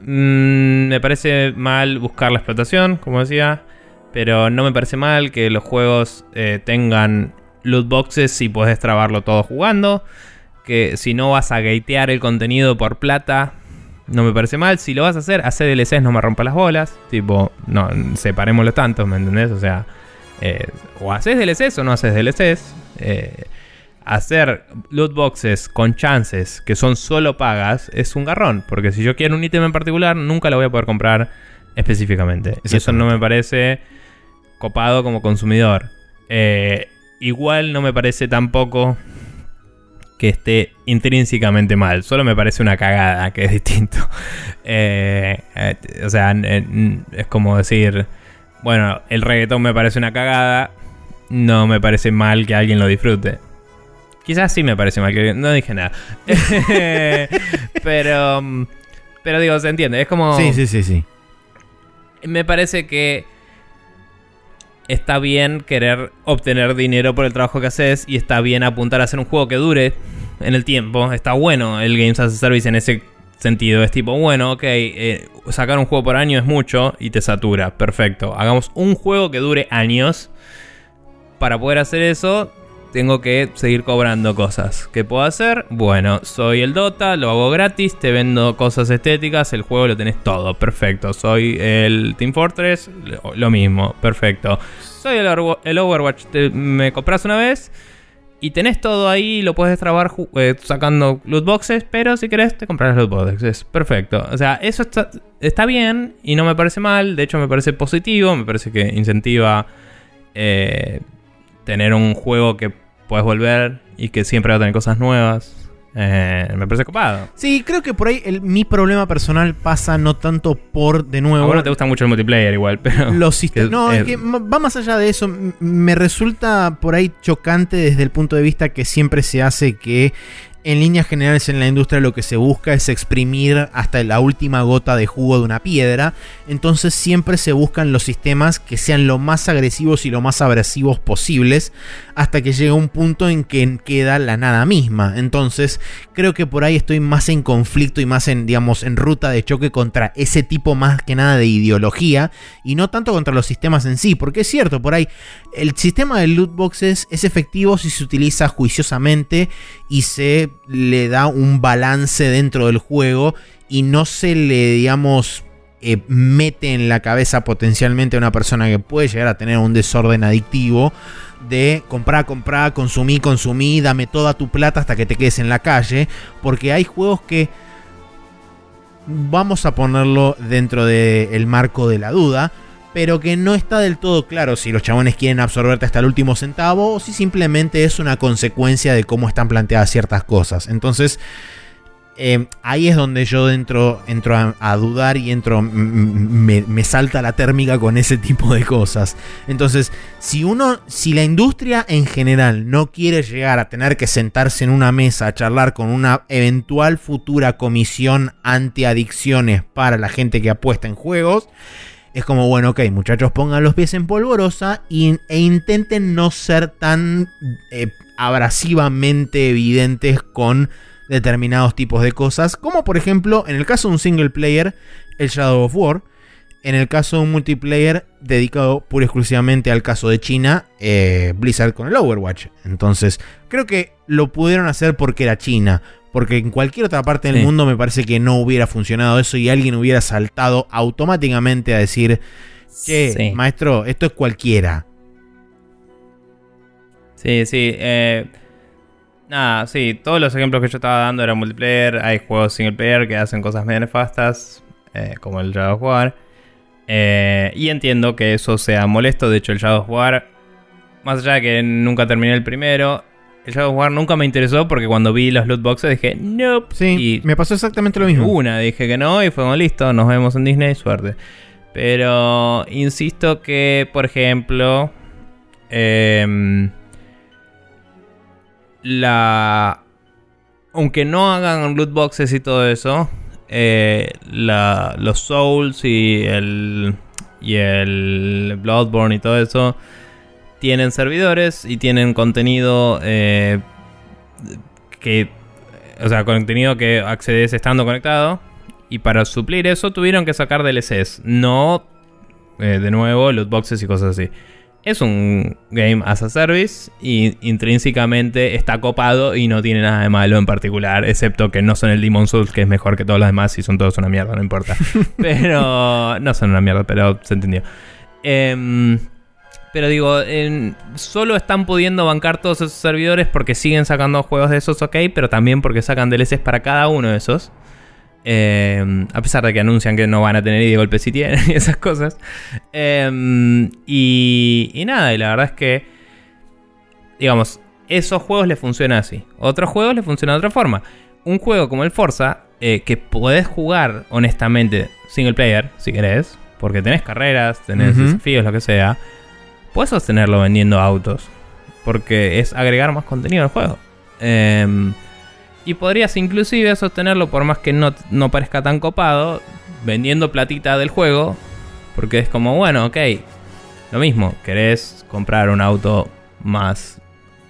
S1: Mm, me parece mal buscar la explotación, como decía. Pero no me parece mal que los juegos eh, tengan loot boxes y puedes trabarlo todo jugando. Que si no vas a gatear el contenido por plata, no me parece mal. Si lo vas a hacer, hacer DLCs no me rompa las bolas. Tipo, no, separémoslo tanto, ¿me entendés? O sea, eh, o haces DLCs o no haces DLCs. Eh, hacer loot boxes con chances que son solo pagas es un garrón. Porque si yo quiero un ítem en particular, nunca lo voy a poder comprar específicamente. Y eso no me parece copado como consumidor. Eh, igual no me parece tampoco que esté intrínsecamente mal. Solo me parece una cagada, que es distinto. [laughs] Eh, eh, o sea, n- es como decir, bueno, el reggaetón me parece una cagada. No me parece mal que alguien lo disfrute. Quizás sí me parece mal que... No dije nada. [laughs] pero... mm, Pero digo, se entiende. Es como...
S2: Sí, sí, sí, sí.
S1: Me parece que está bien querer obtener dinero por el trabajo que haces y está bien apuntar a hacer un juego que dure en el tiempo. Está bueno el Games as a Service en ese sentido. Es tipo, bueno, ok, eh, sacar un juego por año es mucho y te satura. Perfecto. Hagamos un juego que dure años. Para poder hacer eso, tengo que seguir cobrando cosas. ¿Qué puedo hacer? Bueno, soy el Dota, lo hago gratis, te vendo cosas estéticas, el juego lo tenés todo, perfecto. Soy el Team Fortress, lo- mismo, perfecto. Soy el, Overwa- el Overwatch, me compras una vez y tenés todo ahí, lo puedes trabar ju- eh, sacando loot boxes, pero si querés te compras loot boxes, perfecto. O sea, eso está, está bien y no me parece mal, de hecho me parece positivo, me parece que incentiva... eh, tener un juego que puedes volver y que siempre va a tener cosas nuevas. Eh, me parece copado.
S2: Sí, creo que por ahí el- mi problema personal pasa no tanto por, de
S1: A
S2: nuevo,
S1: vos no te gusta mucho el multiplayer igual, [laughs] pero...
S2: los sistemas. No, es que va más allá de eso. Me resulta por ahí chocante desde el punto de vista que siempre se hace que en líneas generales en la industria lo que se busca es exprimir hasta la última gota de jugo de una piedra. Entonces siempre se buscan los sistemas que sean lo más agresivos y lo más abrasivos posibles hasta que llega un punto en que queda la nada misma. Entonces creo que por ahí estoy más en conflicto y más en, digamos, en ruta de choque contra ese tipo más que nada de ideología y no tanto contra los sistemas en sí. Porque es cierto, por ahí el sistema de loot boxes es efectivo si se utiliza juiciosamente y se le da un balance dentro del juego y no se le, digamos, eh, mete en la cabeza potencialmente a una persona que puede llegar a tener un desorden adictivo de comprar, comprar, consumir, consumir, dame toda tu plata hasta que te quedes en la calle, porque hay juegos que vamos a ponerlo dentro del marco de la duda, pero que no está del todo claro si los chabones quieren absorberte hasta el último centavo o si simplemente es una consecuencia de cómo están planteadas ciertas cosas. Entonces, eh, ahí es donde yo entro, entro a, dudar y entro, me, me, salta la térmica con ese tipo de cosas. Entonces, si uno, si la industria en general no quiere llegar a tener que sentarse en una mesa a charlar con una eventual futura comisión anti-adicciones para la gente que apuesta en juegos, es como, bueno, ok, muchachos, pongan los pies en polvorosa e intenten no ser tan eh, abrasivamente evidentes con determinados tipos de cosas, como por ejemplo, en el caso de un single player, el Shadow of War, en el caso de un multiplayer dedicado pura y exclusivamente al caso de China, eh, Blizzard con el Overwatch. Entonces, creo que lo pudieron hacer porque era China. Porque en cualquier otra parte del mundo me parece que no hubiera funcionado eso y alguien hubiera saltado automáticamente a decir, che, maestro, esto es cualquiera.
S1: Sí, sí. Eh, nada, sí, todos los ejemplos que yo estaba dando eran multiplayer. Hay juegos single player que hacen cosas medio nefastas, eh, como el Shadow of War. Eh, y entiendo que eso sea molesto. De hecho, el Shadow of War, más allá de que nunca terminé el primero, el Shadow War nunca me interesó porque cuando vi los loot boxes dije, nope.
S2: Sí, me pasó exactamente lo mismo.
S1: Una, dije que no y fue listo, nos vemos en Disney, suerte. Pero insisto que, por ejemplo, em, la... Aunque no hagan loot boxes y todo eso, eh, los Souls y el, y el Bloodborne y todo eso tienen servidores y tienen contenido eh, que. O sea, contenido que accedes estando conectado. Y para suplir eso tuvieron que sacar DLCs. No, eh, de nuevo, loot boxes y cosas así. Es un game as a service y intrínsecamente está copado y no tiene nada de malo en particular, excepto que no son el Demon Souls, que es mejor que todos los demás y son todos una mierda, no importa. [laughs] pero no son una mierda, pero se entendió. Eh, pero digo, solo están pudiendo bancar todos esos servidores porque siguen sacando juegos de esos, ok, pero también porque sacan DLCs para cada uno de esos. Eh, a pesar de que anuncian que no van a tener y de golpe si tienen y [laughs] esas cosas. Eh, y, y, nada, y la verdad es que, digamos, esos juegos le funcionan así. Otros juegos le funcionan de otra forma. Un juego como el Forza, eh, que podés jugar honestamente single player, si querés, porque tenés carreras, tenés desafíos, lo que sea puedes sostenerlo vendiendo autos. Porque es agregar más contenido al juego. Em, y podrías inclusive sostenerlo por más que no, no, parezca tan copado. Vendiendo platita del juego. Porque es como, bueno, ok. Lo mismo, querés comprar un auto más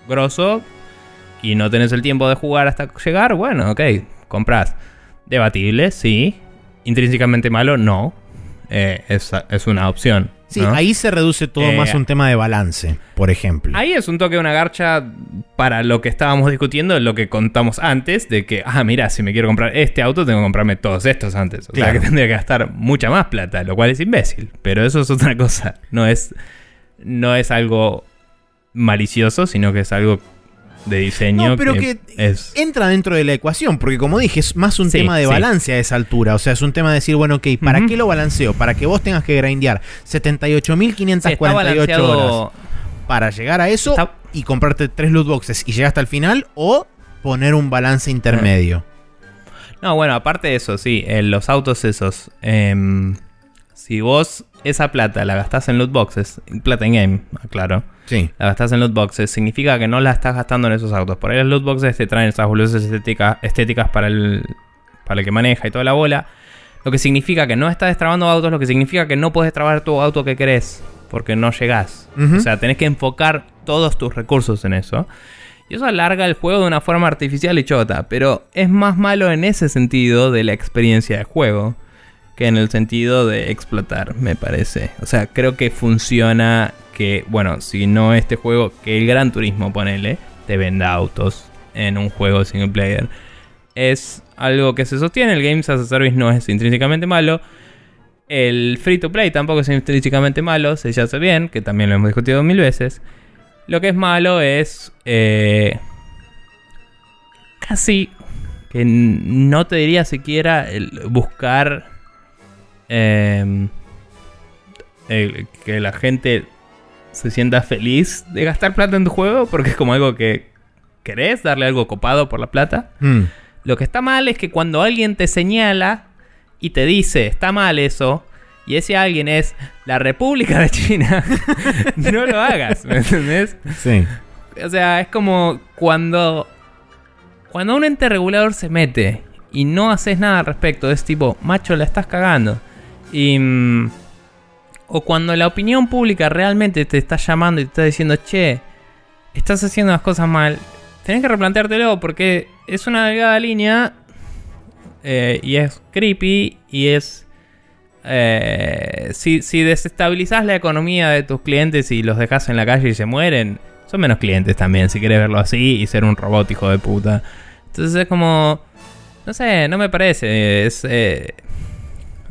S1: grosso. Y no tenés el tiempo de jugar hasta llegar. Bueno, ok, compras. Debatible, sí. Intrínsecamente malo, no. Eh, es, es una opción.
S2: Sí, ahí se reduce todo eh, más un tema de balance, por ejemplo.
S1: Ahí es un toque de una garcha para lo que estábamos discutiendo, lo que contamos antes, de que, ah, mira, si me quiero comprar este auto, tengo que comprarme todos estos antes. O sea que tendría que gastar mucha más plata, lo cual es imbécil. Pero eso es otra [laughs] cosa. No es, no es algo malicioso, sino que es algo de diseño.
S2: No, pero que, entra dentro de la ecuación, porque como dije, es más un tema de balance a esa altura. O sea, es un tema de decir, bueno, ok, ¿para qué lo balanceo? Para que vos tengas que grindear 78.548 horas para llegar a eso y comprarte tres loot boxes y llegar hasta el final, o poner un balance intermedio.
S1: No, bueno, aparte de eso, sí, los autos esos. Em, si vos esa plata la gastás en loot boxes, plata en game, claro,
S2: Sí.
S1: la gastás en loot boxes, significa que no la estás gastando en esos autos. Por ahí los loot boxes te traen esas boludeces estética- estéticas para el, para el que maneja y toda la bola. Lo que significa que no estás destrabando autos, lo que significa que no puedes destrabar tu auto que querés, porque no llegás. O sea, tenés que enfocar todos tus recursos en eso. Y eso alarga el juego de una forma artificial y chota, pero es más malo en ese sentido de la experiencia de juego que en el sentido de explotar, me parece. O sea, creo que funciona que, bueno, si no este juego, que el Gran Turismo, ponele, te venda autos en un juego single player. Es algo que se sostiene, el Games as a Service no es intrínsecamente malo. El free to play tampoco es intrínsecamente malo, se hace bien, que también lo hemos discutido mil veces. Lo que es malo es eh, casi que no te diría siquiera buscar el- que la gente se sienta feliz de gastar plata en tu juego, porque es como algo que querés darle algo copado por la plata.
S2: Mm.
S1: Lo que está mal es que cuando alguien te señala y te dice, está mal eso, y ese alguien es la República de China, [laughs] no lo hagas, ¿me entendés?
S2: Sí.
S1: O sea, es como cuando, cuando un ente regulador se mete y no haces nada al respecto, es tipo, macho, la estás cagando. Y, mm, o cuando la opinión pública realmente te está llamando y te está diciendo, che, estás haciendo las cosas mal, tenés que replanteártelo porque es una delgada línea eh, y es creepy y es... eh, si, si desestabilizás la economía de tus clientes y los dejas en la calle y se mueren, son menos clientes también, si querés verlo así y ser un robot hijo de puta. Entonces es como... No sé, no me parece. Es... eh,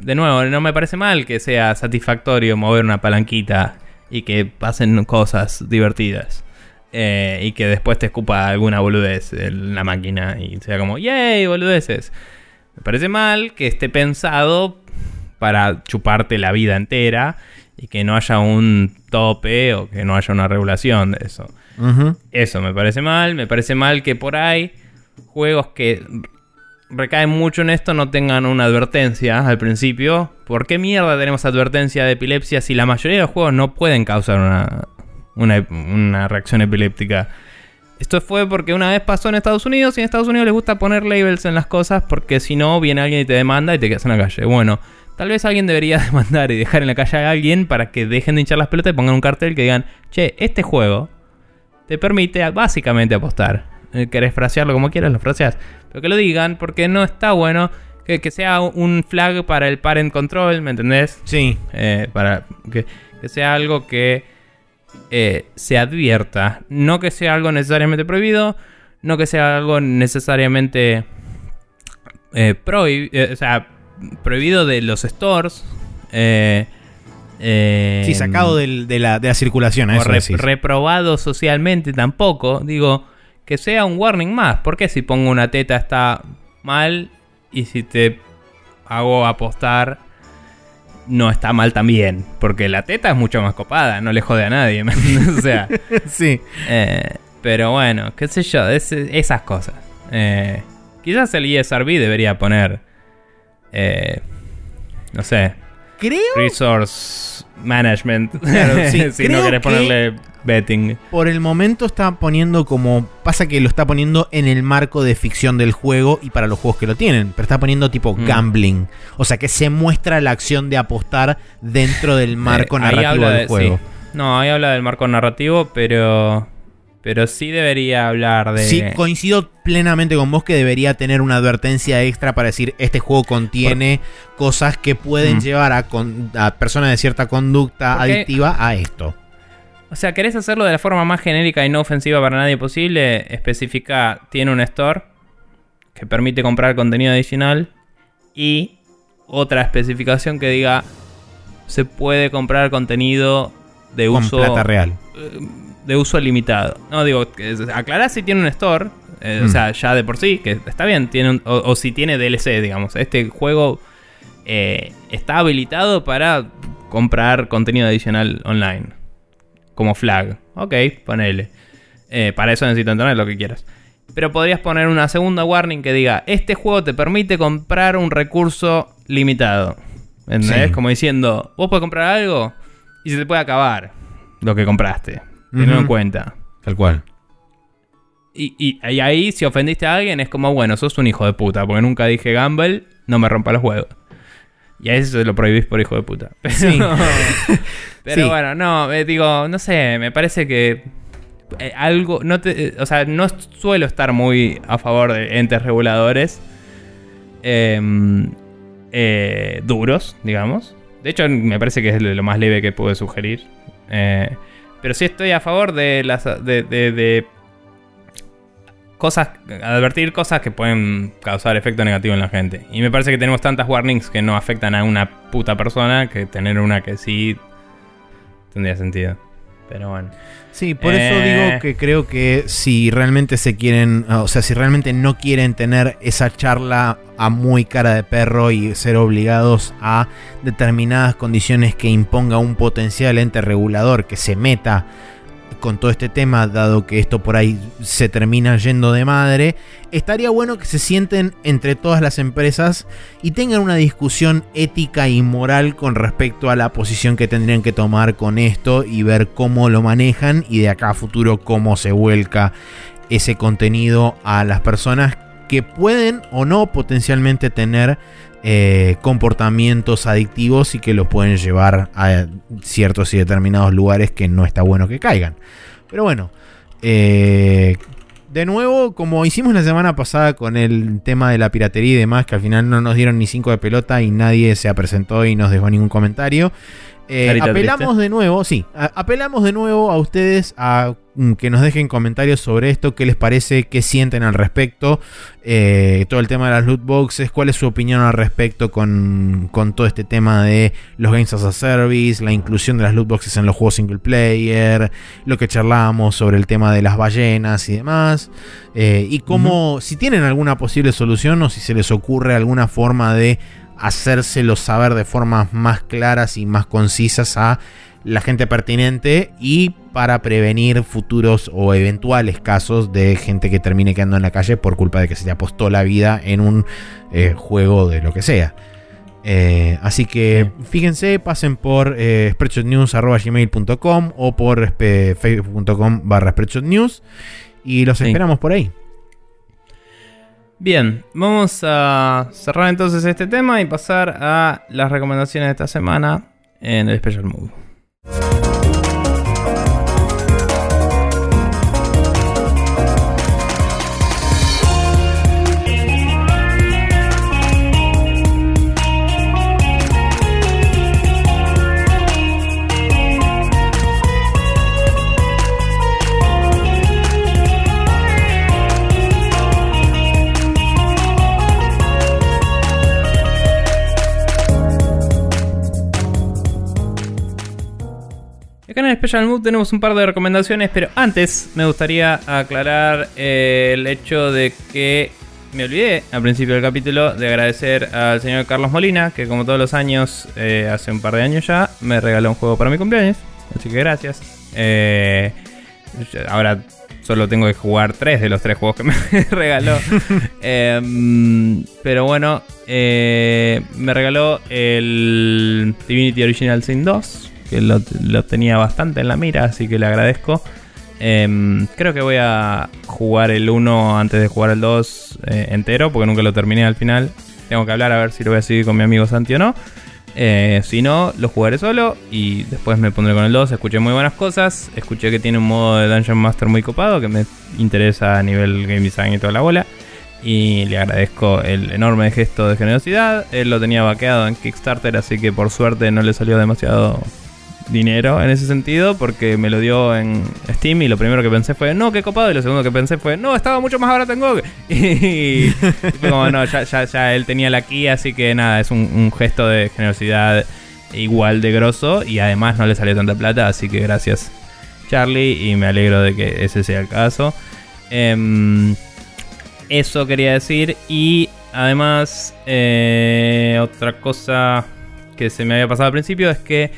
S1: de nuevo, no me parece mal que sea satisfactorio mover una palanquita y que pasen cosas divertidas. Eh, y que después te escupa alguna boludez en la máquina y sea como, ¡yay! boludeces. Me parece mal que esté pensado para chuparte la vida entera y que no haya un tope o que no haya una regulación de eso. Eso me parece mal. Me parece mal que por ahí juegos que recaen mucho en esto no tengan una advertencia al principio. ¿Por qué mierda tenemos advertencia de epilepsia si la mayoría de los juegos no pueden causar una, una, una reacción epiléptica? Esto fue porque una vez pasó en Estados Unidos y en Estados Unidos les gusta poner labels en las cosas porque si no viene alguien y te demanda y te quedas en la calle. Bueno, tal vez alguien debería [laughs] demandar y dejar en la calle a alguien para que dejen de hinchar las pelotas y pongan un cartel que digan, che, este juego te permite básicamente apostar. Eh, Querés frasearlo como quieras, lo fraseas. Pero que lo digan porque no está bueno que, que sea un flag para el parent control, ¿me entendés?
S2: Sí.
S1: Eh, para que, que sea algo que eh, se advierta. No que sea algo necesariamente prohibido, no que sea algo necesariamente eh, prohi- eh, o sea, prohibido de los stores. Eh, eh,
S2: Sí, sacado del- de, la, de la circulación, a
S1: o
S2: eso
S1: re-
S2: decís.
S1: reprobado socialmente tampoco. Digo, que sea un warning más. ¿Por qué si pongo una teta está mal y si te hago apostar no está mal también? Porque la teta es mucho más copada, no le jode a nadie. [laughs] o sea, [laughs]
S2: sí.
S1: eh, pero bueno, qué sé yo, es- esas cosas. Eh, quizás el ESRB debería poner, eh, no sé,
S2: Creo
S1: Resource Management.
S2: Claro, sí. [laughs]
S1: si
S2: Creo
S1: no querés
S2: que-
S1: ponerle betting.
S2: por el momento está poniendo como. Pasa que lo está poniendo en el marco de ficción del juego y para los juegos que lo tienen. Pero está poniendo tipo
S1: Mm.
S2: gambling. O sea que se muestra la acción de apostar dentro del [laughs] marco
S1: Eh,
S2: narrativo del
S1: de-
S2: juego.
S1: sí. No, ahí habla del marco narrativo, pero. Pero sí debería hablar de.
S2: Sí, coincido plenamente con vos que debería tener una advertencia extra para decir este juego contiene cosas que pueden
S1: Mm.
S2: llevar a, con- a personas de cierta conducta
S1: Porque-
S2: adictiva a esto.
S1: O sea, ¿querés hacerlo de la forma más genérica y no ofensiva para nadie posible? Especifica, tiene un store que permite comprar contenido adicional y otra especificación que diga se puede comprar contenido de
S2: Con
S1: uso
S2: plata real.
S1: eh, de uso limitado. No, digo, aclará si tiene un store, eh, o
S2: Mm.
S1: sea, ya de por sí, que está bien, tiene un- o, o si tiene DLC, digamos. Este juego eh, está habilitado para comprar contenido adicional online. Como flag. Ok, ponele. Eh, para eso necesito internet, lo que quieras. Pero podrías poner una segunda warning que diga, este juego te permite comprar un recurso limitado. ¿Entendés?
S2: Sí.
S1: Como diciendo, vos podés comprar algo y se te puede acabar lo que compraste. Tenlo en
S2: Ujú.
S1: cuenta.
S2: Tal cual.
S1: Y, y- y ahí, si ofendiste a alguien, es como, bueno, sos un hijo de puta, porque nunca dije Gamble, no me rompa los huevos. Y a eso lo prohibís por hijo de puta. [laughs] Pero,
S2: Sí. [laughs]
S1: pero
S2: Sí.
S1: bueno, no, eh, digo, no sé, me parece que eh, algo, no te, eh, o sea, no suelo estar muy a favor de entes reguladores em, duros, digamos. De hecho, me parece que es lo más leve que puedo sugerir. Eh, pero sí estoy a favor de las de, de- cosas, advertir cosas que pueden causar efecto negativo en la gente. Y me parece que tenemos tantas warnings que no afectan a una puta persona que tener una que sí tendría sentido. Pero bueno.
S2: Sí, por eso
S1: Eh.
S2: digo que creo que si realmente se quieren, o sea, si realmente no quieren tener esa charla a muy cara de perro y ser obligados a determinadas condiciones que imponga un potencial ente regulador que se meta con todo este tema, dado que esto por ahí se termina yendo de madre, estaría bueno que se sienten entre todas las empresas y tengan una discusión ética y moral con respecto a la posición que tendrían que tomar con esto y ver cómo lo manejan y de acá a futuro cómo se vuelca ese contenido a las personas que pueden o no potencialmente tener eh, comportamientos adictivos y que los pueden llevar a ciertos y determinados lugares que no está bueno que caigan. Pero bueno, eh, de nuevo, como hicimos la semana pasada con el tema de la piratería y demás, que al final no nos dieron ni cinco de pelota y nadie se presentó y nos dejó ningún comentario. Eh, apelamos
S1: triste.
S2: de nuevo, sí, a- apelamos de nuevo a ustedes a mm, que nos dejen comentarios sobre esto, qué les parece, qué sienten al respecto, eh, todo el tema de las loot boxes, cuál es su opinión al respecto con, con todo este tema de los games as a service, la inclusión de las loot boxes en los juegos single player, lo que charlábamos sobre el tema de las ballenas y demás, eh, y cómo, si tienen alguna posible solución o si se les ocurre alguna forma de hacérselo saber de formas más claras y más concisas a la gente pertinente y para prevenir futuros o eventuales casos de gente que termine quedando en la calle por culpa de que se le apostó la vida en un eh, juego de lo que sea. Eh, así que fíjense, pasen por eh, spreadshotnews.gmail.com o por espe- facebook.com barra spreadshotnews y los
S1: Sí.
S2: esperamos por ahí.
S1: Bien, vamos a cerrar entonces este tema y pasar a las recomendaciones de esta semana en el Special Move. Acá en el Special Mood tenemos un par de recomendaciones, pero antes me gustaría aclarar el hecho de que me olvidé al principio del capítulo de agradecer al señor Carlos Molina, que como todos los años, eh, hace un par de años ya, me regaló un juego para mi cumpleaños. Así que gracias. Eh, ahora solo tengo que jugar tres de los tres juegos que [laughs] me regaló. [laughs] Em, pero bueno, eh, me regaló el Divinity Original Sin 2, que lo, tenía bastante en la mira, así que le agradezco. Em, creo que voy a jugar el 1 antes de jugar el 2 eh, entero, porque nunca lo terminé al final. Tengo que hablar a ver si lo voy a seguir con mi amigo Santi o no. Eh, si no, lo jugaré solo y después me pondré con el 2. Escuché muy buenas cosas. Escuché que tiene un modo de Dungeon Master muy copado que me interesa a nivel game design y toda la bola. Y le agradezco el enorme gesto de generosidad. Él lo tenía vaqueado en Kickstarter, así que por suerte no le salió demasiado dinero en ese sentido porque me lo dio en Steam y lo primero que pensé fue no, qué copado y lo segundo que pensé fue no, estaba mucho más barato en GOG [laughs] y como no, ya, ya, ya él tenía la key así que nada, es un, un gesto de generosidad igual de grosso y además no le salió tanta plata así que gracias Charlie y me alegro de que ese sea el caso. Em, eso quería decir y además eh, otra cosa que se me había pasado al principio es que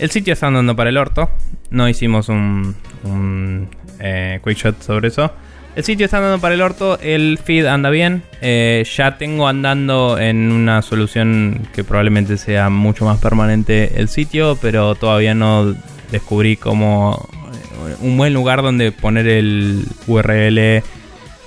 S1: el sitio está andando para el orto. No hicimos un, un eh, quick shot sobre eso. El sitio está andando para el orto, el feed anda bien. Eh, ya tengo andando en una solución que probablemente sea mucho más permanente el sitio, pero todavía no descubrí como un buen lugar donde poner el URL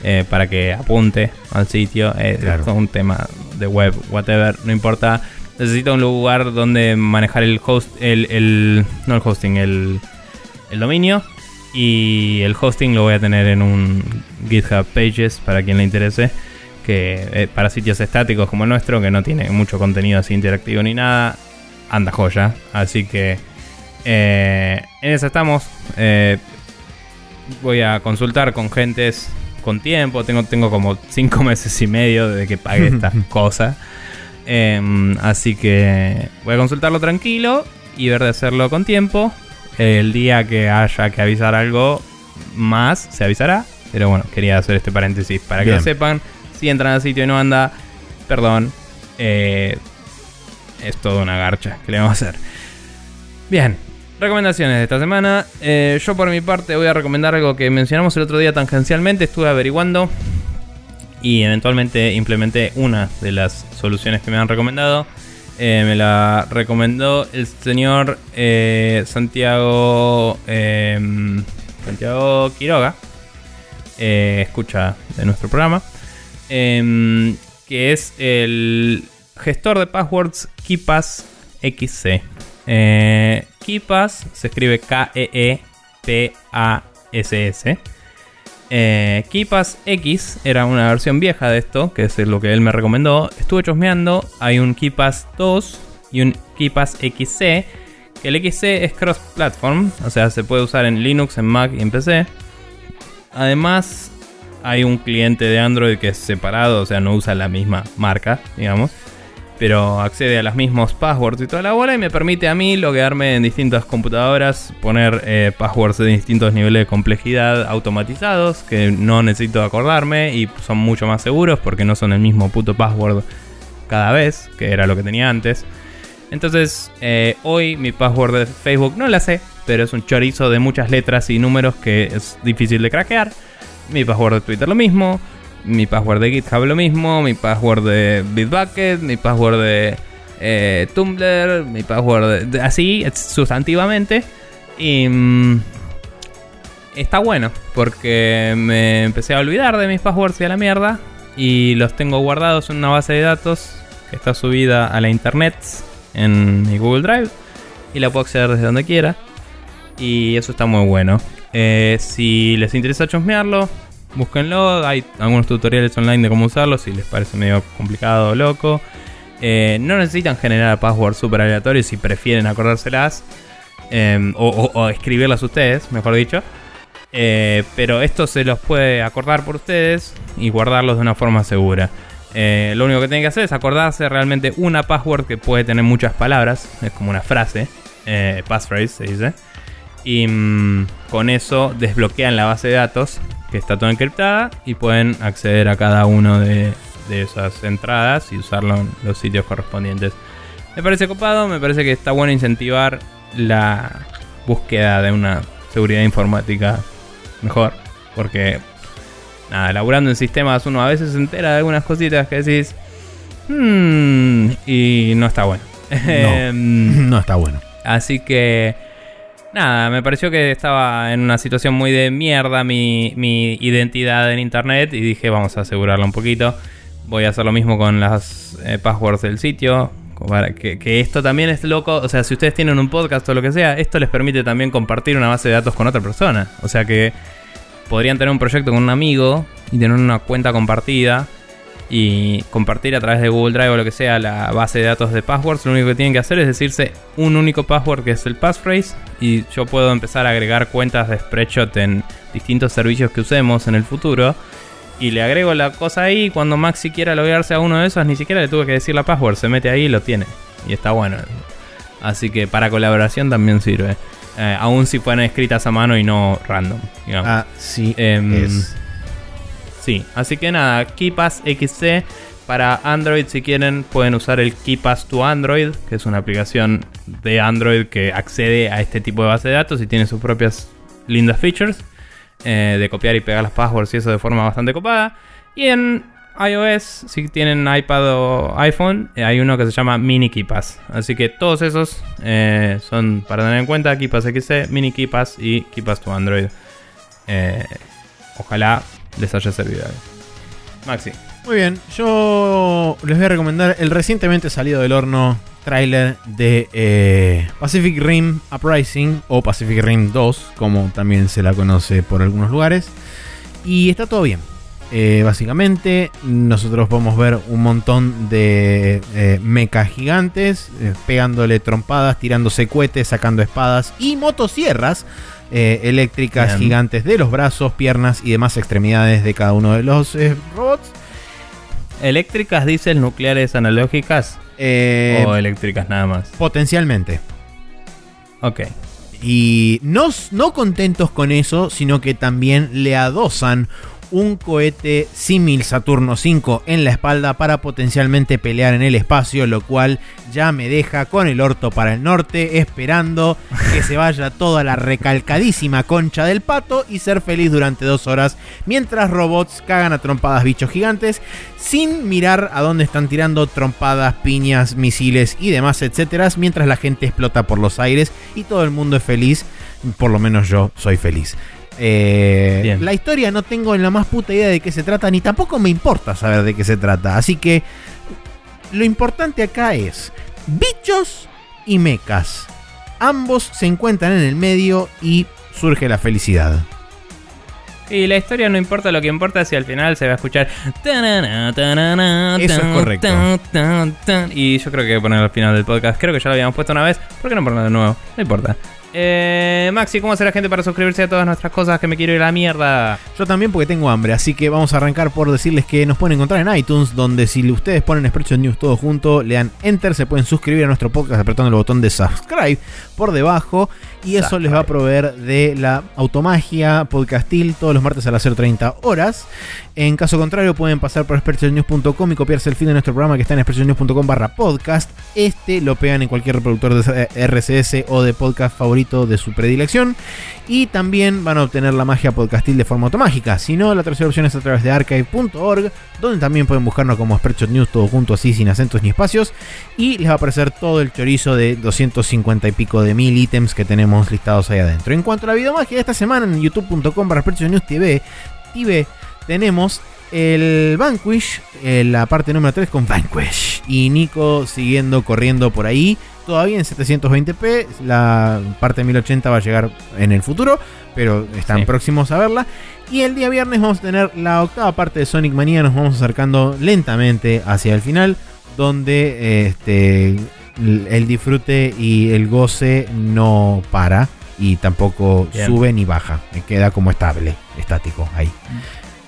S1: eh, para que apunte al sitio. Eh, es un tema de web, whatever, no importa. Necesito un lugar donde manejar el host, el, el no el hosting, el, el dominio y el hosting lo voy a tener en un GitHub Pages para quien le interese. Que eh, para sitios estáticos como el nuestro, que no tiene mucho contenido así interactivo ni nada, anda joya. Así que eh, en eso estamos. Eh, voy a consultar con gentes con tiempo. Tengo, tengo como 5 [laughs] meses y medio de que pague esta [laughs] cosa. Em, así que voy a consultarlo tranquilo y ver de hacerlo con tiempo. El día que haya que avisar algo más, se avisará. Pero bueno, quería hacer este paréntesis para que lo sepan. Si entran al sitio y no anda, perdón. Eh, es toda una garcha que le vamos a hacer. Bien, recomendaciones de esta semana. Eh, yo por mi parte voy a recomendar algo que mencionamos el otro día tangencialmente. Estuve averiguando y eventualmente implementé una de las soluciones que me han recomendado. Eh, me la recomendó el señor eh, Santiago em, Santiago Quiroga, eh, escucha de nuestro programa, em, que es el gestor de passwords KeePass XC. KeePass se escribe K-E-E-P-A-S-S. Eh, X era una versión vieja de esto, que es lo que él me recomendó. Estuve chosmeando, hay un KeePass 2 y un KeePass XC. Que el XC es cross-platform, o sea, se puede usar en Linux, en Mac y en PC. Además, hay un cliente de Android que es separado, o sea, no usa la misma marca, digamos pero accede a los mismos passwords y toda la bola y me permite a mí loguearme en distintas computadoras, poner eh, passwords de distintos niveles de complejidad automatizados que no necesito acordarme y son mucho más seguros porque no son el mismo puto password cada vez, que era lo que tenía antes. Entonces, eh, hoy mi password de Facebook no la sé, pero es un chorizo de muchas letras y números que es difícil de craquear. Mi password de Twitter lo mismo mi password de GitHub lo mismo, mi password de Bitbucket, mi password de eh, Tumblr, mi password de, así sustantivamente. Y mm, está bueno porque me empecé a olvidar de mis passwords y a la mierda y los tengo guardados en una base de datos que está subida a la internet en mi Google Drive y la puedo acceder desde donde quiera. Y eso está muy bueno. Eh, si les interesa chusmearlo, búsquenlo. Hay algunos tutoriales online de cómo usarlo si les parece medio complicado o loco. Eh, no necesitan generar passwords super aleatorios si prefieren acordárselas. Em, o, escribirlas ustedes, mejor dicho. Eh, pero esto se los puede acordar por ustedes y guardarlos de una forma segura. Eh, lo único que tienen que hacer es acordarse realmente una password que puede tener muchas palabras. Es como una frase. passphrase se dice. Y mm, con eso desbloquean la base de datos que está toda encriptada y pueden acceder a cada una de, esas entradas y usarlo en los sitios correspondientes. Me parece copado, me parece que está bueno incentivar la búsqueda de una seguridad informática mejor. Porque, nada, laburando en sistemas uno a veces se entera de algunas cositas que decís, hmm", y no está bueno.
S2: No, [laughs] em, no está bueno.
S1: Así que nada, me pareció que estaba en una situación muy de mierda mi, identidad en internet y dije vamos a asegurarla un poquito. Voy a hacer lo mismo con las eh, passwords del sitio. Para que, esto también es loco. O sea, si ustedes tienen un podcast o lo que sea, esto les permite también compartir una base de datos con otra persona. O sea que podrían tener un proyecto con un amigo y tener una cuenta compartida y compartir a través de Google Drive o lo que sea la base de datos de passwords, lo único que tienen que hacer es decirse un único password que es el passphrase y yo puedo empezar a agregar cuentas de Spreadshot en distintos servicios que usemos en el futuro y le agrego la cosa ahí y cuando Maxi quiera loguearse a uno de esos ni siquiera le tuve que decir la password, se mete ahí y lo tiene y está bueno. Así que para colaboración también sirve. Eh, aún si fueran escritas a mano y no random.
S2: Ah, sí. Em,
S1: Sí, así que nada, KeePass XC para Android si quieren pueden usar el KeePass to Android, que es una aplicación de Android que accede a este tipo de base de datos y tiene sus propias lindas features. eh, de copiar y pegar las passwords y eso de forma bastante copada. Y en iOS, si tienen iPad o iPhone, eh, hay uno que se llama Mini KeePass. Así que todos esos eh, son para tener en cuenta: KeePass XC, Mini KeePass y KeePass to Android. Ojalá les haya servido. Maxi.
S2: Muy bien, yo les voy a recomendar el recientemente salido del horno tráiler de eh, Pacific Rim Uprising o Pacific Rim 2, como también se la conoce por algunos lugares. Y está todo bien. Eh, básicamente, nosotros podemos ver un montón de eh, mechas gigantes eh, pegándole trompadas, tirándose cohetes, sacando espadas y motosierras eh, eléctricas
S1: Bien.
S2: gigantes de los brazos, piernas y demás extremidades de cada uno de los eh, robots.
S1: ¿Eléctricas, diésel, nucleares, analógicas?
S2: Eh,
S1: ¿O eléctricas nada más?
S2: potencialmente.
S1: Ok.
S2: Y no, no contentos con eso, sino que también le adosan un cohete símil Saturno 5 en la espalda para potencialmente pelear en el espacio, lo cual ya me deja con el orto para el norte, esperando que se vaya toda la recalcadísima concha del pato y ser feliz durante dos horas, mientras robots cagan a trompadas bichos gigantes, sin mirar a dónde están tirando trompadas, piñas, misiles y demás, etcétera, mientras la gente explota por los aires y todo el mundo es feliz, por lo menos yo soy feliz. Eh, la historia no tengo en la más puta idea de qué se trata, ni tampoco me importa saber de qué se trata. Así que lo importante acá es bichos y mecas. Ambos se encuentran en el medio y surge la felicidad.
S1: Y la historia no importa, lo que importa es si al final se va a escuchar.
S2: Eso es correcto.
S1: Y yo creo que voy a poner al final del podcast. Creo que ya lo habíamos puesto una vez. ¿Por qué no ponerlo de nuevo? No importa. Eh, Maxi, ¿cómo hace la gente para suscribirse a todas nuestras cosas que me quiero ir a la mierda?
S2: Yo también porque tengo hambre, así que vamos a arrancar por decirles que nos pueden encontrar en iTunes, donde si ustedes ponen Spreadshot News todo junto, le dan Enter, se pueden suscribir a nuestro podcast apretando el botón de subscribe por debajo y eso les va a proveer de la automagia podcastil todos los martes a las 0.30 horas. En caso contrario, pueden pasar por spreadshotnews.com y copiarse el feed de nuestro programa que está en spreadshotnews.com barra podcast. Este lo pegan en cualquier reproductor de RSS o de podcast favorito de su predilección. Y también van a obtener la magia podcastil de forma automágica. Si no, la tercera opción es a través de archive.org, donde también pueden buscarnos como Spreadshot News todo junto así, sin acentos ni espacios. Y les va a aparecer todo el chorizo de 250 y pico de mil ítems que tenemos listados ahí adentro. En cuanto a la videomagia de esta semana en youtube.com para News TV, TV, tenemos el Vanquish, eh, la parte número 3 con Vanquish. Y Nico siguiendo corriendo por ahí. Todavía en 720p. La parte 1080 va a llegar en el futuro. Pero están
S1: Sí.
S2: próximos a verla. Y el día viernes vamos a tener la octava parte de Sonic Mania. Nos vamos acercando lentamente hacia el final. Donde este, el disfrute y el goce no para. Y tampoco
S1: Bien.
S2: sube ni baja. Queda como estable, estático ahí.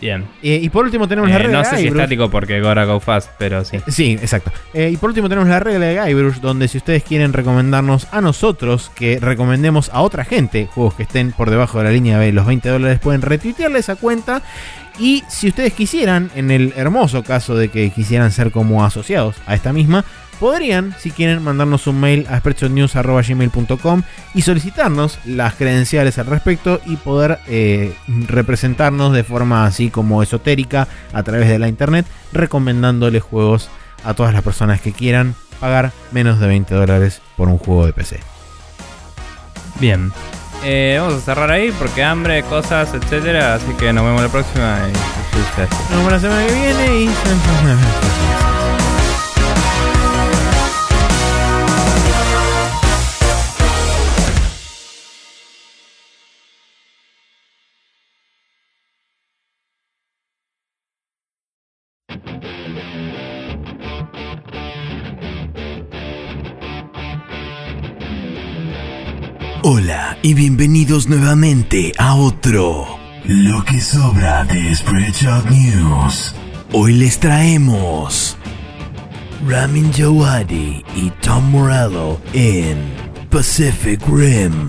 S1: Bien.
S2: Eh, y por último tenemos la
S1: Eh,
S2: regla
S1: no
S2: de
S1: sé si estático porque Gora Go Fast, pero sí.
S2: Sí, exacto. Eh, y por último tenemos la regla de Guybrush, donde si ustedes quieren recomendarnos a nosotros que recomendemos a otra gente juegos que estén por debajo de la línea de los 20 dólares, pueden retuitearle esa cuenta. Y si ustedes quisieran, en el hermoso caso de que quisieran ser como asociados a esta misma, podrían, si quieren, mandarnos un mail a spreadshotnews.gmail.com y solicitarnos las credenciales al respecto y poder eh, representarnos de forma así como esotérica a través de la internet, recomendándoles juegos a todas las personas que quieran pagar menos de 20 dólares por un juego de PC.
S1: Bien. Eh, vamos a cerrar ahí porque hambre, cosas, etcétera. Así que nos vemos la próxima. Y.
S2: Nos vemos la semana que viene y...
S4: y bienvenidos nuevamente a otro Lo que sobra de Spreadshot News. Hoy les traemos Ramin Djawadi y Tom Morello en Pacific Rim